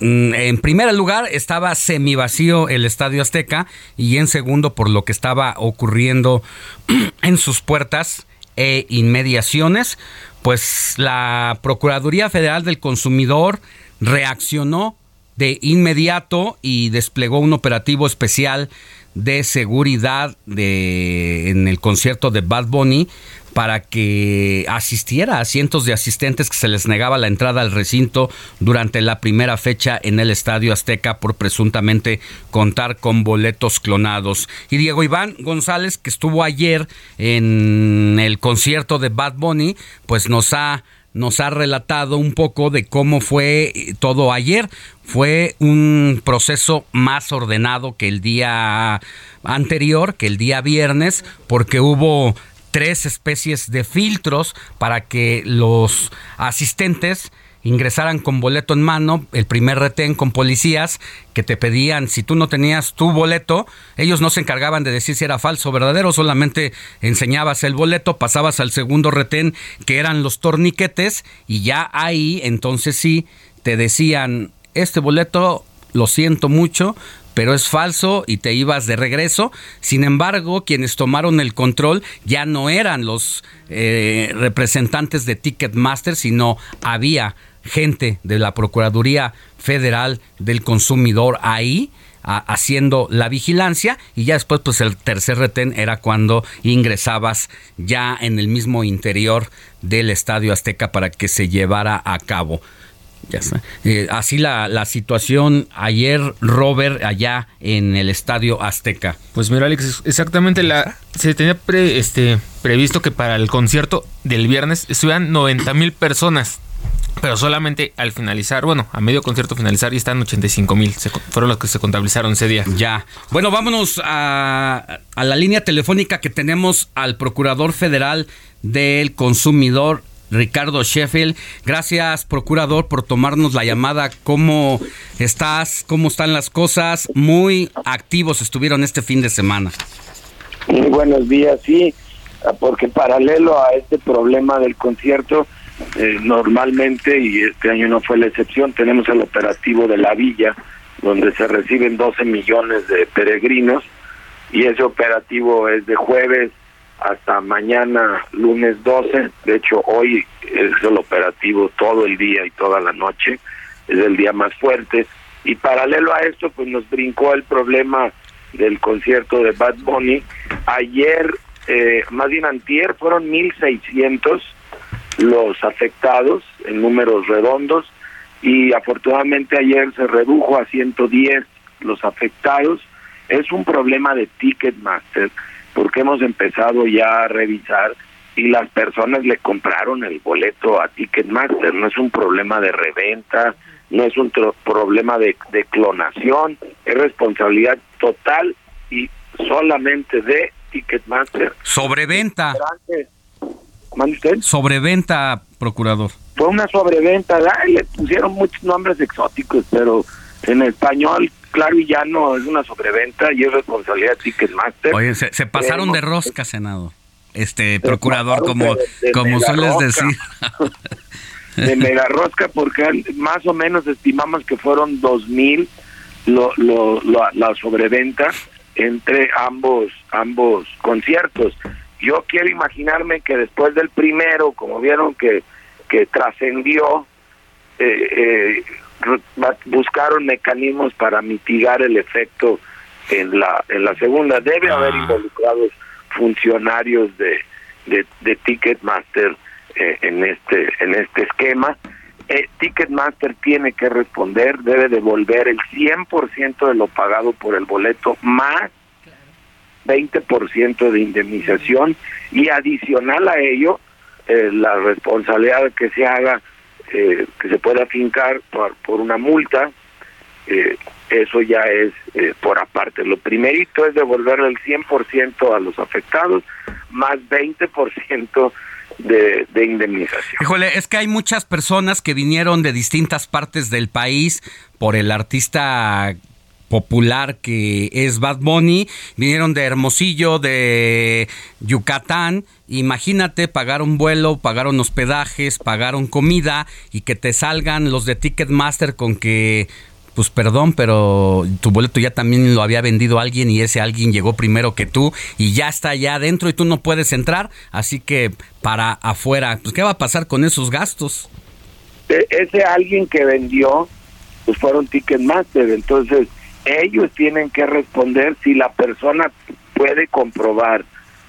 Mm, En primer lugar estaba semivacío el Estadio Azteca y en segundo por lo que estaba ocurriendo en sus puertas e inmediaciones, pues la Procuraduría Federal del Consumidor reaccionó de inmediato y desplegó un operativo especial de seguridad de, en el concierto de Bad Bunny para que asistiera a cientos de asistentes que se les negaba la entrada al recinto durante la primera fecha en el Estadio Azteca por presuntamente contar con boletos clonados. Y Diego Iván González, que estuvo ayer en el concierto de Bad Bunny, pues nos ha nos ha relatado un poco de cómo fue eh, todo ayer. Fue un proceso más ordenado que el día anterior, que el día viernes, porque hubo tres especies de filtros para que los asistentes ingresaran con boleto en mano, el primer retén con policías que te pedían, si tú no tenías tu boleto, ellos no se encargaban de decir si era falso o verdadero, solamente enseñabas el boleto, pasabas al segundo retén que eran los torniquetes y ya ahí entonces sí te decían, este boleto lo siento mucho, pero es falso y te ibas de regreso. Sin embargo, quienes tomaron el control ya no eran los eh, representantes de Ticketmaster, sino había gente de la Procuraduría Federal del Consumidor ahí haciendo la vigilancia y ya después pues el tercer retén era cuando ingresabas ya en el mismo interior del Estadio Azteca para que se llevara a cabo. Ya está. Eh, así la, la, situación ayer, Robert, allá en el Estadio Azteca. Pues mira, Alex, exactamente la se tenía este, previsto que para el concierto del viernes estuvieran 90 mil personas. Pero solamente al finalizar, bueno, a medio concierto finalizar y están 85 mil. Fueron los que se contabilizaron ese día. Ya. Bueno, vámonos a, a la línea telefónica que tenemos al Procurador Federal del Consumidor, Ricardo Sheffield. Gracias, procurador, por tomarnos la llamada. ¿Cómo estás? ¿Cómo están las cosas? Muy activos estuvieron este fin de semana. Muy buenos días, sí, porque paralelo a este problema del concierto, eh, normalmente, y este año no fue la excepción, tenemos el operativo de la villa, donde se reciben 12 millones de peregrinos, y ese operativo es de jueves hasta mañana, lunes 12. De hecho, hoy es el operativo todo el día y toda la noche. Es el día más fuerte. Y paralelo a esto, pues nos brincó el problema del concierto de Bad Bunny. Ayer, eh, más bien antier, fueron 1.600 los afectados en números redondos y afortunadamente ayer se redujo a 110 los afectados. Es un problema de Ticketmaster porque hemos empezado ya a revisar y las personas le compraron el boleto a Ticketmaster. No es un problema de reventa, no es un problema de, de clonación, es responsabilidad total y solamente de Ticketmaster. Sobreventa. ¿Mande usted? Sobreventa, procurador. Fue una sobreventa, y le pusieron muchos nombres exóticos, pero en español claro y llano es una sobreventa y es responsabilidad de Ticketmaster. Oye, se, pasaron de rosca, Senado. Este procurador, como, como sueles decir. de mega rosca, porque más o menos estimamos que fueron dos mil lo, lo, la sobreventa entre ambos ambos conciertos. Yo quiero imaginarme que después del primero, como vieron que, que trascendió, eh, eh, buscaron mecanismos para mitigar el efecto en la en la segunda debe haber Ah. involucrados funcionarios de de, Ticketmaster eh, en este en este esquema Eh, Ticketmaster tiene que responder debe devolver el 100% de lo pagado por el boleto más 20% de indemnización y adicional a ello eh, la responsabilidad que se haga eh, que se pueda fincar por, por una multa, eh, eso ya es eh, por aparte. Lo primerito es devolverle el 100% a los afectados, más 20% de, de indemnización. Híjole, es que hay muchas personas que vinieron de distintas partes del país por el artista popular que es Bad Bunny, vinieron de Hermosillo, de Yucatán, imagínate pagar un vuelo, pagaron hospedajes, pagaron comida y que te salgan los de Ticketmaster con que pues perdón, pero tu boleto ya también lo había vendido alguien y ese alguien llegó primero que tú y ya está allá adentro y tú no puedes entrar, así que para afuera, pues ¿qué va a pasar con esos gastos? E- ese alguien que vendió, pues fueron Ticketmaster, entonces ellos tienen que responder si la persona puede comprobar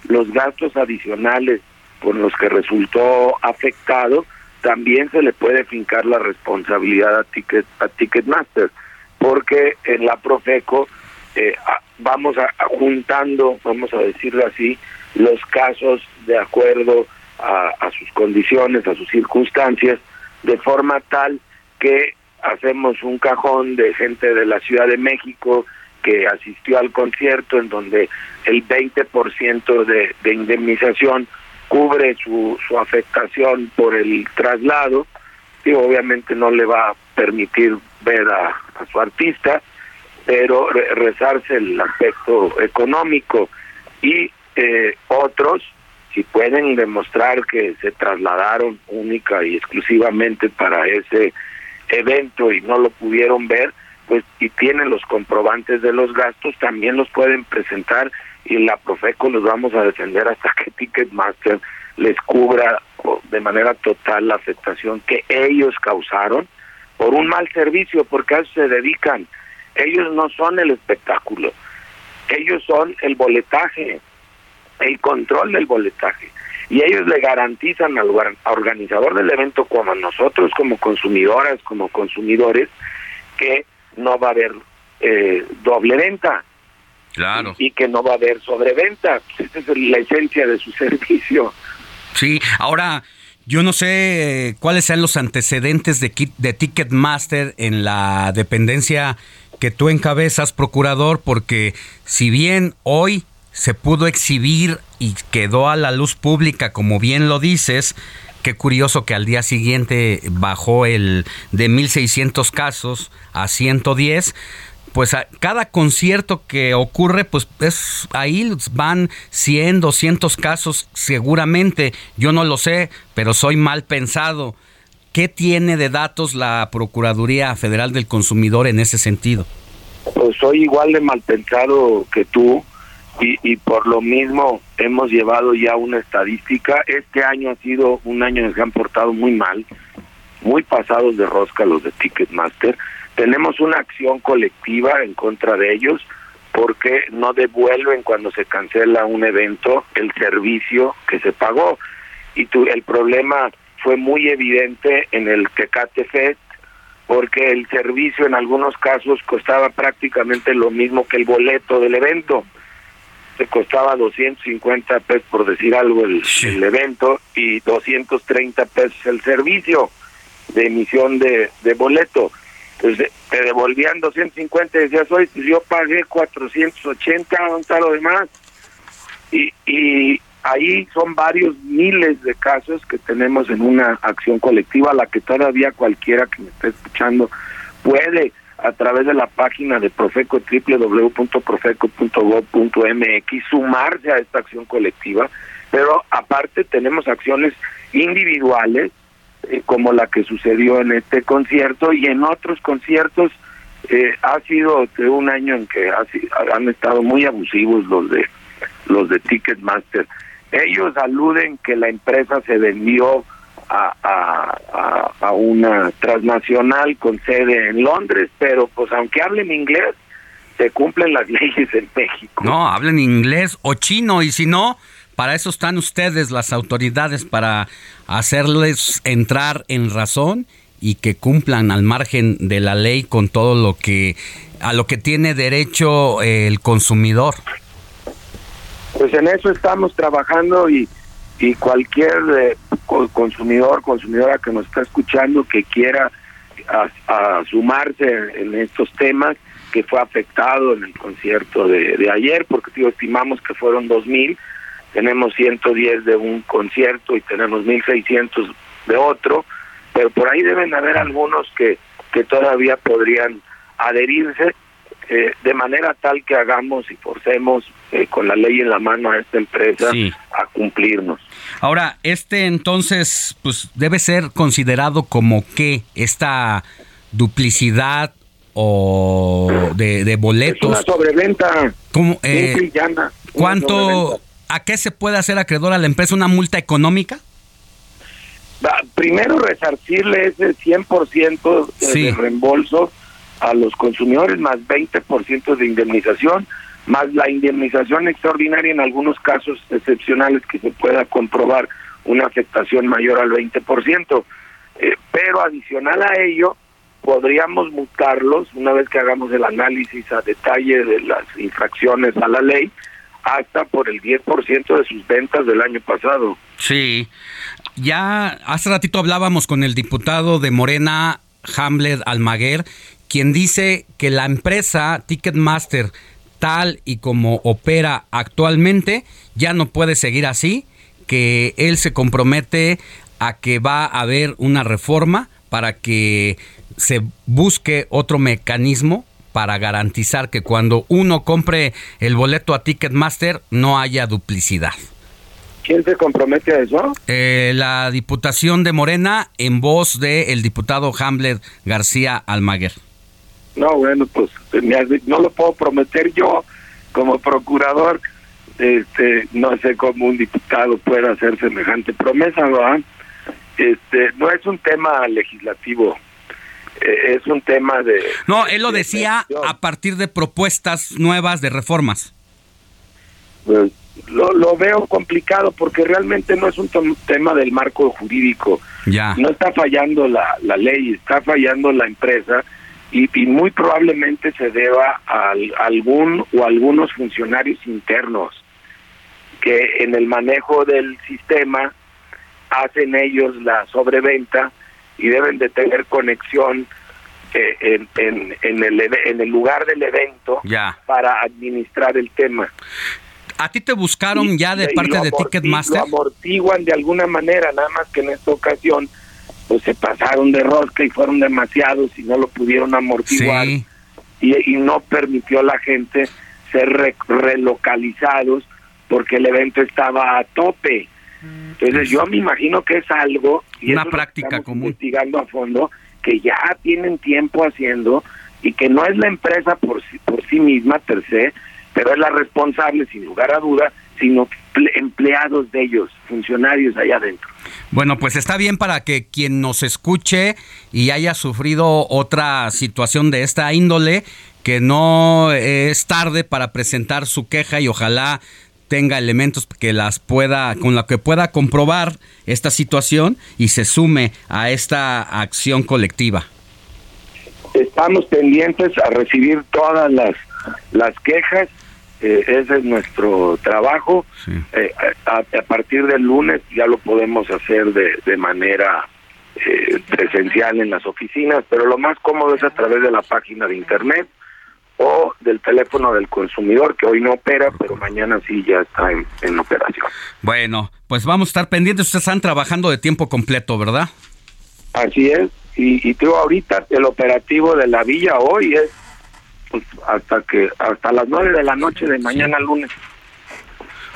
los gastos adicionales por los que resultó afectado, también se le puede fincar la responsabilidad a, Ticket, a Ticketmaster, porque en la Profeco eh, vamos a juntando, vamos a decirlo así, los casos de acuerdo a, a sus condiciones, a sus circunstancias, de forma tal que hacemos un cajón de gente de la Ciudad de México que asistió al concierto en donde el 20% de, de indemnización cubre su, su afectación por el traslado. Y obviamente no le va a permitir ver a, su artista, pero re- rezarse el aspecto económico. Y eh, otros si pueden demostrar que se trasladaron única y exclusivamente para ese evento y no lo pudieron ver, pues y tienen los comprobantes de los gastos, también los pueden presentar y la Profeco los vamos a defender hasta que Ticketmaster les cubra de manera total la afectación que ellos causaron por un mal servicio, porque a eso se dedican. Ellos no son el espectáculo, ellos son el boletaje, el control del boletaje. Y ellos le garantizan al or- organizador del evento, como a nosotros, como consumidoras, como consumidores, que no va a haber eh, doble venta Claro. y que no va a haber sobreventa. Esa es la esencia de su servicio. Sí, ahora yo no sé eh, cuáles sean los antecedentes de, de Ticketmaster en la dependencia que tú encabezas, procurador, porque si bien hoy se pudo exhibir y quedó a la luz pública, como bien lo dices, qué curioso que al día siguiente bajó el de 1.600 casos a 110 pues a cada concierto que ocurre, pues es ahí van 100, 200 casos seguramente. Yo no lo sé, pero soy mal pensado. ¿Qué tiene de datos la Procuraduría Federal del Consumidor en ese sentido? Pues soy igual de mal pensado que tú y, y por lo mismo hemos llevado ya una estadística. Este año ha sido un año en el que han portado muy mal, muy pasados de rosca los de Ticketmaster. Tenemos una acción colectiva en contra de ellos porque no devuelven cuando se cancela un evento el servicio que se pagó. Y tu, el problema fue muy evidente en el Tecate Fest porque el servicio en algunos casos costaba prácticamente lo mismo que el boleto del evento. Se costaba 250 pesos por decir algo el, el evento y 230 pesos el servicio de emisión de, de boleto. Entonces te devolvían 250 y decías, oye, pues yo pagué 480, ¿dónde está lo demás? Y, y ahí son varios miles de casos que tenemos en una acción colectiva, la que todavía cualquiera que me esté escuchando puede a través de la página de Profeco www.profeco.gov.mx sumarse a esta acción colectiva, pero aparte tenemos acciones individuales eh, como la que sucedió en este concierto y en otros conciertos eh, ha sido un año en que ha han estado muy abusivos los de los de Ticketmaster. Ellos aluden que la empresa se vendió a, a, a, una transnacional con sede en Londres, pero pues aunque hablen inglés, se cumplen las leyes en México. No, hablen inglés o chino y si no, para eso están ustedes, las autoridades, para hacerles entrar en razón y que cumplan al margen de la ley con todo lo que a lo que tiene derecho eh, el consumidor. Pues en eso estamos trabajando y, y cualquier eh, consumidor, consumidora que nos está escuchando que quiera a, a sumarse en estos temas, que fue afectado en el concierto de, de ayer, porque digo, estimamos que fueron 2.000, tenemos 110 de un concierto y tenemos 1.600 de otro, pero por ahí deben haber algunos que, que todavía podrían adherirse eh, de manera tal que hagamos y forcemos eh, con la ley en la mano a esta empresa Sí. a cumplirnos. Ahora, este entonces, pues debe ser considerado como que esta duplicidad o de, de Es una boletos. sobreventa. ¿Cómo, eh, llana, ¿Cuánto, sobreventa. a qué se puede hacer acreedor a la empresa? ¿Una multa económica? Primero resarcirle ese 100% de, Sí. de reembolso a los consumidores, más 20% de indemnización, más la indemnización extraordinaria en algunos casos excepcionales que se pueda comprobar una afectación mayor al 20%. Eh, pero adicional a ello, podríamos multarlos una vez que hagamos el análisis a detalle de las infracciones a la ley, hasta por el 10% de sus ventas del año pasado. Sí. Ya hace ratito hablábamos con el diputado de Morena, Hamlet Almaguer, quien dice que la empresa Ticketmaster, tal y como opera actualmente, ya no puede seguir así, que él se compromete a que va a haber una reforma para que se busque otro mecanismo para garantizar que cuando uno compre el boleto a Ticketmaster no haya duplicidad. ¿Quién se compromete a eso? Eh, la Diputación de Morena en voz del diputado Hamlet García Almaguer. No, bueno, pues no lo puedo prometer yo como procurador. Este, no sé cómo un diputado pueda hacer semejante promesa, ¿verdad? Este, no es un tema legislativo, eh, es un tema de... No, él lo decía a partir de propuestas nuevas de reformas. pues, lo, lo veo complicado porque realmente no es un tema del marco jurídico. Ya. No está fallando la, la ley, está fallando la empresa y, y muy probablemente se deba a, al- algún o algunos funcionarios internos que en el manejo del sistema hacen ellos la sobreventa y deben de tener conexión eh, en, en, en el, eve- en el lugar del evento Ya. para administrar el tema. ¿A ti te buscaron ya de parte de Ticketmaster? Lo amortiguan de alguna manera, nada más que en esta ocasión pues se pasaron de rosca y fueron demasiados y no lo pudieron amortiguar Sí. y, y no permitió a la gente ser re- relocalizados porque el evento estaba a tope. Entonces yo me imagino que es algo y Una eso práctica estamos común. investigando a fondo que ya tienen tiempo haciendo y que no es la empresa por sí, por sí misma per se, pero es la responsable sin lugar a duda, sino ple- empleados de ellos, funcionarios allá adentro. Bueno, pues está bien para que quien nos escuche y haya sufrido otra situación de esta índole, que no es tarde para presentar su queja y ojalá tenga elementos que las pueda con la que pueda comprobar esta situación y se sume a esta acción colectiva. Estamos pendientes a recibir todas las, las quejas, eh, ese es nuestro trabajo. Eh, a, a partir del lunes ya lo podemos hacer de, de manera eh, presencial en las oficinas, pero lo más cómodo es a través de la página de internet o del teléfono del consumidor, que hoy no opera, pero mañana sí ya está en, en operación. Bueno, pues vamos a estar pendientes. Ustedes están trabajando de tiempo completo, ¿verdad? Así es, y, y tú ahorita el operativo de la villa hoy es pues, hasta que hasta las nueve de la noche de mañana lunes.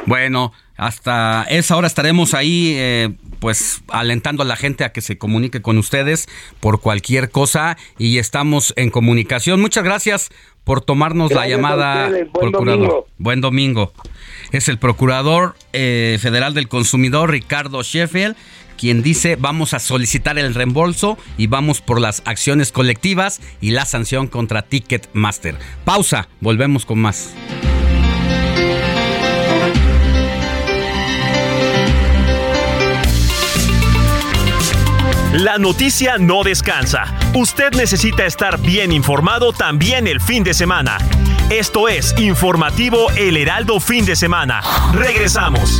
Bueno, hasta esa hora estaremos ahí, eh, pues alentando a la gente a que se comunique con ustedes por cualquier cosa y estamos en comunicación. Muchas gracias por tomarnos Gracias la llamada. Buen procurador. domingo. Buen domingo. Es el procurador eh, federal del consumidor, Ricardo Sheffield, quien dice vamos a solicitar el reembolso y vamos por las acciones colectivas y la sanción contra Ticketmaster. Pausa, volvemos con más. La noticia no descansa. Usted necesita estar bien informado también el fin de semana. Esto es Informativo El Heraldo Fin de Semana. Regresamos.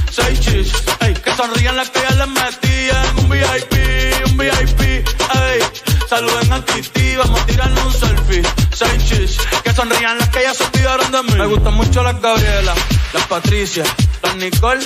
Seis chis, ey. Que sonrían las que ya les metían. Un VIP, un VIP, ey. Saluden a Titi, vamos a tirarnos un selfie. Seis chis, que sonrían las que ya se olvidaron de mí. Me gustan mucho las Gabriela, las Patricia, las Nicole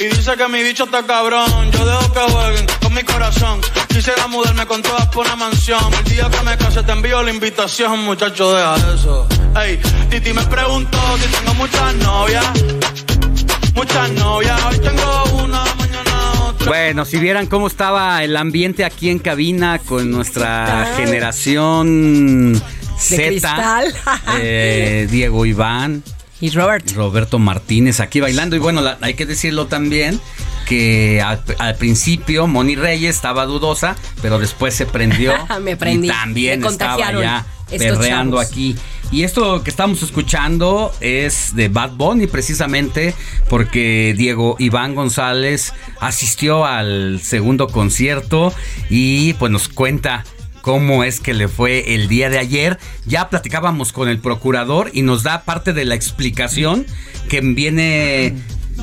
Y dice que mi bicho está cabrón. Yo dejo que jueguen con mi corazón. Quisiera mudarme con todas por una mansión. El día que me case te envío la invitación, muchacho, deja eso. Ey, Titi me preguntó si tengo muchas novias. Muchas novias. Hoy tengo una, mañana otra. Bueno, si vieran cómo estaba el ambiente aquí en cabina con nuestra generación Z, eh, Diego Iván y Robert. Roberto Martínez aquí bailando. Y bueno, la- hay que decirlo también que al, al principio Moni Reyes estaba dudosa, pero después se prendió Me prendí. y también Me estaba ya perreando chavos. aquí. Y esto que estamos escuchando es de Bad Bunny precisamente porque Diego Iván González asistió al segundo concierto y pues nos cuenta cómo es que le fue el día de ayer. Ya platicábamos con el procurador y nos da parte de la explicación que viene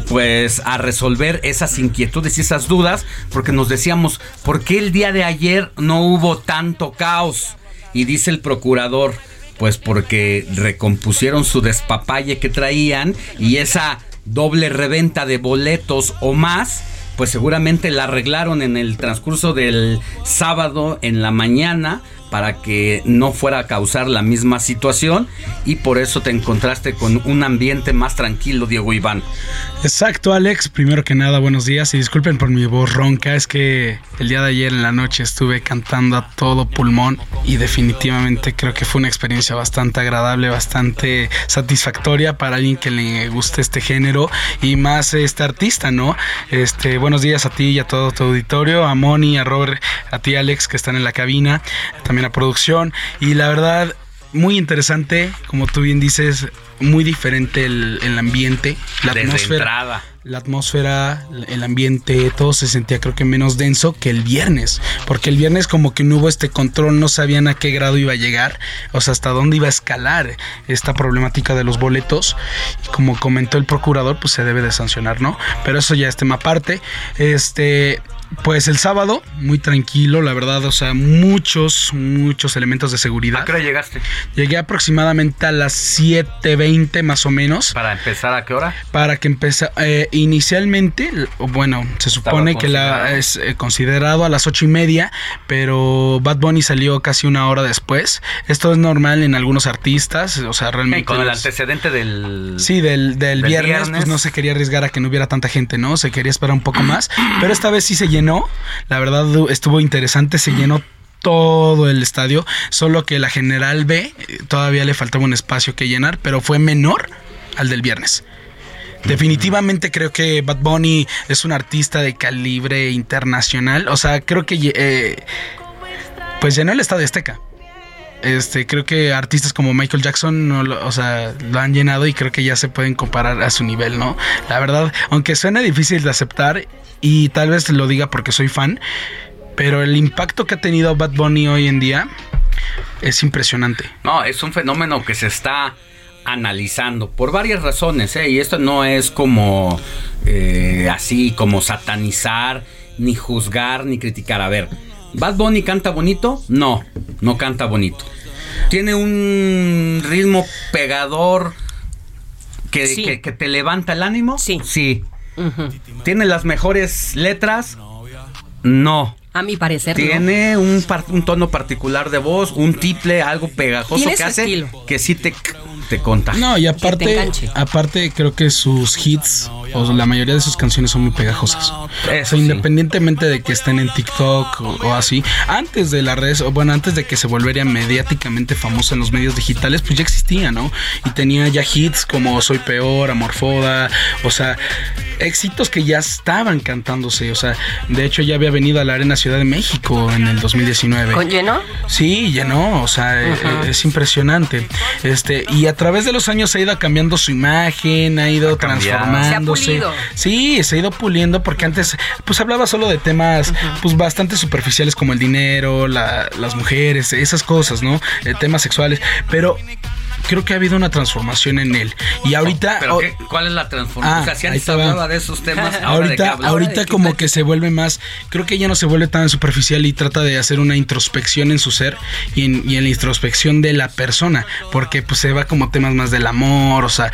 pues a resolver esas inquietudes y esas dudas porque nos decíamos, ¿por qué el día de ayer no hubo tanto caos? Y dice el procurador, pues porque recompusieron su despapalle que traían y esa doble reventa de boletos o más, pues seguramente la arreglaron en el transcurso del sábado en la mañana para que no fuera a causar la misma situación y por eso te encontraste con un ambiente más tranquilo, Diego Iván. Exacto, Alex. Primero que nada, buenos días y disculpen por mi voz ronca. Es que el día de ayer en la noche estuve cantando a todo pulmón y definitivamente creo que fue una experiencia bastante agradable, bastante satisfactoria para alguien que le guste este género y más este artista, ¿no? Este, buenos días a ti y a todo tu auditorio, a Moni, a Robert, a ti, Alex, que están en la cabina, también a producción y la verdad muy interesante, como tú bien dices, muy diferente el, el ambiente, la Desde atmósfera. entrada. La atmósfera, el ambiente, todo se sentía creo que menos denso que el viernes, porque el viernes como que no hubo este control, no sabían a qué grado iba a llegar, o sea, hasta dónde iba a escalar esta problemática de los boletos, y como comentó el procurador, pues se debe de sancionar, ¿no? Pero eso ya es tema aparte. Este, pues el sábado, muy tranquilo, la verdad, o sea, muchos, muchos elementos de seguridad. ¿A qué hora llegaste? Llegué aproximadamente a las 7.20 más o menos. ¿Para empezar a qué hora? Para que empezara. eh, inicialmente, bueno, se supone que la es eh, considerado a las ocho y media, pero Bad Bunny salió casi una hora después. Esto es normal en algunos artistas, o sea, realmente. con el antecedente del... Sí, del, del, del viernes, viernes. pues no se quería arriesgar a que no hubiera tanta gente, ¿no? Se quería esperar un poco más. Pero esta vez sí se llenó. La verdad estuvo interesante, se llenó todo el estadio. Solo que la General B eh, todavía le faltaba un espacio que llenar, pero fue menor al del viernes. Definitivamente creo que Bad Bunny es un artista de calibre internacional. O sea, creo que eh, pues llenó el estadio Azteca. Este, creo que artistas como Michael Jackson no lo, o sea, lo han llenado y creo que ya se pueden comparar a su nivel, ¿no? La verdad, aunque suene difícil de aceptar y tal vez lo diga porque soy fan, pero el impacto que ha tenido Bad Bunny hoy en día es impresionante. No, es un fenómeno que se está analizando por varias razones, ¿eh? y esto no es como eh, así como satanizar, ni juzgar, ni criticar. A ver, ¿Bad Bunny canta bonito? No, no canta bonito. ¿Tiene un ritmo pegador que, Sí. que- que te levanta el ánimo? Sí. Sí. ¿Tiene las mejores letras? No. A mi parecer, no. Tiene un, par- un tono particular de voz, un tiple, algo pegajoso que hace estilo. que sí te, te contagia. No, y te aparte, aparte creo que sus hits o la mayoría de sus canciones son muy pegajosas. o sea, sí. independientemente de que estén en TikTok o, o así, antes de las redes, o bueno, antes de que se volviera mediáticamente famosa en los medios digitales, pues ya existía, ¿no? Y tenía ya hits como Soy Peor, Amorfoda, o sea, éxitos que ya estaban cantándose, o sea, de hecho ya había venido a la Arena Ciudad de México en el 2019. ¿Con lleno? Sí, no, o sea, Ajá. eh, es impresionante. Este, y a través de los años se ha ido cambiando su imagen, ha ido transformándose. Se ha pulido. Sí, se ha ido puliendo porque antes pues hablaba solo de temas pues bastante superficiales como el dinero, la- las mujeres, esas cosas, ¿no? Eh, temas sexuales, pero creo que ha habido una transformación en él. Y ahorita... ¿Pero oh, qué- cuál es la transformación? Ah, o sea, si antes hablaba de esos temas, ahora de qué ahorita, ahorita como que se vuelve más, creo que ya no se vuelve tan superficial y trata de hacer una introspección en su ser y en, y en la introspección de la persona, porque pues se va como temas más del amor, o sea,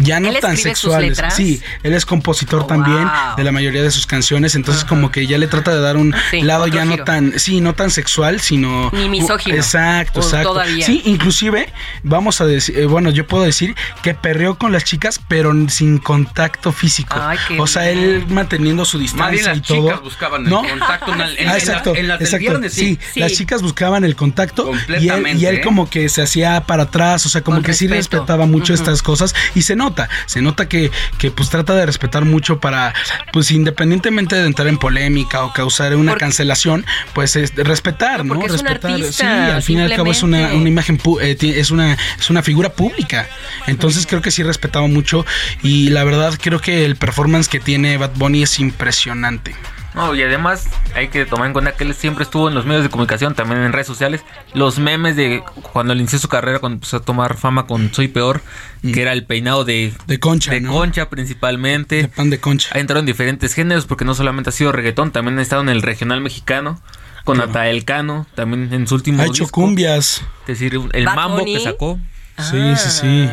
ya no ¿Él tan sexuales. Sí, él es compositor también wow. de la mayoría de sus canciones, entonces como que ya le trata de dar un Sí, lado ya no tan, sí, no tan sexual, sino Ni misógino. Exacto, exacto. todavía. Sí, inclusive vamos a decir, eh, bueno, yo puedo decir que perreó con las chicas, pero sin contacto físico. Ay, qué o sea, bien. él manteniendo su Más bien distancia las y todo. chicas buscaban el ¿No? contacto en, el- en- Ah, en exacto, la- en las del exacto. viernes, sí. sí, las chicas buscaban el contacto y él, Completamente, y él ¿eh? como que se hacía para atrás, o sea, como Con que sí respetaba mucho estas cosas y se nota, se nota que, que pues trata de respetar mucho para, pues independientemente de entrar en polémica o causar una Porque- cancelación, pues es respetar, ¿no? porque es un respetar. artista, sí, al fin y al cabo es una, una imagen, pu- eh, es una, es una figura pública. Entonces creo que sí respetaba mucho y la verdad creo que el performance que tiene Bad Bunny es impresionante. No, y además hay que tomar en cuenta que él siempre estuvo en los medios de comunicación, también en redes sociales. Los memes de cuando él inició su carrera, cuando empezó a tomar fama con Soy Peor, que era el peinado de, de concha, de ¿no? concha principalmente. De pan de concha. Ha entrado en diferentes géneros porque no solamente ha sido reggaetón, también ha estado en el regional mexicano. Con Natael Cano, también en su último Ha hecho disco. cumbias. Es decir, el Bad mambo Bunny. que sacó. Sí, sí, sí.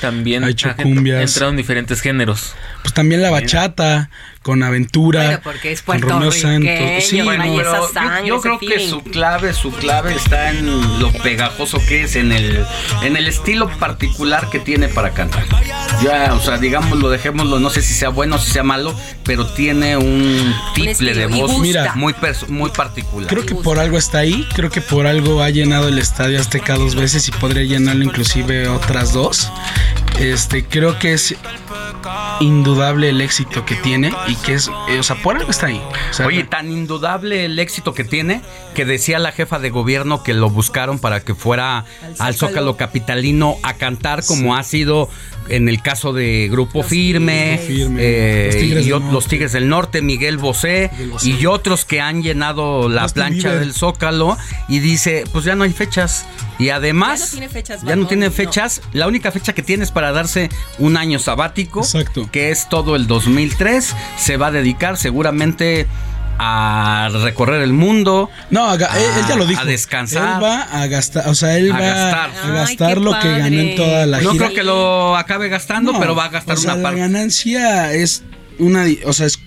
También Ha hecho ha cumbias. entrado en diferentes géneros. Pues también la bachata con Aventura. Bueno, porque es con Romeo Santos. Sí, trae no, esa Pero sangre, yo, creo que su clave, su clave está en lo pegajoso que es, en el, en el estilo particular que tiene para cantar. Ya, o sea, digámoslo, dejémoslo, no sé si sea bueno o si sea malo, pero tiene un tiple de voz. Mira. muy, muy particular. Creo que por algo está ahí, creo que por algo ha llenado el Estadio Azteca dos veces y podría llenarlo inclusive otras dos. Este, creo que es indudable el éxito que tiene y que es, eh, o sea, por algo está ahí. O sea, Oye, tan indudable el éxito que tiene que decía la jefa de gobierno que lo buscaron para que fuera al Zócalo Capitalino a cantar como ha sido en el caso de Grupo Firme, Firme, eh, los Tigres y los Tigres del Norte, Miguel Bosé Bosé. y otros que han llenado la plancha del Zócalo y dice, pues ya no hay fechas. Y además, Ya no tiene fechas, ya no no. La única fecha que tiene es para darse un año sabático, Exacto. que es todo el 2003. Se va a dedicar seguramente a recorrer el mundo. No, a él, él ya lo dijo. A descansar. Él va a gastar, o sea, él A va gastar. a gastar Ay, lo que ganó en toda la no gira. creo que lo acabe gastando, No, pero va a gastar o sea, una la parte. ganancia es una, o sea, es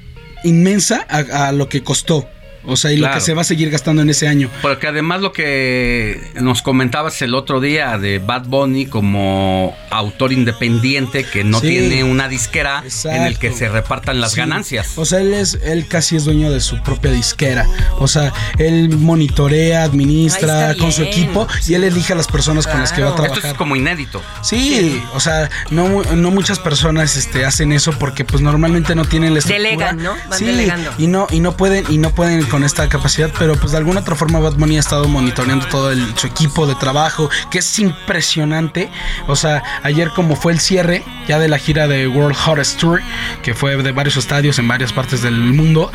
inmensa a, a lo que costó. O sea, y lo que se va a seguir gastando en ese año. Porque además lo que nos comentabas el otro día de Bad Bunny como autor independiente que no Sí. tiene una disquera en el que se repartan las Sí. ganancias. O sea, él es, él casi es dueño de su propia disquera. O sea, él monitorea, administra Ay, con su equipo y él elige a las personas con las que va a Claro. Esto trabajar. es como inédito. Sí, o sea, no, no muchas personas este, hacen eso porque pues normalmente no tienen la estructura. Delegan, ¿no? Van sí, delegando. y no y no pueden y no pueden con esta capacidad, pero pues de alguna otra forma Bad Bunny ha estado monitoreando todo el- su equipo de trabajo, que es impresionante. O sea, ayer como fue el cierre ya de la gira de World Hottest Tour, que fue de varios estadios en varias partes del mundo,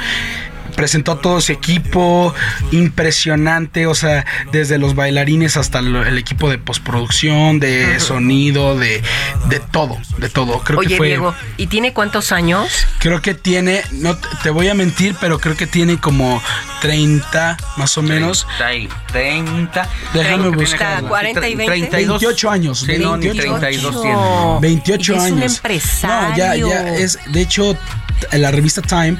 presentó a todo su equipo, impresionante, o sea, desde los bailarines hasta el equipo de postproducción, de sonido, de, de todo, de todo. Creo Oye, que fue, Diego, ¿y tiene cuántos años? creo que tiene, no te- voy a mentir, pero creo que tiene como 30 más o menos. 30. Déjame Treinta, buscar. 40 y 20. 32. 28 años. Sí, no, ni 28. 32 tiene. 28 Y es un años. empresario. No, ya, ya es, de hecho, la revista Time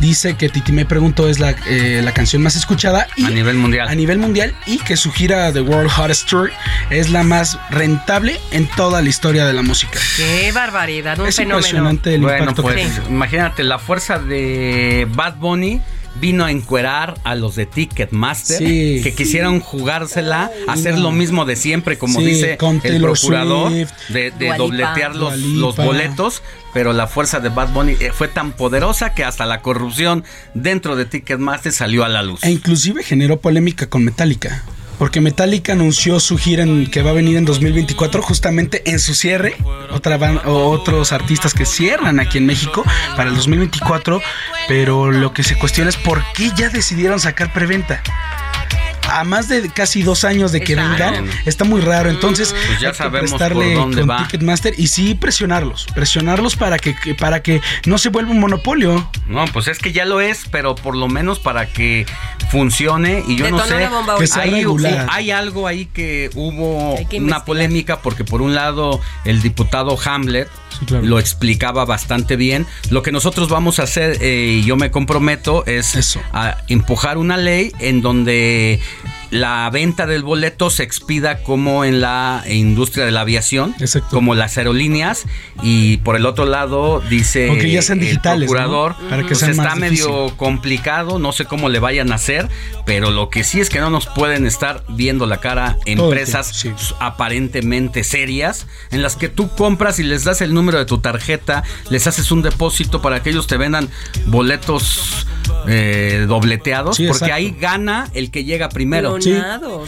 dice que Titi me preguntó es la, eh, la canción más escuchada y A nivel mundial. a nivel mundial y que su gira de World Hottest Tour es la más rentable en toda la historia de la música. Qué barbaridad, un Es fenómeno. impresionante el Bueno, impacto pues que tiene. imagínate, la fuerza de Bad Bunny vino a encuerar a los de Ticketmaster Sí. que quisieron jugársela, hacer lo mismo de siempre, como Sí, dice con el procurador, Swift, de, de dobletear los, los boletos. Pero la fuerza de Bad Bunny eh, fue tan poderosa que hasta la corrupción dentro de Ticketmaster salió a la luz. E inclusive generó polémica con Metallica. Porque Metallica anunció su gira en- que va a venir en 2024 justamente en su cierre. Otra o otros artistas que cierran aquí en México para el 2024. Pero lo que se cuestiona es por qué ya decidieron sacar preventa. A más de casi dos años de que vengan, está muy raro. Entonces, Pues ya hay que sabemos prestarle por dónde con va. Ticketmaster y sí presionarlos, presionarlos para que, para que no se vuelva un monopolio. No, pues es que ya lo es, pero por lo menos para que funcione y yo no sé, Que sea hay, regular. hay algo ahí que hubo que una polémica porque por un lado el diputado Hamlet claro. lo explicaba bastante bien. Lo que nosotros vamos a hacer eh, y yo me comprometo es Eso. a empujar una ley en donde la venta del boleto se expida como en la industria de la aviación, Exacto. como las aerolíneas y por el otro lado dice Aunque ya sean el procurador Para que pues está medio complicado, no sé cómo le vayan a hacer, pero lo que sí es que no nos pueden estar viendo la cara empresas tiempo, sí. aparentemente serias en las que tú compras y les das el número de tu tarjeta, les haces un depósito para que ellos te vendan boletos eh, dobleteados, Sí, porque ahí gana el que llega primero.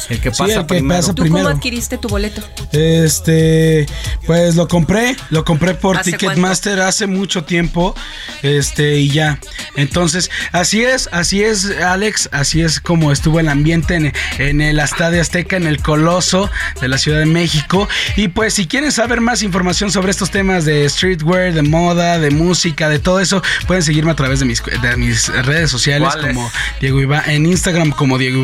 El que Sí, pasa el que primero. pasa ¿Tú primero. cómo adquiriste tu boleto? Este, pues lo compré, lo compré por ¿Hace Ticketmaster hace mucho tiempo, este y ya. Entonces, así es, así es, Alex, así es como estuvo el ambiente en, en el Estadio Azteca, en el Coloso de la Ciudad de México. Y pues, si quieren saber más información sobre estos temas de streetwear, de moda, de música, de todo eso, pueden seguirme a través de mis, de mis redes sociales como Diego Iván, en Instagram como Diego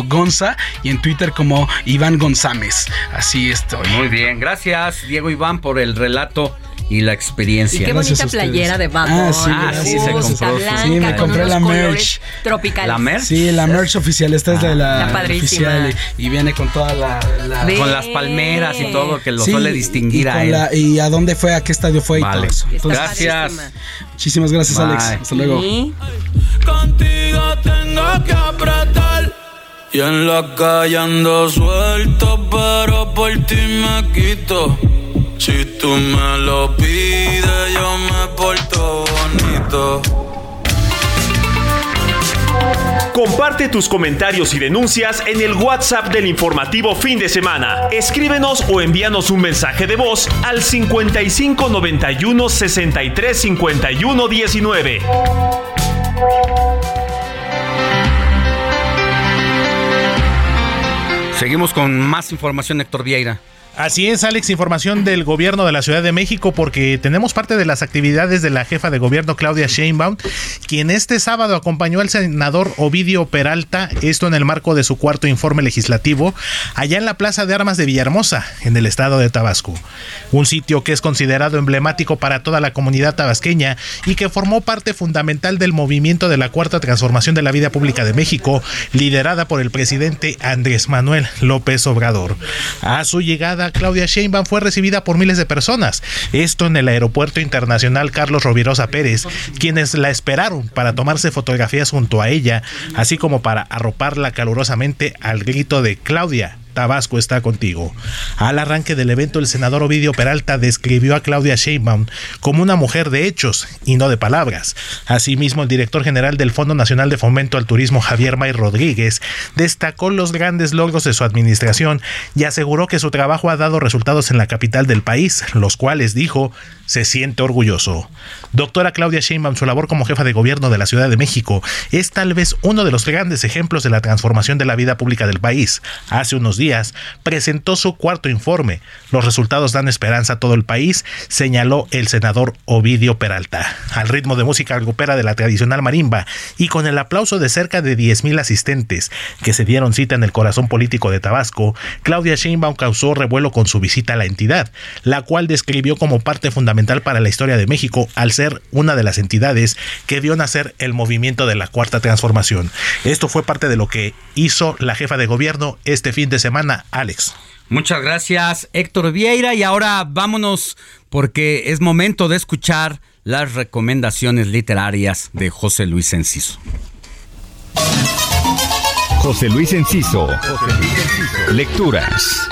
Iván-Gonza y en Twitter como Iván González. Así estoy. Muy bien, gracias Diego Iván por el relato y la Y experiencia. qué Gracias bonita a playera de Bad Ah, sí, Ah, sí, se compró. blanca, Sí, me compré la merch. Tropicales. ¿La merch? Sí, la merch oficial, esta es de la padrísima. oficial y, y viene con toda la... la-. Con las palmeras y todo que lo Sí, suele y distinguir a con él. la- y a dónde fue, a qué estadio fue y Vale. todo eso. Está Entonces, Gracias. muchísimas gracias, Bye. Alex. Hasta luego. Contigo tengo que apretar. Y en la calle ando suelto, pero por ti me quito. Si tú me lo pides, yo me porto bonito. Comparte tus comentarios y denuncias en el WhatsApp del informativo fin de semana. Escríbenos o envíanos un mensaje de voz al 55 91 63 51 19. Seguimos con más información, Héctor Vieira. Así es, Alex, información del gobierno de la Ciudad de México porque tenemos parte de las actividades de la jefa de gobierno Claudia Sheinbaum, quien este sábado acompañó al senador Ovidio Peralta, esto en el marco de su cuarto informe legislativo, allá en la Plaza de Armas de Villahermosa, en el estado de Tabasco. Un sitio que es considerado emblemático para toda la comunidad tabasqueña y que formó parte fundamental del movimiento de la cuarta transformación de la vida pública de México, liderada por el presidente Andrés Manuel López Obrador. A su llegada, Claudia Sheinbaum fue recibida por miles de personas, esto en el aeropuerto internacional Carlos Rovirosa Pérez, quienes la esperaron para tomarse fotografías junto a ella, así como para arroparla calurosamente al grito de Claudia. Tabasco está contigo. Al arranque del evento, el senador Ovidio Peralta describió a Claudia Sheinbaum como una mujer de hechos y no de palabras. Asimismo, el director general del Fondo Nacional de Fomento al Turismo, Javier May Rodríguez, destacó los grandes logros de su administración y aseguró que su trabajo ha dado resultados en la capital del país, los cuales, dijo, se siente orgulloso. Doctora Claudia Sheinbaum, su labor como jefa de gobierno de la Ciudad de México es tal vez uno de los grandes ejemplos de la transformación de la vida pública del país. Hace unos días presentó su cuarto informe. Los resultados dan esperanza a todo el país, señaló el senador Ovidio Peralta. Al ritmo de música grupera de la tradicional marimba y con el aplauso de cerca de 10.000 asistentes que se dieron cita en el corazón político de Tabasco, Claudia Sheinbaum causó revuelo con su visita a la entidad, la cual describió como parte fundamental para la historia de México al ser una de las entidades que vio nacer el movimiento de la cuarta transformación. Esto fue parte de lo que hizo la jefa de gobierno este fin de semana, Alex. Muchas gracias, Héctor Vieira. Y ahora vámonos porque es momento de escuchar las recomendaciones literarias de José Luis Enciso. José Luis Enciso. Lecturas.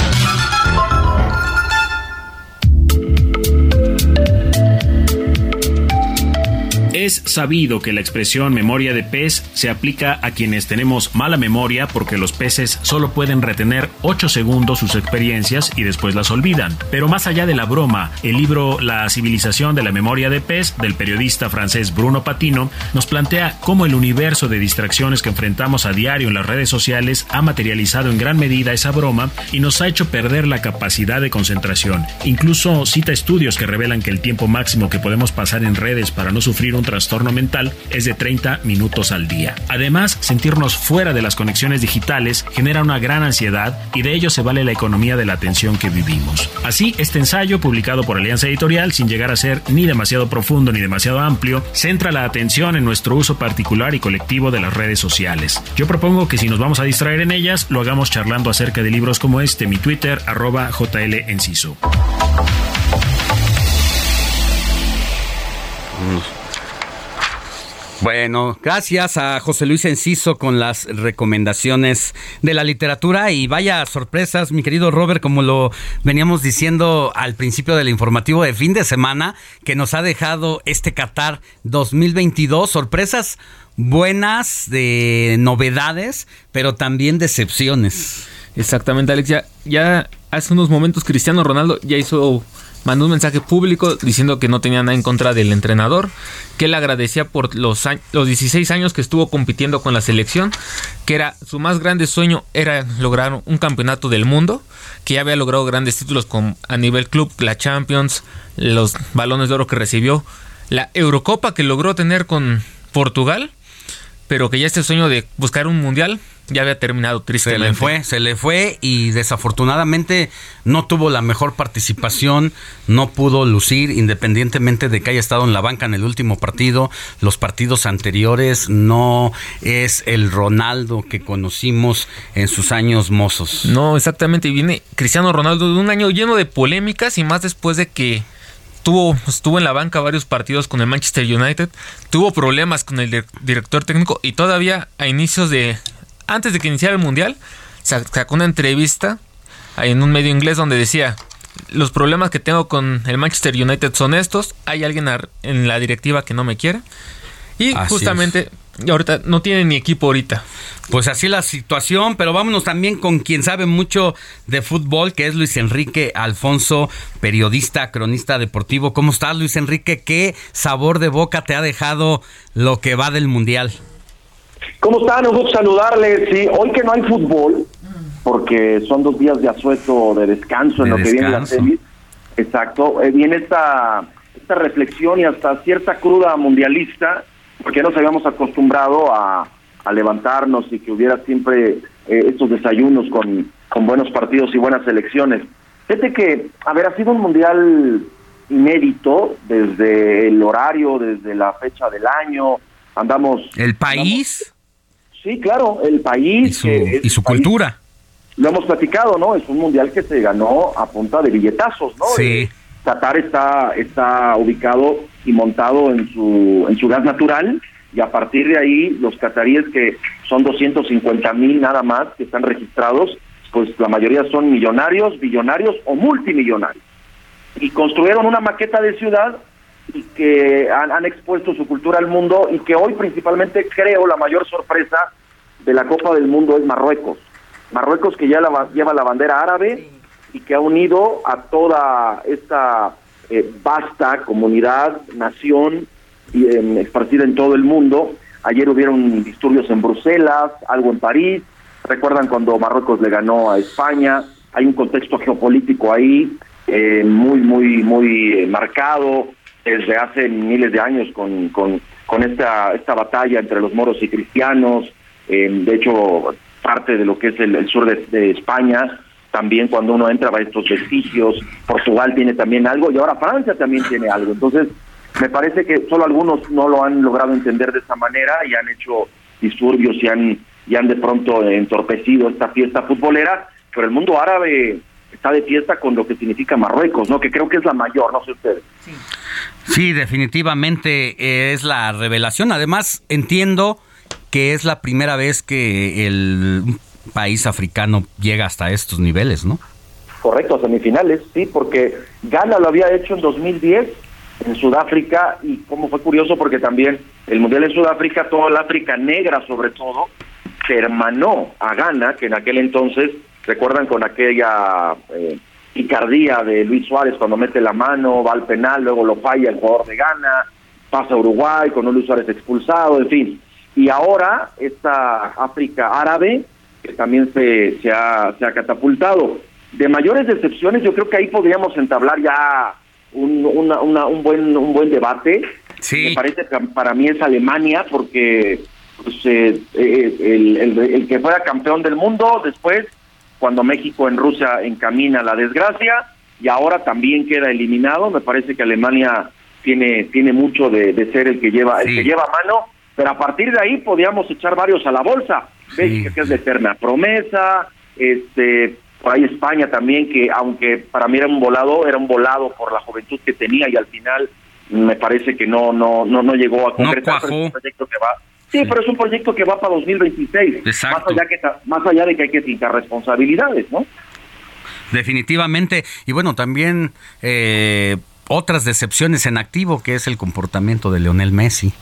Es sabido que la expresión memoria de pez se aplica a quienes tenemos mala memoria porque los peces solo pueden retener 8 segundos sus experiencias y después las olvidan. Pero más allá de la broma, el libro La civilización de la memoria de pez del periodista francés Bruno Patino nos plantea cómo el universo de distracciones que enfrentamos a diario en las redes sociales ha materializado en gran medida esa broma y nos ha hecho perder la capacidad de concentración. Incluso cita estudios que revelan que el tiempo máximo que podemos pasar en redes para no sufrir un trastorno mental es de 30 minutos al día. Además, sentirnos fuera de las conexiones digitales genera una gran ansiedad y de ello se vale la economía de la atención que vivimos. Así, este ensayo, publicado por Alianza Editorial, sin llegar a ser ni demasiado profundo ni demasiado amplio, centra la atención en nuestro uso particular y colectivo de las redes sociales. Yo propongo que si nos vamos a distraer en ellas, lo hagamos charlando acerca de libros como este, mi Twitter, arroba JL Enciso. Bueno, gracias a José Luis Enciso con las recomendaciones de la literatura y vaya sorpresas, mi querido Robert, como lo veníamos diciendo al principio del informativo de fin de semana, que nos ha dejado este Qatar 2022, sorpresas buenas de novedades, pero también decepciones. Exactamente, Alex, ya, ya hace unos momentos Cristiano Ronaldo ya hizo mandó un mensaje público diciendo que no tenía nada en contra del entrenador, que él agradecía por los, los 16 años que estuvo compitiendo con la selección, que era su más grande sueño era lograr un campeonato del mundo, que ya había logrado grandes títulos con, a nivel club, la Champions, los balones de oro que recibió, la Eurocopa que logró tener con Portugal, pero que ya este sueño de buscar un mundial ya había terminado tristemente. Se le fue, se le fue y desafortunadamente no tuvo la mejor participación, no pudo lucir independientemente de que haya estado en la banca en el último partido. Los partidos anteriores no es el Ronaldo que conocimos en sus años mozos. No, exactamente. Y viene Cristiano Ronaldo de un año lleno de polémicas y más después de que Tuvo, estuvo en la banca varios partidos con el Manchester United, tuvo problemas con el director técnico y todavía a inicios de antes de que iniciara el mundial, sacó una entrevista en un medio inglés donde decía, los problemas que tengo con el Manchester United son estos, hay alguien en la directiva que no me quiere. Y justamente ahorita no tiene ni equipo ahorita. Pues así la situación, pero vámonos también con quien sabe mucho de fútbol, que es Luis Enrique Alfonso, periodista, cronista deportivo. ¿Cómo estás, Luis Enrique? ¿Qué sabor de boca te ha dejado lo que va del Mundial? ¿Cómo están? Un gusto saludarles. Sí, hoy que no hay fútbol, porque son dos días de asueto, de descanso en lo que viene la serie. Exacto. Eh, viene esta, esta reflexión y hasta cierta cruda mundialista, porque nos habíamos acostumbrado a, a levantarnos y que hubiera siempre eh, estos desayunos con, con buenos partidos y buenas elecciones. Fíjate que, a ver, ha sido un mundial inédito desde el horario, desde la fecha del año. Andamos. ¿El país? Sí, claro, el país. Y su, cultura. Lo hemos platicado, ¿no? Es un mundial que se ganó a punta de billetazos, ¿no? Sí. Eh, Qatar está, está ubicado y montado en su, en su gas natural y a partir de ahí los cataríes que son 250 mil nada más que están registrados, pues la mayoría son millonarios, billonarios o multimillonarios. Y construyeron una maqueta de ciudad y que han, han, expuesto su cultura al mundo y que hoy principalmente creo la mayor sorpresa de la Copa del Mundo es Marruecos. Marruecos que ya la, lleva la bandera árabe y que ha unido a toda esta eh, vasta comunidad, nación y, eh, esparcida en todo el mundo. Ayer hubieron disturbios en Bruselas, algo en París. Recuerdan cuando Marruecos le ganó a España. Hay un contexto geopolítico ahí eh, muy, muy, muy marcado desde hace miles de años con, con, con esta, esta batalla entre los moros y cristianos, eh, de hecho parte de lo que es el, sur de, España, también cuando uno entra a estos vestigios, Portugal tiene también algo y ahora Francia también tiene algo, entonces me parece que solo algunos no lo han logrado entender de esa manera y han hecho disturbios y han, y han de pronto entorpecido esta fiesta futbolera, pero el mundo árabe está de fiesta con lo que significa Marruecos, ¿no? Que creo que es la mayor, no sé ustedes. Sí. Sí, definitivamente es la revelación. Además, entiendo que es la primera vez que el país africano llega hasta estos niveles, ¿no? Correcto, semifinales, sí, porque Ghana lo había hecho en 2010 en Sudáfrica y como fue curioso porque también el Mundial en Sudáfrica, toda la África negra sobre todo, se hermanó a Ghana, que en aquel entonces, recuerdan con aquella eh, picardía de Luis Suárez cuando mete la mano, va al penal, luego lo falla el jugador de Ghana, pasa Uruguay con un Luis Suárez expulsado, en fin. Y ahora esta África árabe, que también se, se, ha, se ha catapultado. De mayores decepciones, yo creo que ahí podríamos entablar ya un, una- una- un, buen, un buen debate. Me parece que para mí es Alemania, porque pues, eh, eh, el, el- el que fuera campeón del mundo, después, cuando México en Rusia encamina la desgracia, y ahora también queda eliminado, me parece que Alemania tiene, tiene mucho de, de ser el que lleva, el que lleva mano, pero a partir de ahí podíamos echar varios a la bolsa. Bélgica, que es de eterna promesa, este, por ahí España también, que aunque para mí era un volado, era un volado por la juventud que tenía y al final me parece que no no no no llegó a concretar pero es un proyecto que va sí, pero es un proyecto que va para 2026 Exacto. más allá que más allá de que hay que fijar responsabilidades no Definitivamente. Y bueno, también eh, otras decepciones en activo, que es el comportamiento de Leonel Messi.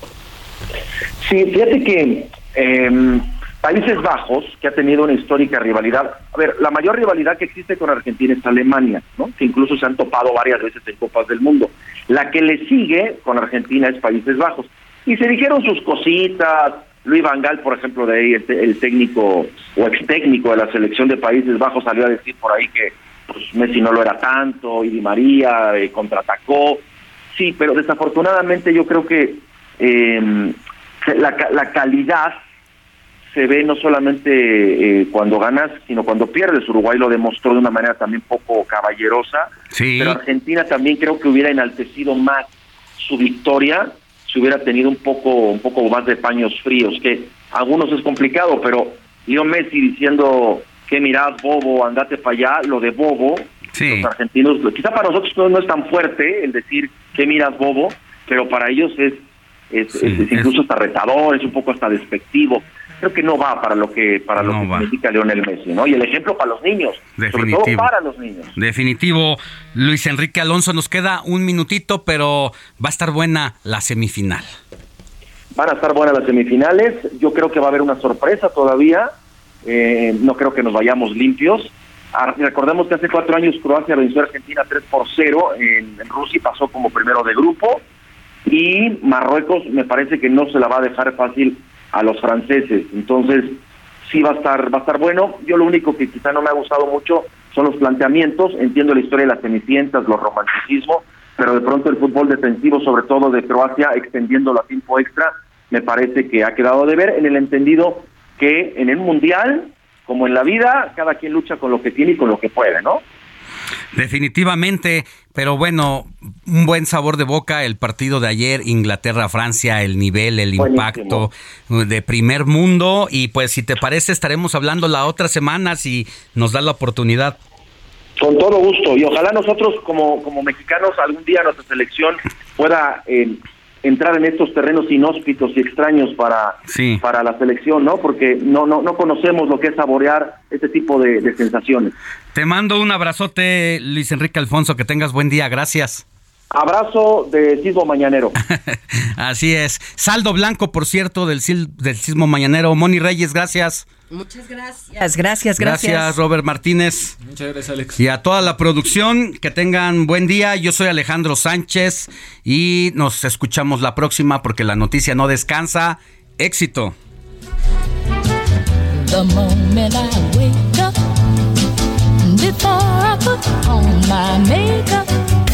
Sí, fíjate que eh, Países Bajos, que ha tenido una histórica rivalidad, a ver, la mayor rivalidad que existe con Argentina es Alemania, ¿no? Que incluso se han topado varias veces en Copas del Mundo. La que le sigue con Argentina es Países Bajos. Y se dijeron sus cositas. Luis Van Gaal, por ejemplo, de ahí, el, el técnico o ex técnico de la selección de Países Bajos salió a decir por ahí que pues, Messi no lo era tanto y Di María eh, contraatacó. Sí, pero desafortunadamente yo creo que eh, la, la calidad se ve no solamente eh, cuando ganas, sino cuando pierdes. Uruguay lo demostró de una manera también poco caballerosa, Sí. pero Argentina también creo que hubiera enaltecido más su victoria si hubiera tenido un poco un poco más de paños fríos, que a algunos es complicado, pero Leo Messi diciendo que mirad bobo, andate para allá, lo de bobo, los argentinos, quizá para nosotros no, no es tan fuerte el decir que miras bobo, pero para ellos es, es, es- es incluso hasta retador, es un poco hasta despectivo. Creo que no va para lo que para lo que significa Lionel Messi, ¿no? Y el ejemplo para los niños, sobre todo Definitivo. para los niños. Definitivo, Luis Enrique Alonso, nos queda un minutito, pero va a estar buena la semifinal. Van a estar buenas las semifinales. Yo creo que va a haber una sorpresa todavía. Eh, no creo que nos vayamos limpios. Ah, Recordemos que hace cuatro años Croacia venció a Argentina 3 por 0 en, en Rusia y pasó como primero de grupo. Y Marruecos me parece que no se la va a dejar fácil a los franceses. Entonces, sí va a estar va a estar bueno. Yo lo único que quizá no me ha gustado mucho son los planteamientos. Entiendo la historia de las cenicientas, los romanticismos, pero de pronto el fútbol defensivo, sobre todo de Croacia, extendiéndolo a tiempo extra, me parece que ha quedado de ver en el entendido que en el mundial, como en la vida, cada quien lucha con lo que tiene y con lo que puede, ¿no? Definitivamente, pero bueno, un buen sabor de boca el partido de ayer, Inglaterra-Francia, el nivel, el impacto de primer mundo. Y pues si te parece, estaremos hablando la otra semana si nos da la oportunidad. Con todo gusto. Y ojalá nosotros como, como mexicanos algún día nuestra selección pueda eh, entrar en estos terrenos inhóspitos y extraños para, Sí. para la selección, ¿no? Porque no, no, no conocemos lo que es saborear este tipo de, de sensaciones. Te mando un abrazote, Luis Enrique Alfonso, que tengas buen día, gracias. Abrazo de Sismo Mañanero. Así es. Saldo blanco, por cierto, del, del sismo mañanero. Moni Reyes, gracias. Muchas gracias, gracias, gracias. Gracias, Robert Martínez. Muchas gracias, Alex. Y a toda la producción, que tengan buen día. Yo soy Alejandro Sánchez y nos escuchamos la próxima porque la noticia no descansa. Éxito. The moment I wake up, before I put on my makeup.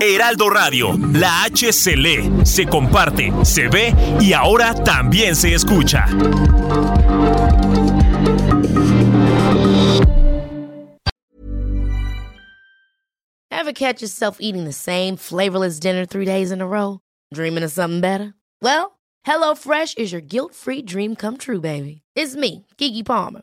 Heraldo Radio, la H se se comparte, se ve y ahora también se escucha. Ever catch yourself eating the same flavorless dinner three days in a row? Dreaming of something better? Well, HelloFresh is your guilt-free dream come true, baby. It's me, Kiki Palmer.